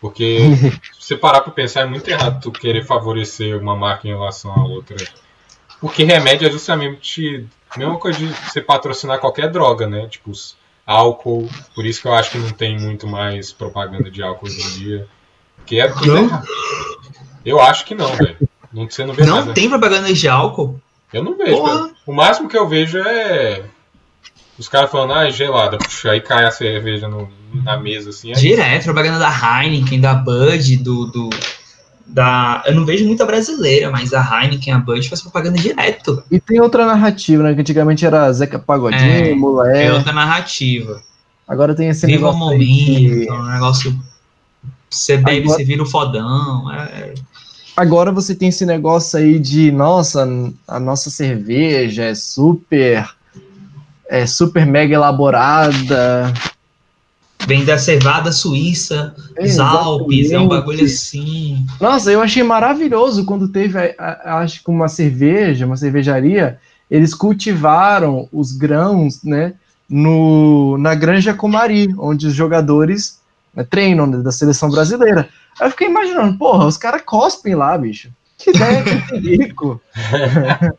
Porque você parar pra pensar, é muito errado tu querer favorecer uma marca em relação à outra. Porque remédio é justamente a mesma coisa de você patrocinar qualquer droga, né? Tipo, álcool. Por isso que eu acho que não tem muito mais propaganda de álcool hoje em dia. Que é tudo Não? errado. Eu acho que não, velho. Não, você não vê Não nada. tem propaganda de álcool? Eu não vejo. O máximo que eu vejo é os caras falando, ah, é gelada. Puxa, aí cai a cerveja no- na mesa assim. Aí, Direto, propaganda da Heineken, da Bud, do, do. Da. Eu não vejo muita brasileira, mas a Heineken, a Bud faz propaganda direto. E tem outra narrativa, né? Que antigamente era Zeca Pagodinho, É, É Mulher. outra narrativa. Agora tem esse Viva o negócio que- momento, um negócio. Você bebe, Agora- você vira o fodão. É, Agora você tem esse negócio aí de, nossa, a nossa cerveja é super é, super mega elaborada. Vem da cevada suíça, os Alpes, é um bagulho assim. Nossa, eu achei maravilhoso quando teve, a- a- acho que uma cerveja, uma cervejaria, eles cultivaram os grãos, né, no, na Granja Comari, onde os jogadores né, treinam né, da seleção brasileira. Aí eu fiquei imaginando, porra, os caras cospem lá, bicho. Que ideia de rico.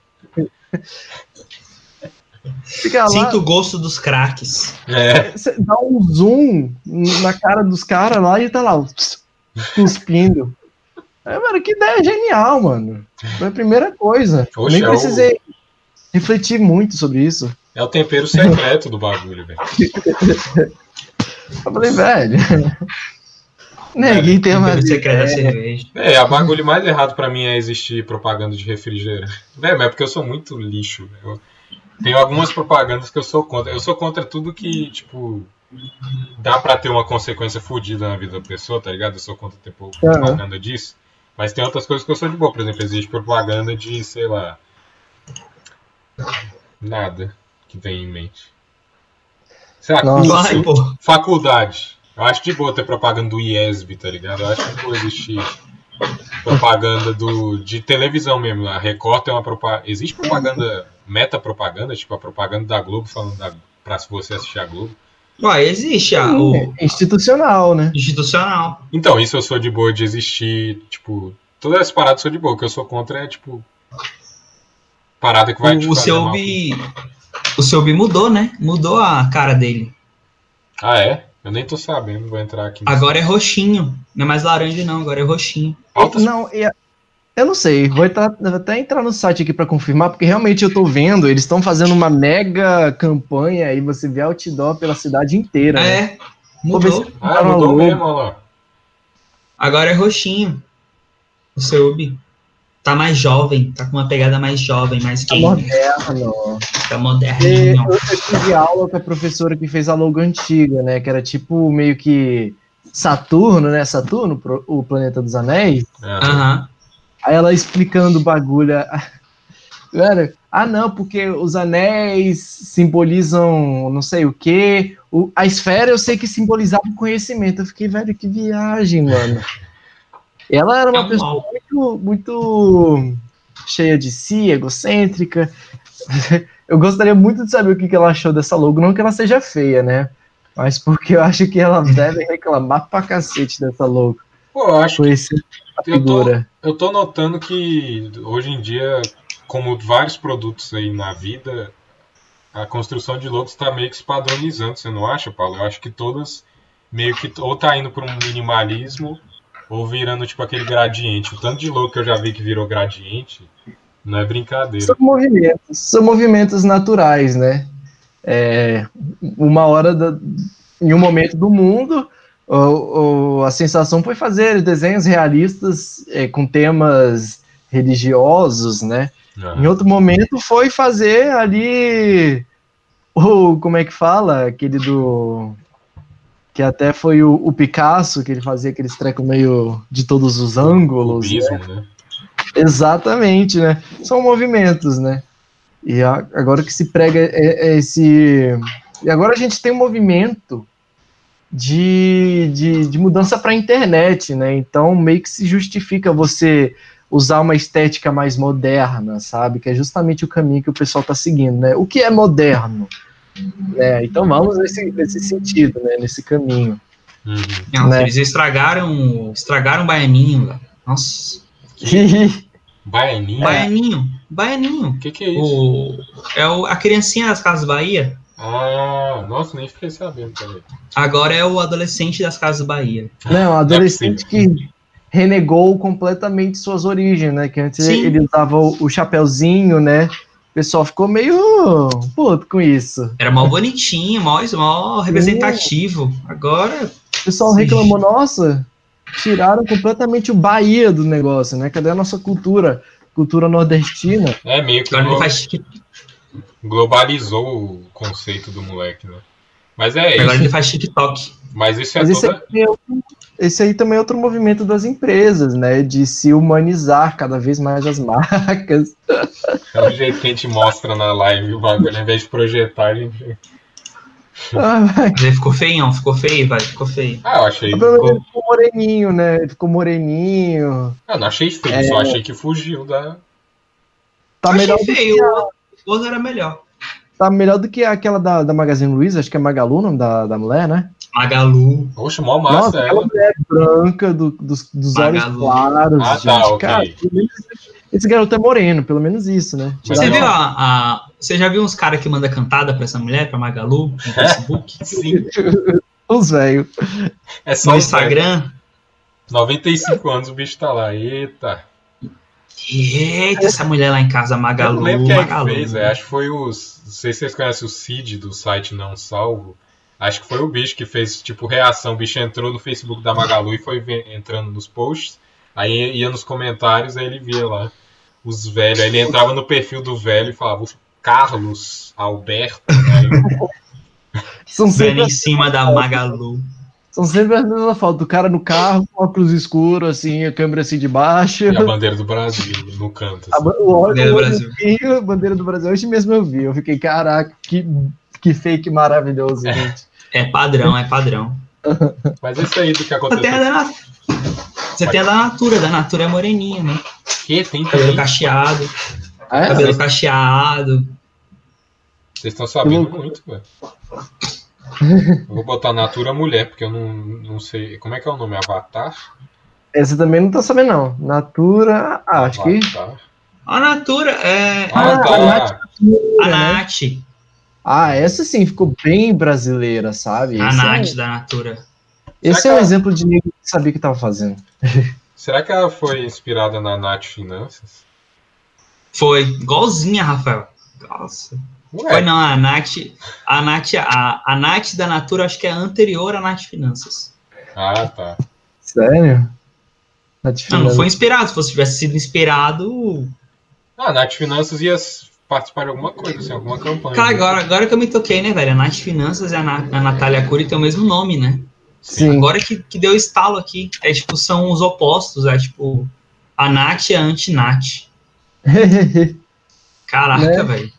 Fica lá, Sinto o gosto dos craques. É, você dá um zoom na cara dos caras lá e tá lá, cuspindo. É, mano, que ideia genial, mano. Foi a primeira coisa. Oxe, Nem é o- precisei refletir muito sobre isso. é o tempero secreto do bagulho, velho. Eu falei, velho. Neguinho tem uma. Cerveja. É, a bagulho mais errado pra mim é existir propaganda de refrigerante. Velho, mas é porque eu sou muito lixo, velho. Tem algumas propagandas que eu sou contra. Eu sou contra tudo que, tipo, dá pra ter uma consequência fodida na vida da pessoa, tá ligado? Eu sou contra ter propaganda disso. Mas tem outras coisas que eu sou de boa. Por exemplo, existe propaganda de, sei lá. Nada que vem em mente. Sei lá, Nossa. curso, Vai, pô. faculdade. Eu acho de boa ter propaganda do IESB, tá ligado? Eu acho de boa existir propaganda do, de televisão mesmo. A Record tem uma propaganda. Existe propaganda, meta-propaganda, tipo a propaganda da Globo falando da, pra você assistir a Globo. Ué, existe a, o É institucional, né? institucional. Então, isso eu sou de boa de existir, tipo. Todas as paradas eu sou de boa. O que eu sou contra é, tipo. Parada que vai te O, o fazer seu mal. bi. O seu bi mudou, né? Mudou a cara dele. Ah, é? Eu nem tô sabendo, vou entrar aqui. Agora é roxinho. Não é mais laranja, não, agora é roxinho. Altas Não, e- eu não sei. Vou entrar- até entrar no site aqui pra confirmar, porque realmente eu tô vendo, eles estão fazendo uma mega campanha e você vê outdoor pela cidade inteira. né? É, ver mudou. Ah, mudou logo. mesmo, olha lá. Agora é roxinho. O seu bi. Tá mais jovem, tá com uma pegada mais jovem, mais Tá moderno. Tá E moderninho. eu, eu tive aula com a professora que fez a logo antiga, né? Que era tipo meio que Saturno, né? Saturno, pro- o planeta dos anéis. É. Aham. Aí ela explicando o bagulho. Velho, ah não, porque os anéis simbolizam não sei o quê. O, a esfera eu sei que simbolizava o conhecimento. Eu fiquei, velho, que viagem, mano. Ela era uma É um pessoa mal. muito, muito cheia de si, egocêntrica. Eu gostaria muito de saber o que, que ela achou dessa logo. Não que ela seja feia, né? Mas porque eu acho que ela deve reclamar pra cacete dessa logo. Pô, eu acho esse a Eu tô-. Eu tô notando que hoje em dia, como vários produtos aí na vida, a construção de logos tá meio que se padronizando, você não acha, Paulo? Eu acho que todas meio que ou tá indo para um minimalismo ou virando tipo aquele gradiente. O tanto de logo que eu já vi que virou gradiente, não é brincadeira. São movimentos, são movimentos naturais, né? É, uma hora, da- em um momento do mundo, a sensação foi fazer desenhos realistas é, com temas religiosos, né? Ah, Em outro momento foi fazer ali o como é que fala aquele do que até foi o, o Picasso que ele fazia aqueles trecos meio de todos os ângulos. né? cubismo, né? Exatamente, né? São movimentos, né? E a- agora que se prega é- é esse. E agora a gente tem um movimento de, de, de mudança para a internet, né? Então meio que se justifica você usar uma estética mais moderna, sabe? Que é justamente o caminho que o pessoal está seguindo, né? O que é moderno? Né? Então vamos nesse, nesse sentido, né? Nesse caminho. Uhum. Não, Né? Eles estragaram, estragaram o baianinho, velho. Nossa. Baianinho? Baianinho. Baianinho. O que, que é isso? O, é o, a criancinha das Casas Bahia. Ah, nossa, nem fiquei sabendo também. Agora é o adolescente das Casas Bahia. Não, um adolescente possível. que renegou completamente suas origens, né? Que antes Sim. ele usava o, o chapéuzinho, né? O pessoal ficou meio puto com isso. Era mó bonitinho, mó, mó representativo. Agora, O pessoal Sim. reclamou, nossa, tiraram completamente o Bahia do negócio, né? Cadê a nossa cultura? Cultura nordestina. É meio que agora faz. globalizou o conceito do moleque, né? Mas é Agora isso. ele faz TikTok. Mas isso é Mas toda. também é esse aí também é outro movimento das empresas, né? De se humanizar cada vez mais as marcas. É o jeito que a gente mostra na live o bagulho. Ao invés de projetar, a gente. Ah, ficou feião, ficou feio, velho. Ficou feio. Ah, eu achei. ele ficou moreninho, né? Ele ficou moreninho. Eu não achei feio, É. só achei que fugiu da. Tá Achei melhor, do feio. que a- O outro era melhor. tá melhor do que aquela da, da Magazine Luiza, acho que é Magalu o nome da, da mulher, né? Magalu. Oxe, mó Nossa, massa aquela ela. mulher branca, do- dos, dos olhos claros, Ah, gente. tá, ok. Cara, esse garoto é moreno, pelo menos isso, né? Mas Você viu a, a- Você já viu uns caras que mandam cantada pra essa mulher, pra Magalu, no Facebook? Sim, Os velhos. é só no. Instagram? 95 anos o bicho tá lá. Eita. Eita, essa mulher lá em casa, Eu Magalu, não lembro quem é que Magalu. fez, velho. Acho que foi os. Não sei se vocês conhecem o Cid do site Não Salvo. Acho que foi o bicho que fez, tipo, reação. O bicho entrou no Facebook da Magalu e foi entrando nos posts. Aí ia nos comentários, aí ele via lá os velhos. Aí ele entrava no perfil do velho e falava, "O Carlos, Alberto. Aí, São sempre, em cima da Magalu. são sempre as mesmas fotos. Do cara no carro, com óculos escuros, assim, a câmera assim de baixo. e a bandeira do Brasil no canto. A assim. ba- o óleo Bandeira do o Brasil. olhinho, a bandeira do Brasil. Hoje mesmo eu vi. Eu fiquei, caraca, que, que fake maravilhoso, gente. É padrão, é padrão. Mas isso aí do que tem a aconteceu. da, Na- Você tem a da Natura, da Natura é moreninha, né? Que tem Cabelo também. cacheado, É? cabelo cacheado. Vocês estão sabendo muito, velho. Vou botar Natura Mulher, porque eu não, não sei. Como é que é o nome? Avatar? Essa também não tá sabendo, não. Natura, ah, acho que. Avatar. A Natura é Ah, Ah, tá. a Nath. Ah, essa sim ficou bem brasileira, sabe? A Esse, Nath é, da Natura. esse Será é um que- exemplo de nego que sabia o que tava fazendo. Será que ela foi inspirada na Nath Finanças? Foi igualzinha, Rafael. Nossa. Ué, Foi não, a Nath. A Nath, a, a Nath da Natura acho que é anterior à Nath Finanças. Ah, tá. Sério? Tá Não, não foi inspirado. Se fosse tivesse sido inspirado. Ah, a Nath Finanças ia participar de alguma coisa, assim, alguma campanha. Cara, agora, agora que eu me toquei, né, velho? A Nath Finanças e a, Na, a Natália Cury tem o mesmo nome, né? Sim. Agora que, que deu estalo aqui. É tipo, são os opostos. É tipo, a Nath e a anti-Nath. Caraca, Né? velho.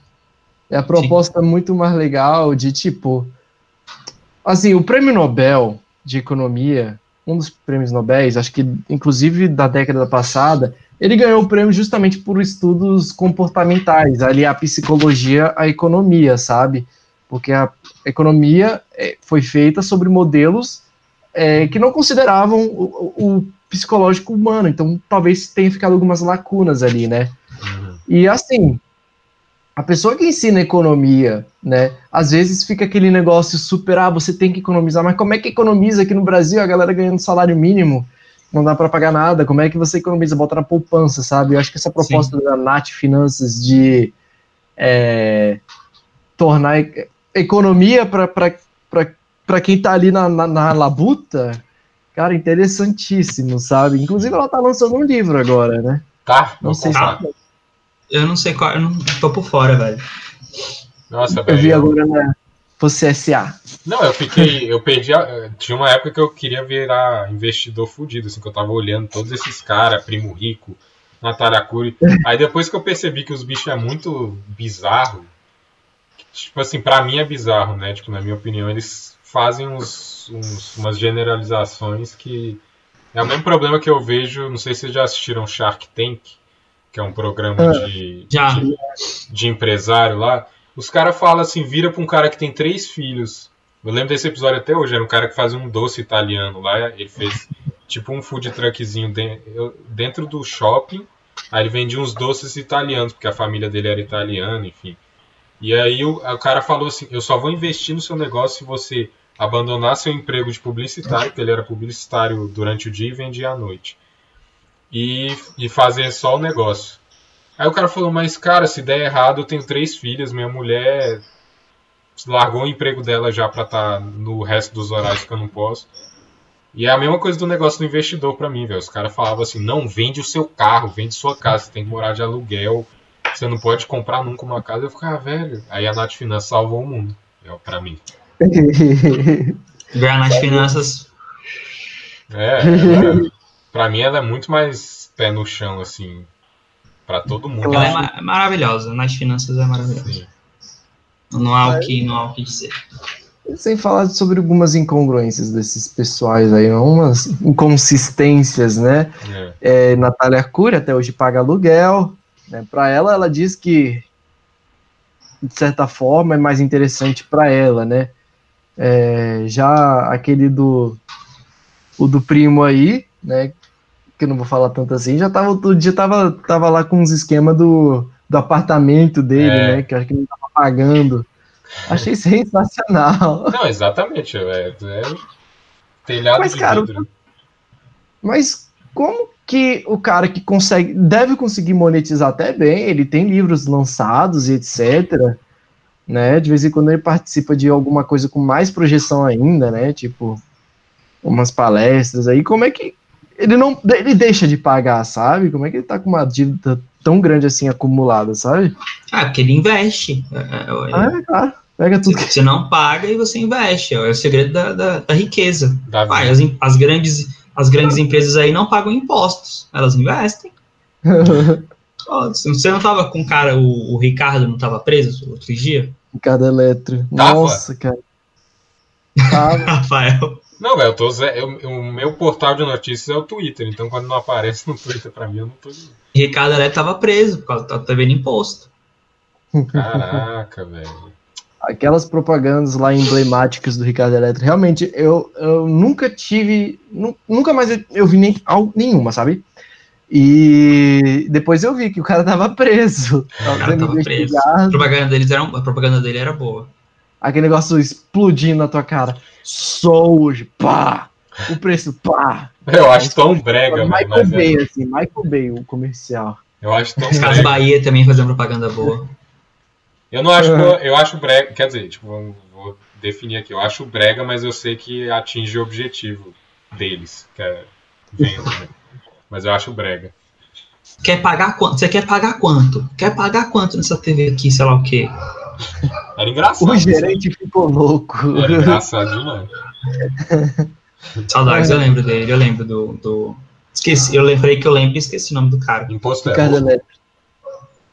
É a proposta muito mais legal de tipo. Assim, o prêmio Nobel de Economia, um dos prêmios Nobel, acho que inclusive da década passada, ele ganhou o prêmio justamente por estudos comportamentais, ali a psicologia, a economia, sabe? Porque a economia é, foi feita sobre modelos é, que não consideravam o, o- psicológico humano, então talvez tenha ficado algumas lacunas ali, né? Uhum. E assim, a pessoa que ensina economia, né, às vezes fica aquele negócio super, ah, você tem que economizar, mas como é que economiza aqui no Brasil, a galera ganhando salário mínimo, não dá para pagar nada, como é que você economiza, bota na poupança, sabe? Eu acho que essa proposta da Nath Finanças de é, tornar economia para quem tá ali na, na, na labuta, cara, interessantíssimo, sabe? Inclusive ela tá lançando um livro agora, né? Tá, Não sei se comprar. Eu não sei qual. Eu não tô por fora, velho. Nossa, eu vi velho. agora na Você SA. Não, eu fiquei. Eu perdi. a- tinha uma época que eu queria virar investidor fudido, assim, que eu tava olhando todos esses caras, Primo Rico, Natália Cury. Aí depois que eu percebi que os bichos é muito bizarro, tipo assim, pra mim é bizarro, né? Tipo, na minha opinião, eles fazem uns, uns- umas generalizações que. É o mesmo problema que eu vejo, não sei se vocês já assistiram Shark Tank, que é um programa Ah. de, de, de empresário lá. Os caras falam assim, vira pra um cara que tem três filhos. Eu lembro desse episódio até hoje, era um cara que fazia um doce italiano lá, ele fez tipo um food truckzinho dentro do shopping, aí ele vendia uns doces italianos, porque a família dele era italiana, enfim. E aí o, o cara falou assim, eu só vou investir no seu negócio se você abandonar seu emprego de publicitário, porque ele era publicitário durante o dia e vendia à noite. E, e fazer só o negócio. Aí o cara falou, mas cara, se der errado, eu tenho três filhas, minha mulher largou o emprego dela já pra estar no resto dos horários que eu não posso. E é a mesma coisa do negócio do investidor pra mim, velho. Os caras falavam assim, não, vende o seu carro, vende sua casa, você tem que morar de aluguel, você não pode comprar nunca uma casa. Eu ficava, ah, velho. Aí a Nath Finanças salvou o mundo, é, pra mim. Ganhar nas finanças. É, ela, pra mim ela é muito mais pé no chão, assim, pra todo mundo. Ela é acho. ma- maravilhosa. Nas finanças é maravilhosa. Sim. Não há o que, não há o que dizer. Sem falar sobre algumas incongruências desses pessoais aí, umas inconsistências, né? É. É, Natália Cury até hoje paga aluguel. Né? Para ela, ela diz que, de certa forma, é mais interessante para ela, né? É, já aquele do, o do primo aí, né? Que eu não vou falar tanto assim, já tava todo dia tava, tava lá com uns esquemas do, do apartamento dele, É. né? Que eu acho que ele não tava pagando. Achei sensacional. Não, exatamente. É, é telhado Mas, de cara, vidro. Mas como que o cara que consegue, deve conseguir monetizar até bem, ele tem livros lançados e etc, né? De vez em quando ele participa de alguma coisa com mais projeção ainda, né? Tipo umas palestras aí, como é que ele não ele deixa de pagar, sabe? Como é que ele tá com uma dívida tão grande assim acumulada, sabe? Ah, porque ele investe. É, é, é, Ah, cara, pega tudo Você não paga e você investe. É o segredo da, da, da riqueza. Da as, as grandes, as grandes empresas aí não pagam impostos. Elas investem. Você não tava com o cara, o, o Ricardo não tava preso outro dia? Ricardo Eletro. Nossa, cara. Tava. Rafael. Não, velho, eu tô ze- eu- o meu portal de notícias é o Twitter, então quando não aparece no Twitter pra mim, eu não tô. Ricardo Eletro tava preso por causa que tava devendo imposto. Caraca, velho. aquelas propagandas lá emblemáticas do Ricardo Eletro, realmente, eu, eu nunca tive, nu- nunca mais eu, eu vi nem, nenhuma, sabe? E depois eu vi que o cara tava preso. Tava cara tava preso. A propaganda, deles era, a propaganda dele era boa. Aquele negócio explodindo na tua cara. Só hoje, pá! O preço, pá! Eu acho tão brega, velho, Michael mas é, Bay, assim, Michael Bay, o comercial. eu acho tão Os caras brega. Bahia também fazendo propaganda boa. Eu não acho, Uhum. eu, acho brega, quer dizer, tipo, vou- vou definir aqui, eu acho brega, mas eu sei que atinge o objetivo deles, que é venda, né? Mas eu acho brega. Quer pagar quanto? Você quer pagar quanto? Quer pagar quanto nessa TV aqui, sei lá o quê? Era engraçado. O gerente ficou louco. Era engraçado demais. Saudades, eu lembro dele, eu lembro do. do... Esqueci, eu lembrei que eu lembro e esqueci o nome do cara. Imposto é roubo.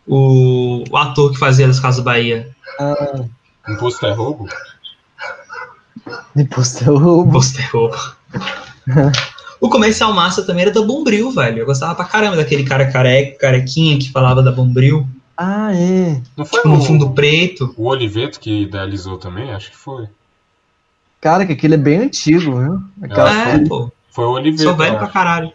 O, o ator que fazia das Casas Bahia. Ah, Imposto é roubo? depois eu... Posterrou. o comercial massa também era da Bombril, velho. Eu gostava pra caramba daquele cara careca, carequinha que falava da Bombril. Ah, é. Não foi Tipo, no fundo preto. o Oliveto que idealizou também? Acho que foi. Cara, que aquele é bem antigo, viu? Aquela É, pô. Foi o Oliveto. Sou velho eu pra acho. caralho.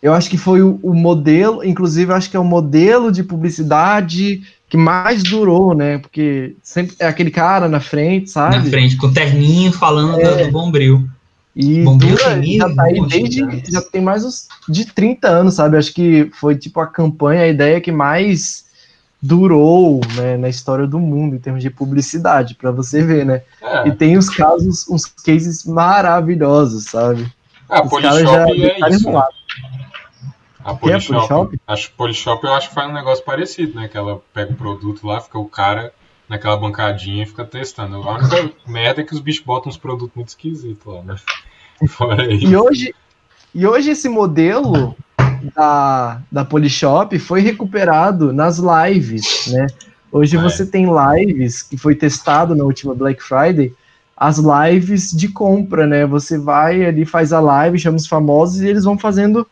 Eu acho que foi o, o modelo, inclusive, eu acho que é o modelo de publicidade que mais durou, né? Porque sempre é aquele cara na frente, Na sabe? frente, com o terninho falando do, do Bombril. E Bom, dura- já tá aí desde. Já tem mais uns de 30 anos, sabe? Acho que foi tipo a campanha, a ideia que mais durou né, na história do mundo em termos de publicidade, pra você ver, né? É. E tem os casos, uns cases maravilhosos, sabe? Ah, a Os caras já Polishop é isso. A Que é Polishop, Polishop? acho Polishop eu acho que faz um negócio parecido, né? Que ela pega o produto lá, fica o cara naquela bancadinha e fica testando. A única merda é que os bichos botam uns produtos muito esquisitos lá, né? Fora E isso. hoje, e hoje esse modelo da, da Polishop foi recuperado nas lives, né? Hoje é. você tem lives que foi testado na última Black Friday, as lives de compra, né? Você vai ali, faz a live, chama os famosos e eles vão fazendo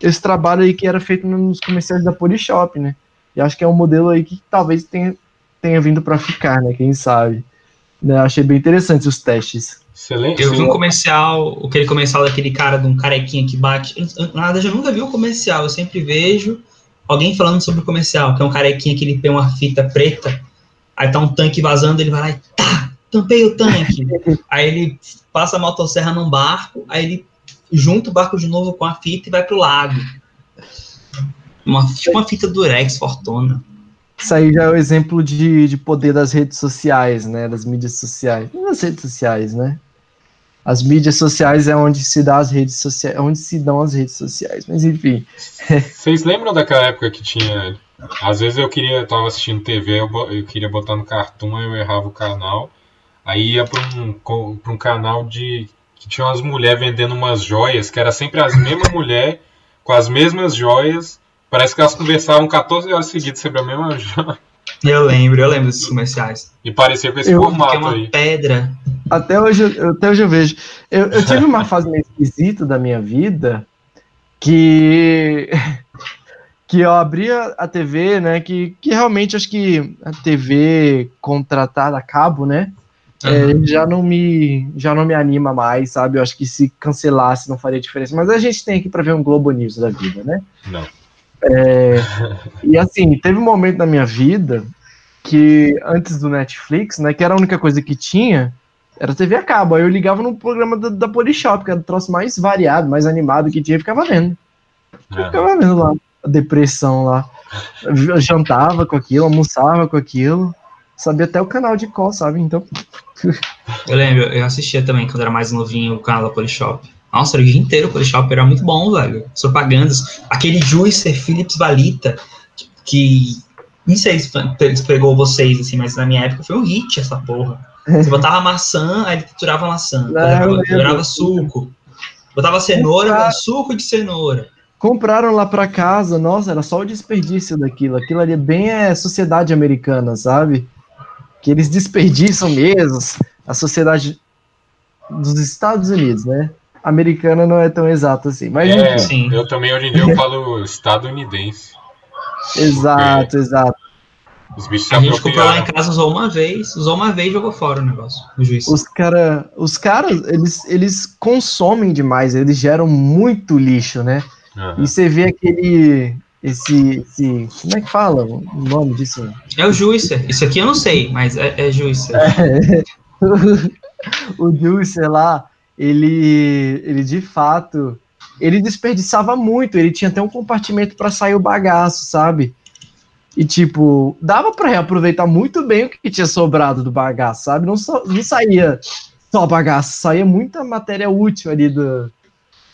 esse trabalho aí que era feito nos comerciais da Polishop, né? E acho que é um modelo aí que talvez tenha, tenha vindo para ficar, né? Quem sabe? Né? Achei bem interessante os testes. Lembra? Eu vi um comercial, aquele comercial daquele cara de um carequinha que bate. Eu- Na verdade, eu nunca vi o comercial, eu sempre vejo alguém falando sobre o comercial, que é um carequinha que ele tem uma fita preta, aí tá um tanque vazando, ele vai lá e tá, tampei o tanque. aí ele passa a motosserra num barco, aí ele junta o barco de novo com a fita e vai pro lago. Uma, tipo uma fita durex, fortuna. Isso aí já é o exemplo de, de poder das redes sociais, né? Das mídias sociais. Não das redes sociais, né? As mídias sociais é onde se dá as redes sociais, é onde se dão as redes sociais. Mas enfim, Vocês lembram daquela época que tinha. Às vezes eu queria, eu tava assistindo TV, eu, eu queria botar no Cartoon, eu errava o canal. Aí ia pra um, pra um canal de. que tinha umas mulheres vendendo umas joias, que era sempre as mesmas mulheres, com as mesmas joias. Parece que elas conversavam 14 horas seguidas sobre a mesma joia. Eu lembro, eu lembro desses comerciais. E parecia com esse Eu- Que é formato uma aí. pedra. Até hoje, eu- até hoje eu vejo. Eu, eu tive uma fase meio esquisita da minha vida que que eu abria a TV, né? Que, que realmente acho que a TV contratada a cabo, né? é, já não me já não me anima mais, sabe? Eu acho que se cancelasse não faria diferença. Mas a gente tem aqui para ver um Globo News da vida, né? Não. E assim, teve um momento na minha vida que antes do Netflix, né, que era a única coisa que tinha, era TV a cabo. Aí eu ligava no programa da, da Polishop, que era o troço mais variado, mais animado que tinha, e ficava vendo. É. Ficava vendo lá a depressão lá. Eu jantava com aquilo, almoçava com aquilo. Sabia até o canal de call, sabe? Então, Eu lembro, eu assistia também quando era mais novinho o canal da Polishop. Nossa, era o dia inteiro o Polishop, era muito bom, velho. As propagandas. Aquele Juicer Philips Valita, que. Não sei se pegou vocês, assim, mas na minha época foi um hit essa porra. Você botava maçã, aí ele triturava maçã. Não. Triturava suco. Botava cenoura, Cara. suco de cenoura. compraram lá pra casa, nossa, era só o desperdício daquilo. Aquilo ali é bem é sociedade americana, sabe? Que eles desperdiçam mesmo. A sociedade dos Estados Unidos, né? Americana não é tão exato assim. Mas É, enfim, eu também hoje em dia eu falo estadunidense. exato, exato. Os bichos A gente comprou lá em apropriaram. casa, usou uma vez, usou uma vez e jogou fora o negócio, o juiz. Os cara, os caras, eles, eles consomem demais, eles geram muito lixo, né? Aham. E você vê aquele esse, esse como é que fala o nome disso? É o Juicer. Isso aqui eu não sei, mas é, é Juicer. o Juicer lá, ele, ele de fato, ele desperdiçava muito, ele tinha até um compartimento para sair o bagaço, sabe? E tipo, dava para reaproveitar muito bem o que tinha sobrado do bagaço, sabe? Não, só, não saía só bagaço, saía muita matéria útil ali do,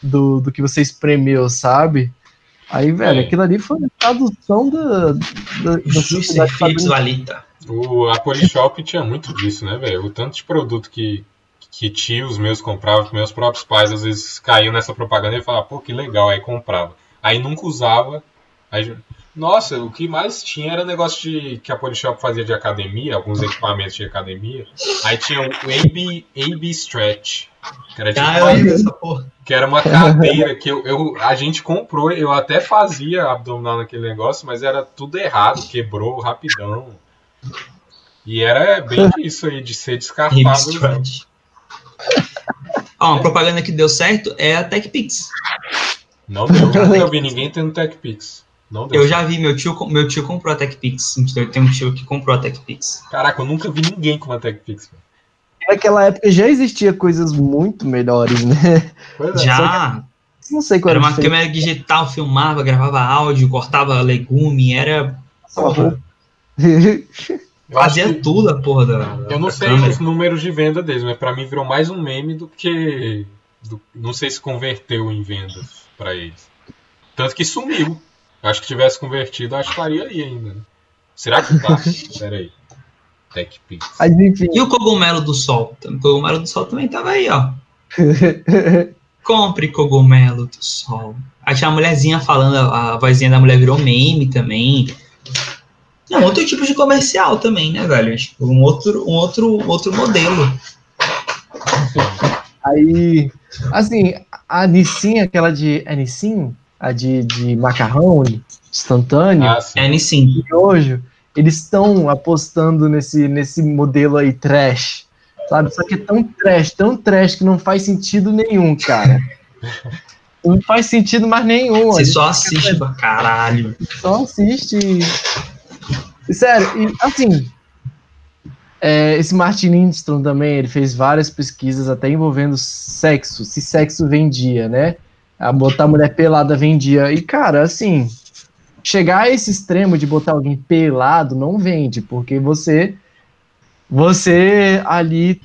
do, do que você espremeu, sabe? Aí, velho, É. aquilo ali foi a tradução da, da, da Philips estadunidense. Valita. O, a Polishop tinha muito disso, né, velho? O tanto de produto que, que tios meus compravam, que meus próprios pais às vezes caíam nessa propaganda e falavam, pô, que legal, aí comprava. Aí nunca usava. Aí, nossa, o que mais tinha era negócio de que a Polishop fazia de academia, alguns equipamentos de academia. Aí tinha o AB, AB Stretch. Que era, tipo Ah, que era uma cadeira que eu, eu- a gente comprou, eu até fazia abdominal naquele negócio, mas era tudo errado, quebrou rapidão. E era bem isso aí, de ser descartável. Stretch. Ó, uma propaganda que deu certo é a TechPix. Não deu, nunca vi ninguém tendo TechPix. Não deu. Eu já vi, meu tio, meu tio comprou a TechPix. Eu tenho um tio que comprou a TechPix. Caraca, eu nunca vi ninguém com uma TechPix. velho. Naquela época já existia coisas muito melhores, né? Pois é. Já, Não sei qual era era, uma a diferença. câmera digital, filmava, gravava áudio, cortava legume, era. Só roupa. Eu Fazia que- tudo a porra da. da- Eu não da sei câmera. os números de venda deles, mas pra mim virou mais um meme do que. do- não sei se converteu em vendas pra eles. Tanto que sumiu. Acho que tivesse convertido, acho que estaria ali ainda. né? Será que tá? Pera aí. Mas enfim, E o cogumelo do sol? O cogumelo do sol também tava aí, ó. Compre cogumelo do sol. Aí tinha a mulherzinha falando, a a vozinha da mulher virou meme também. É um outro tipo de comercial também, né, velho? Tipo, um outro, um outro, outro modelo. aí, assim, a Nissin, aquela de. É Nissin? A de, de macarrão instantâneo, Ah, sim. É, de hoje, eles estão apostando nesse, nesse modelo aí trash. Sabe? Só que é tão trash, tão trash que não faz sentido nenhum, cara. Não faz sentido mais nenhum. Você só assiste pra caralho. só assiste. Sério, e, assim, é, esse Martin Lindstrom também, ele fez várias pesquisas até envolvendo sexo, se sexo vendia, né? A botar mulher pelada vendia. E, cara, assim, chegar a esse extremo de botar alguém pelado não vende, porque você você ali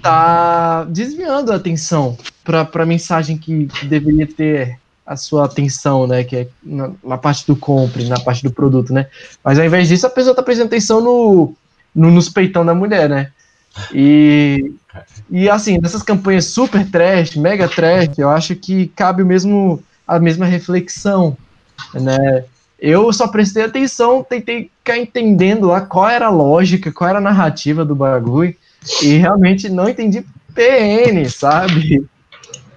tá desviando a atenção para a mensagem que, que deveria ter a sua atenção, né? Que é na, na parte do compre, na parte do produto, né? Mas ao invés disso, a pessoa tá prestando atenção no, no- nos peitão da mulher, né? E, e assim, nessas campanhas super trash, mega trash, eu acho que cabe o mesmo, a mesma reflexão, né? Eu só prestei atenção, tentei ficar entendendo lá qual era a lógica, qual era a narrativa do bagulho, e realmente não entendi PN, sabe?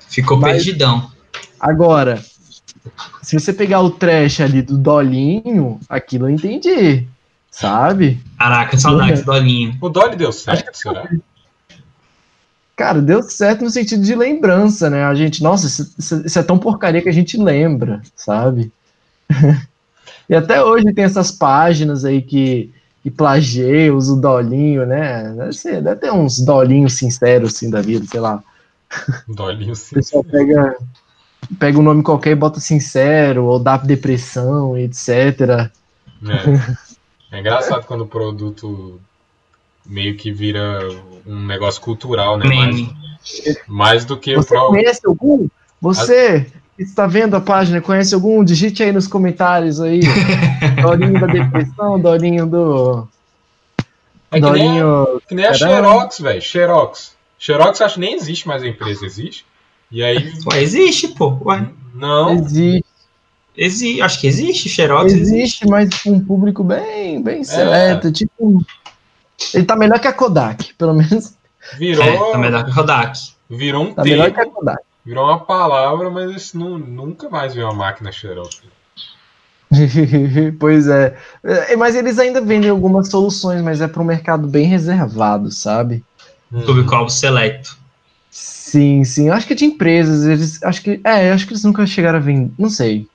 Ficou Mas, perdidão. Agora, se você pegar o trash ali do Dolinho, aquilo eu entendi, sabe? Caraca, saudade do Dolinho. O Dolly deu certo, será? Cara, deu certo no sentido de lembrança, né? A gente, nossa, isso, é tão porcaria que a gente lembra, sabe? e até hoje tem essas páginas aí que, que plagiam, usa o dolinho, né? Deve, ser, deve ter uns dolinhos sinceros, assim, da vida, sei lá. Dolinho sincero. O pessoal pega, pega um nome qualquer e bota sincero, ou dá depressão, etc. É. é engraçado quando o produto meio que vira um negócio cultural, né? Mais, mais do que Você o próprio. Conhece algum? Você que está vendo a página, conhece algum? Digite aí nos comentários aí. Dolinho da depressão, Dolinho do. É que Dolinho... nem, que nem a Xerox, velho. Xerox. Xerox acho que nem existe mais a empresa, existe? E aí. Ué, existe, pô. Ué. Não. Existe. Exi acho que existe, Xerox existe, existe, mas com um público bem, bem seleto, é. tipo ele tá melhor que a Kodak, pelo menos. Virou. É, tá melhor que a Kodak. Virou um tá termo, melhor que a Kodak. Virou uma palavra, mas isso não, nunca mais viu uma máquina Xerox. pois é. é. Mas eles ainda vendem algumas soluções, mas é para um mercado bem reservado, sabe? Uhum. Público-alvo seleto. Sim, sim. Acho que é de empresas. Eles, acho que, é, acho que eles nunca chegaram a vender. Não sei.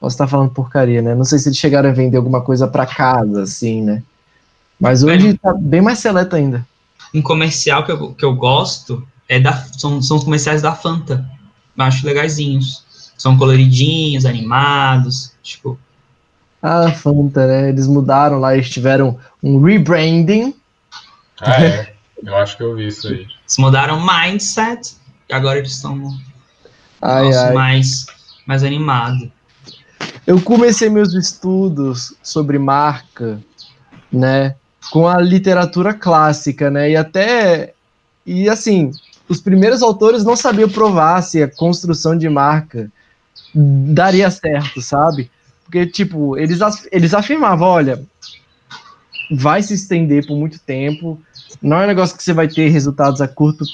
Posso estar falando porcaria, né? Não sei se eles chegaram a vender alguma coisa para casa, assim, né? Mas hoje é. tá bem mais seleto ainda. Um comercial que eu, que eu gosto é da, são, são os comerciais da Fanta. Acho legaisinhos. São coloridinhos, animados, tipo. Ah, Fanta, né? Eles mudaram lá, eles tiveram um rebranding. Ah, é. Eu acho que eu vi isso aí. Eles mudaram mindset e agora eles estão ai, ai. mais mais animado. Eu comecei meus estudos sobre marca, né? com a literatura clássica, né? E até e assim, os primeiros autores não sabiam provar se a construção de marca daria certo, sabe? Porque tipo, eles eles afirmavam, olha, vai se estender por muito tempo, não é um negócio que você vai ter resultados a curto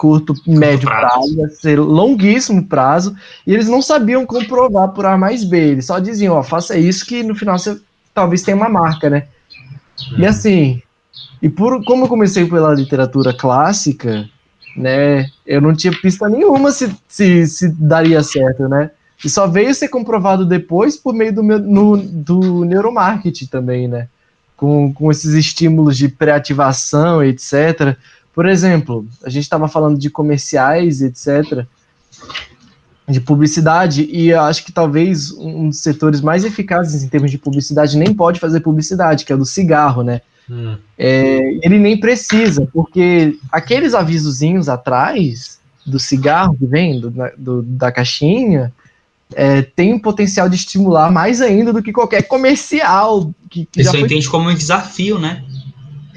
curto, médio prazo. prazo, vai ser longuíssimo prazo, e eles não sabiam comprovar por A mais B, eles só diziam, ó, faça isso que no final você talvez tenha uma marca, né? E assim, e por como eu comecei pela literatura clássica, né, eu não tinha pista nenhuma se, se, se daria certo, né? E só veio ser comprovado depois por meio do, meu, no, do neuromarketing também, né? Com, com esses estímulos de pré-ativação, etc. Por exemplo, a gente estava falando de comerciais, etc de publicidade, e acho que talvez um dos setores mais eficazes em termos de publicidade nem pode fazer publicidade, que é o do cigarro, né? Hum. É, ele nem precisa, porque aqueles avisozinhos atrás do cigarro que vem, do, do da caixinha, é, tem um potencial de estimular mais ainda do que qualquer comercial. Que, que Isso já foi... entende como um desafio, né?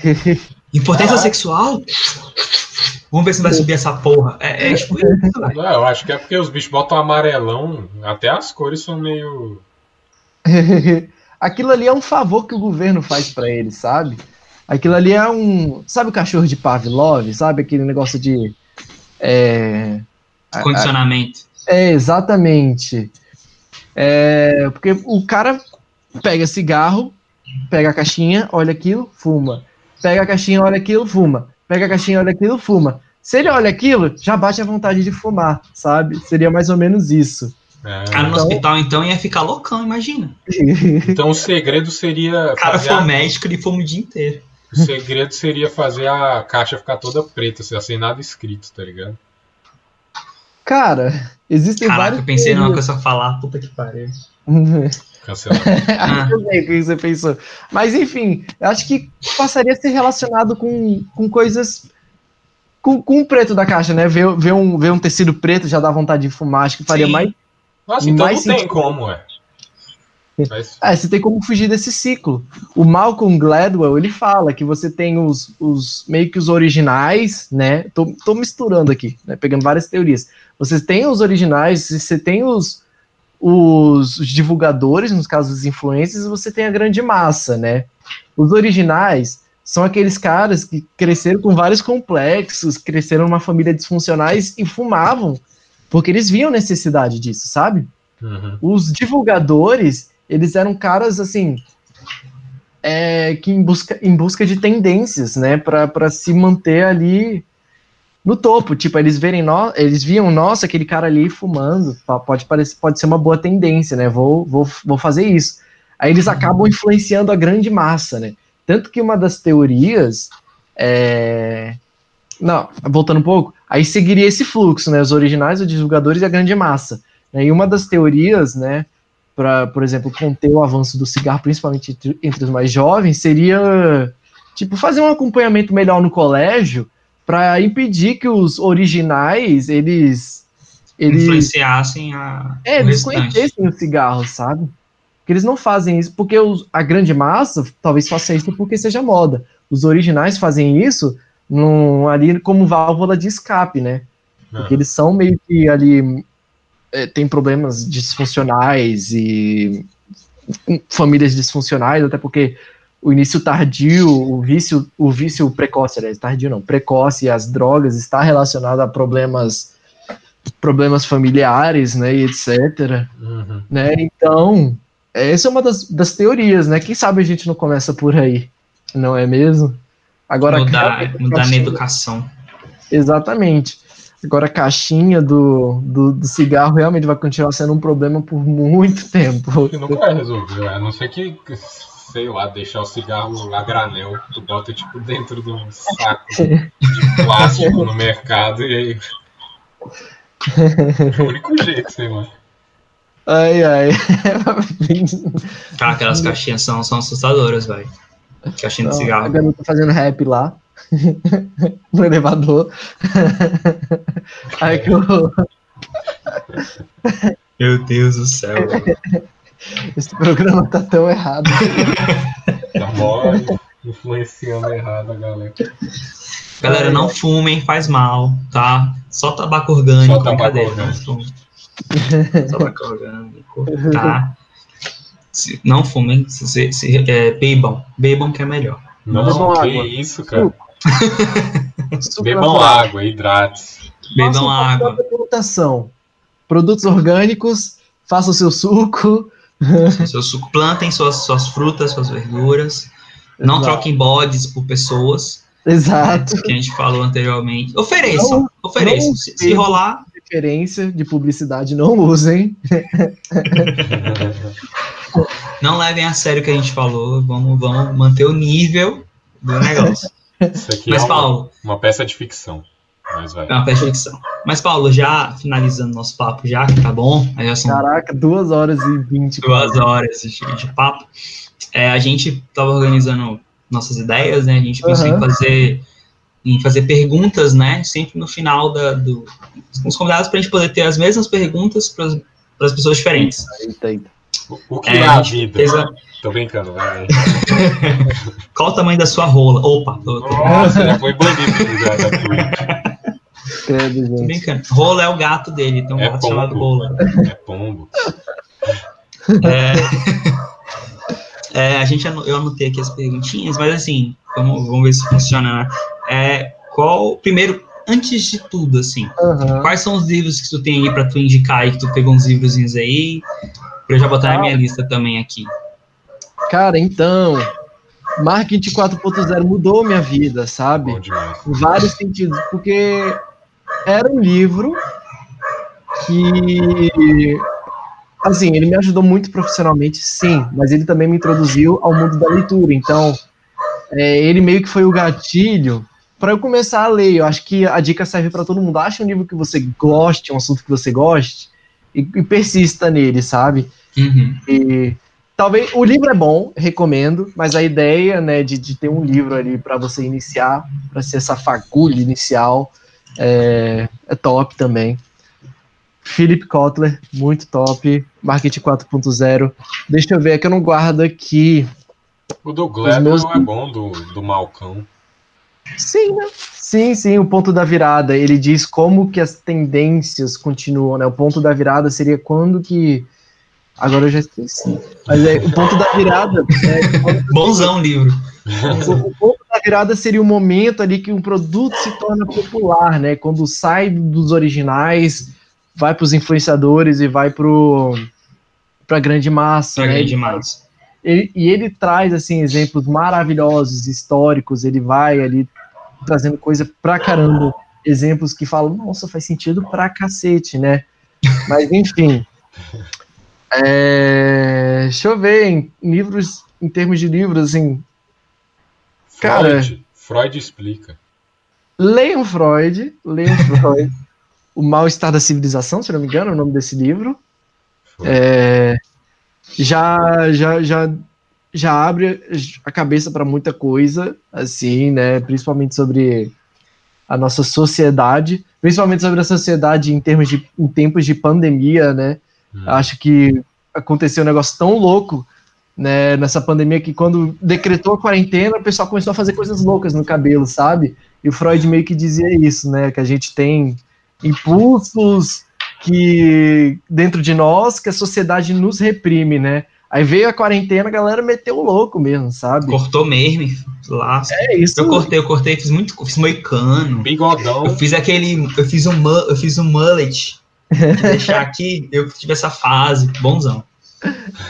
Impotência ah. sexual? Vamos ver se vai subir essa porra. É, é tipo isso, Não, eu acho que é porque os bichos botam amarelão, até as cores são meio. Aquilo ali é um favor que o governo faz para eles, sabe? Aquilo ali é um. Sabe o cachorro de Pavlov? Sabe aquele negócio de. É, Condicionamento. É, exatamente. É, porque o cara pega cigarro, pega a caixinha, olha aquilo, fuma. Pega a caixinha, olha aquilo, fuma pega a caixinha, olha aquilo, fuma. Se ele olha aquilo, já bate a vontade de fumar, sabe? Seria mais ou menos isso. É. Cara, no então... hospital, então, ia ficar loucão, imagina. Então o segredo seria. O cara foi a... médico e fuma o dia inteiro. O segredo seria fazer a caixa ficar toda preta, sem nada escrito, tá ligado? Cara, existem Caraca, vários. eu pensei numa coisa falar, puta que pariu. Cancelado. eu sei o que você pensou. Mas enfim, eu acho que passaria a ser relacionado com, com coisas. Com, com o preto da caixa, né? Ver, ver, um, ver um tecido preto já dá vontade de fumar. Acho que faria Sim. mais. Nossa, então mais não tem como, é. Mas, É, você tem como fugir desse ciclo. O Malcolm Gladwell, ele fala que você tem os, os meio que os originais, né? Tô, tô misturando aqui, né? Pegando várias teorias. Você tem os originais, você tem os, os, divulgadores, nos casos os influencers, e você tem a grande massa, né? Os originais são aqueles caras que cresceram com vários complexos, cresceram numa família disfuncionais e fumavam, porque eles viam necessidade disso, sabe? uhum. os divulgadores, eles eram caras assim é, que em busca, em busca de tendências, né, para se manter ali no topo, tipo, eles verem no, eles viam, nossa, aquele cara ali fumando, pode parecer, pode ser uma boa tendência, né? Vou, vou, vou fazer isso. Aí eles acabam influenciando a grande massa, né? Tanto que uma das teorias é... Não, voltando um pouco, aí seguiria esse fluxo, né? Os originais, os divulgadores e a grande massa. né? E uma das teorias, né, para, por exemplo, conter o avanço do cigarro, principalmente entre, entre os mais jovens, seria tipo fazer um acompanhamento melhor no colégio para impedir que os originais eles eles Influenciassem a. é, eles conhecessem o cigarro, sabe? Porque eles não fazem isso porque os- a grande massa talvez faça isso porque seja moda. Os originais fazem isso num, ali como válvula de escape, né? Porque eles são meio que ali é, tem problemas disfuncionais e hum, famílias disfuncionais, até porque o início tardio, o vício, o vício precoce, aliás, tardio não, precoce e as drogas está relacionado a problemas problemas familiares, né, e etc, Uhum. né? Então, essa é uma das, das teorias, né? Quem sabe a gente não começa por aí, não é mesmo? Agora mudar, mudar na educação. Exatamente. Agora a caixinha do, do, do cigarro realmente vai continuar sendo um problema por muito tempo. Que nunca vai resolver, a não ser que, sei lá, deixar o cigarro a granel, tu bota tipo dentro de um saco de plástico no mercado e aí. É o único jeito, sei lá. Ai, ai. Cara, aquelas caixinhas são, são assustadoras, velho. Caixinha de Então, a cigarro. garota fazendo rap lá. no elevador. Aí que eu, Meu Deus do céu. velho. Esse programa tá tão errado. Tá mó influenciando errado a galera. Galera, não fumem, faz mal, tá? Só tabaco orgânico, Só tabaco orgânico. Não fumem. Só tabaco orgânico, tá? Se- não fumem, se, se, se, é, bebam. Bebam que é melhor. Não, Bebam que água. isso, cara. Bebam água, hidrate. Bebam água. Produtos orgânicos, faça o seu suco. Seu suco, plantem suas, suas frutas, suas verduras. Não Exato. troquem bodes por pessoas, Exato. que a gente falou anteriormente. Ofereçam, Não- ofereçam. não se, se rolar, Referência de publicidade não usem. não levem a sério o que a gente falou. Vamos, vamos manter o nível do negócio. Isso aqui Mas, é uma, Paulo, uma peça de ficção. Mas vai. é uma perfeição. Mas, Paulo, já finalizando nosso papo, já que tá bom, já são Caraca, duas horas e vinte. duas horas de, de papo. É, a gente estava organizando nossas ideias, né? A gente pensou Aham. em fazer em fazer perguntas, né? Sempre no final da, do, os convidados para a gente poder ter as mesmas perguntas para as pessoas diferentes. Eita, eita. O, que É, é, a vida? fez a- Tô brincando, vai. Qual o tamanho da sua rola? Opa, tô, tô, Nossa, já foi banido já da Twitch. Credo, tô gente. brincando. Rola é o gato dele, tem um É gato chamado pombo. Rola. É pombo. É, é, a gente eu anotei aqui as perguntinhas, mas assim, vamos, vamos ver se funciona, né? É, qual, primeiro, antes de tudo, assim, Aham. quais são os livros que tu tem aí pra tu indicar aí, que tu pegou uns livrozinhos aí, pra eu já botar na minha lista também aqui. Cara, então, Marketing 4.0 mudou minha vida, sabe? Em vários sentidos, porque era um livro que, assim, ele me ajudou muito profissionalmente, sim, mas ele também me introduziu ao mundo da leitura. Então, é, ele meio que foi o gatilho para eu começar a ler. Eu acho que a dica serve para todo mundo. Acha um livro que você goste, um assunto que você goste, e, e persista nele, sabe? Uhum. E talvez o livro é bom, recomendo, mas a ideia, né, de, de ter um livro ali para você iniciar, para ser essa fagulha inicial, é, é top também. Philip Kotler, muito top. Marketing 4.0. Deixa eu ver, é que eu não guardo aqui. O do Gladwell meus... é bom, do, do Malcão. Sim, né? Sim, sim, o ponto da virada. Ele diz como que as tendências continuam, né? O ponto da virada seria quando que. Agora eu já esqueci. Mas é, o ponto da virada. É, Bonzão livro. O ponto da virada seria o momento ali que um produto se torna popular, né? Quando sai dos originais, vai para os influenciadores e vai para a grande massa. Pra né? grande massa. Ele, e ele traz assim exemplos maravilhosos históricos. Ele vai ali trazendo coisa pra caramba, exemplos que falam, nossa, faz sentido pra cacete, né? Mas enfim. É, deixa eu ver, em livros, em termos de livros, assim. Freud, cara. Freud explica. Leiam Freud, leiam Freud. o Mal-Estar da Civilização, se não me engano, é o nome desse livro. É, já, já, já já abre a cabeça para muita coisa, assim, né? Principalmente sobre a nossa sociedade, principalmente sobre a sociedade em termos de em tempos de pandemia, né? Hum. Acho que aconteceu um negócio tão louco, né, nessa pandemia que quando decretou a quarentena, o pessoal começou a fazer coisas loucas no cabelo, sabe? E o Freud meio que dizia isso, né, que a gente tem impulsos que dentro de nós que a sociedade nos reprime, né? Aí veio a quarentena, a galera meteu o louco mesmo, sabe? Cortou mesmo, lá. É isso. Eu cortei, eu cortei, fiz muito, fiz moicano. Bigodão. Eu fiz aquele, eu fiz um, eu fiz um mullet. deixar aqui, eu tive essa fase, bonzão.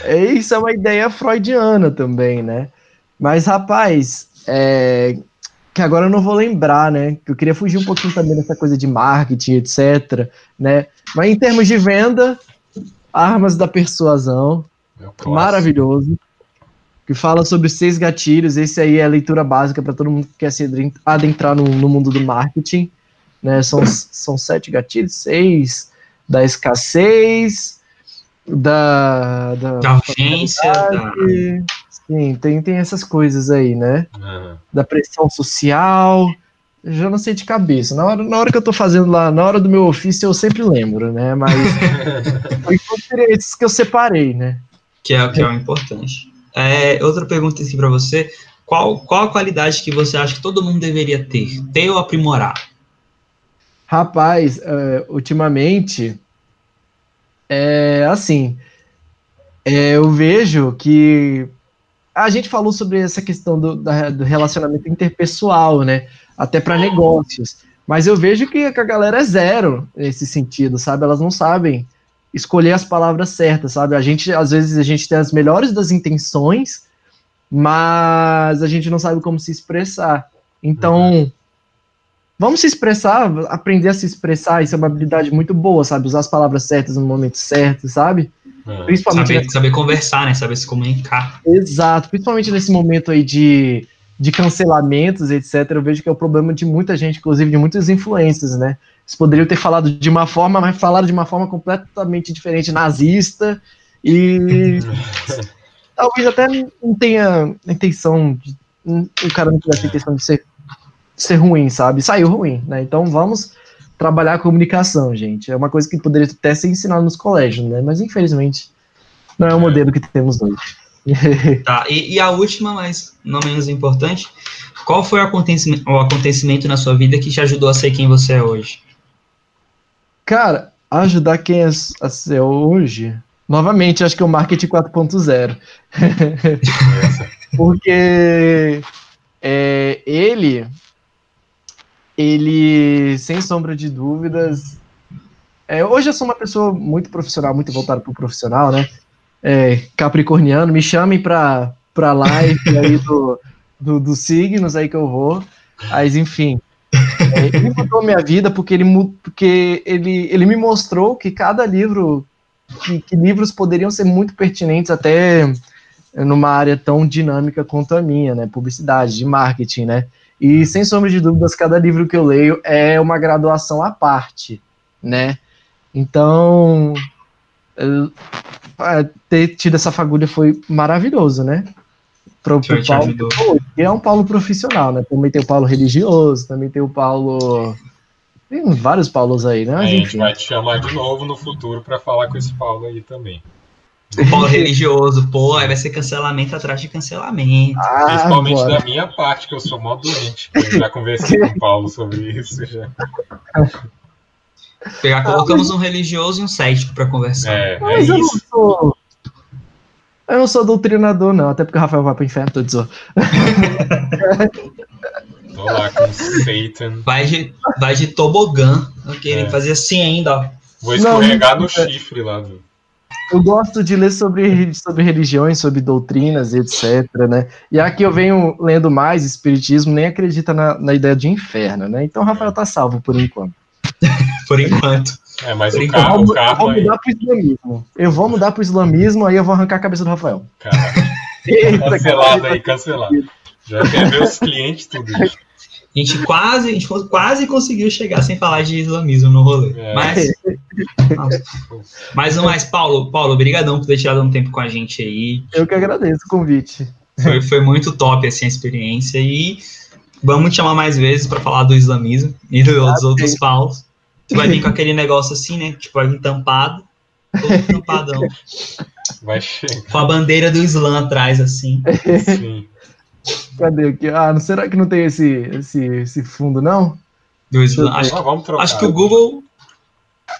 É isso, é uma ideia freudiana também, né? Mas, rapaz, é, que agora eu não vou lembrar, né? Que eu queria fugir um pouquinho também dessa coisa de marketing, etc, né? Mas em termos de venda, armas da persuasão, é maravilhoso, que fala sobre seis gatilhos. Esse aí é a leitura básica para todo mundo que quer se adentrar no, no mundo do marketing. Né? São, são sete gatilhos, seis da escassez, da, da, da urgência, da... Sim, tem, tem essas coisas aí, né? Da pressão social. Já não sei de cabeça. Na hora, na hora que eu tô fazendo lá, na hora do meu ofício, eu sempre lembro, né? Mas foi esses que eu separei, né? que é, que é o importante. É, outra pergunta aqui para você: qual, qual a qualidade que você acha que todo mundo deveria ter? Ter ou aprimorar? Rapaz, uh, ultimamente, é assim, é, eu vejo que a gente falou sobre essa questão do, da, do relacionamento interpessoal, né? Até para negócios. Mas eu vejo que, a galera é zero nesse sentido, sabe? Elas não sabem escolher as palavras certas, sabe? A gente, às vezes, a gente tem as melhores das intenções, mas a gente não sabe como se expressar. Então, uhum. Vamos se expressar, aprender a se expressar, isso é uma habilidade muito boa, sabe? Usar as palavras certas no momento certo, sabe? Uhum. Principalmente saber, saber conversar, né? Saber se comunicar. Exato, principalmente nesse momento aí de, de cancelamentos, etc. Eu vejo que é o problema de muita gente, inclusive de muitas influências, né? Eles poderiam ter falado de uma forma, mas falaram de uma forma completamente diferente, nazista, e talvez até não tenha intenção de. O cara não tivesse intenção de ser, ser ruim, sabe? Saiu ruim, né? Então vamos trabalhar a comunicação, gente. É uma coisa que poderia até ser ensinada nos colégios, né? Mas infelizmente não é o modelo que temos hoje. tá, e, e, a última, mas não menos importante, qual foi o acontecimento, o acontecimento na sua vida que te ajudou a ser quem você é hoje? Cara, ajudar quem é a ser hoje, novamente, acho que é o marketing 4.0. Porque é, ele, ele, sem sombra de dúvidas, é, hoje eu sou uma pessoa muito profissional, muito voltada para o profissional, né? É, capricorniano, me chamem para para live aí do, do, dos signos aí que eu vou. Mas enfim, é, ele mudou minha vida porque ele, porque ele, ele me mostrou que cada livro, que, que livros poderiam ser muito pertinentes até numa área tão dinâmica quanto a minha, né? Publicidade, de marketing, né? E sem sombra de dúvidas, cada livro que eu leio é uma graduação à parte, né? Então, ter tido essa fagulha foi maravilhoso, né? pro, pro Paulo, que é um Paulo profissional, né? Também tem o Paulo religioso, também tem o Paulo. Tem vários Paulos aí, né? Mas, a gente enfim. vai te chamar de novo no futuro para falar com esse Paulo aí também. O Paulo religioso, pô, aí vai ser cancelamento atrás de cancelamento. Ah, Principalmente bora. da minha parte, que eu sou mó doente. Eu já conversei com o Paulo sobre isso já. Pegar, colocamos um religioso e um cético pra conversar. É, é Mas eu não isso. sou. Eu não sou doutrinador, não. Até porque o Rafael vai pro inferno, tô dizendo. Tô lá com Satan. Vai de, vai de tobogã. Ok, É. ele fazia assim ainda, ó. Vou Não, escorregar no não- chifre lá do. Eu gosto de ler sobre, sobre religiões, sobre doutrinas, etc, né? E aqui eu venho lendo mais espiritismo, nem acredita na, na ideia de inferno, né? Então o Rafael tá salvo por enquanto. Por enquanto. É, mas o carro, o eu vou carro aí. mudar pro islamismo. Eu vou mudar pro islamismo, aí eu vou arrancar a cabeça do Rafael. Cara, Eita, cancelado cara. aí, cancelado. Já quer ver os clientes tudo. gente. A gente quase, a gente quase conseguiu chegar sem falar de islamismo no rolê. É. Mas. Mas não mais, Paulo, Paulo, obrigadão por ter tirado um tempo com a gente aí. Eu que agradeço o convite. Foi, foi muito top assim, a experiência e vamos te chamar mais vezes para falar do islamismo e do- dos outros Paulos. Tu vai vir com aquele negócio assim, né? Tipo, vai vir tampado, todo tampadão, Vai chegar, com a bandeira do Islã atrás, assim. sim. Cadê aqui? Ah, não- será que não tem esse, esse, esse fundo, não? Do Islã. Acho, Ah, vamos trocar. acho que o Google.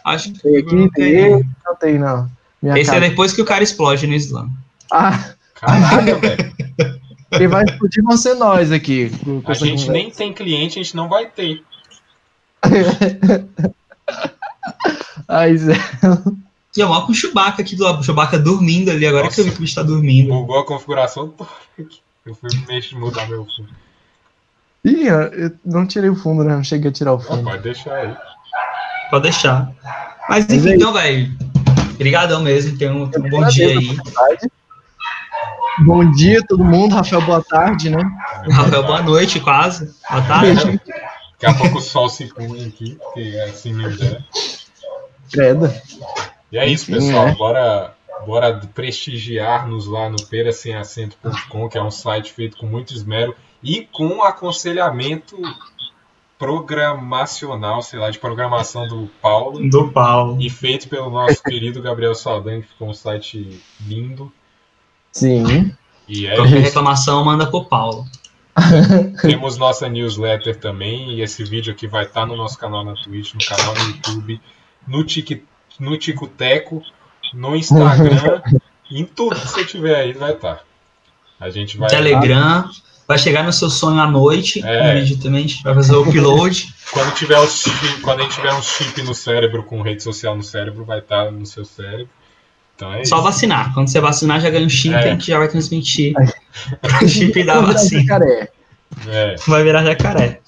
Acho que Tem aqui, não tem não tem, não. Minha Esse é cara. depois que o cara explode no Islã. Ah, Caraca, velho. quem vai explodir vão ser nós aqui. A gente conversa. nem tem cliente, a gente não vai ter. Ai, Zé. E eu moro com o Chewbacca aqui do lado. O Chewbacca dormindo ali, agora Nossa. que eu vi que o bicho tá dormindo. Bugou a configuração aqui. Eu fui mexer, mudar meu fundo. Ih, eu não tirei o fundo, né? Não cheguei a tirar o Não, fundo. pode deixar aí. Pode deixar. Mas enfim, é então, velho. Obrigadão mesmo. Tenha um, um bom dia aí. Bom dia, todo mundo. Rafael, boa tarde, né? Rafael, boa noite, quase. Boa tarde. Daqui a pouco o sol se põe aqui, que é assim mesmo. Né? Credo. E é isso, pessoal. é. Bora, bora prestigiar-nos lá no perasemacento.com, que é um site feito com muito esmero e com aconselhamento programacional, sei lá, de programação do Paulo. Do Paulo. E feito pelo nosso querido Gabriel Saldanha, que ficou um site lindo. Sim. E é Qualquer reclamação, manda pro Paulo. Temos nossa newsletter também, e esse vídeo aqui vai estar no nosso canal na Twitch, no canal no YouTube, no, tic, no Ticoteco, no Instagram, em tudo que você tiver aí vai estar. A gente vai. Telegram. Vai chegar no seu sonho à noite. É. O vídeo também. A gente vai fazer o upload. Quando, tiver os chip, quando a gente tiver um chip no cérebro, com rede social no cérebro, vai estar no seu cérebro. Então é Só isso. vacinar. Quando você vacinar, já ganha um chip, É. a gente já vai transmitir o chip da vacina. jacaré. É, Vai virar jacaré.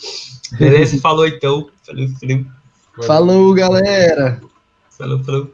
Beleza? Falou então. Falou, falou, Falou, galera. falou. falou.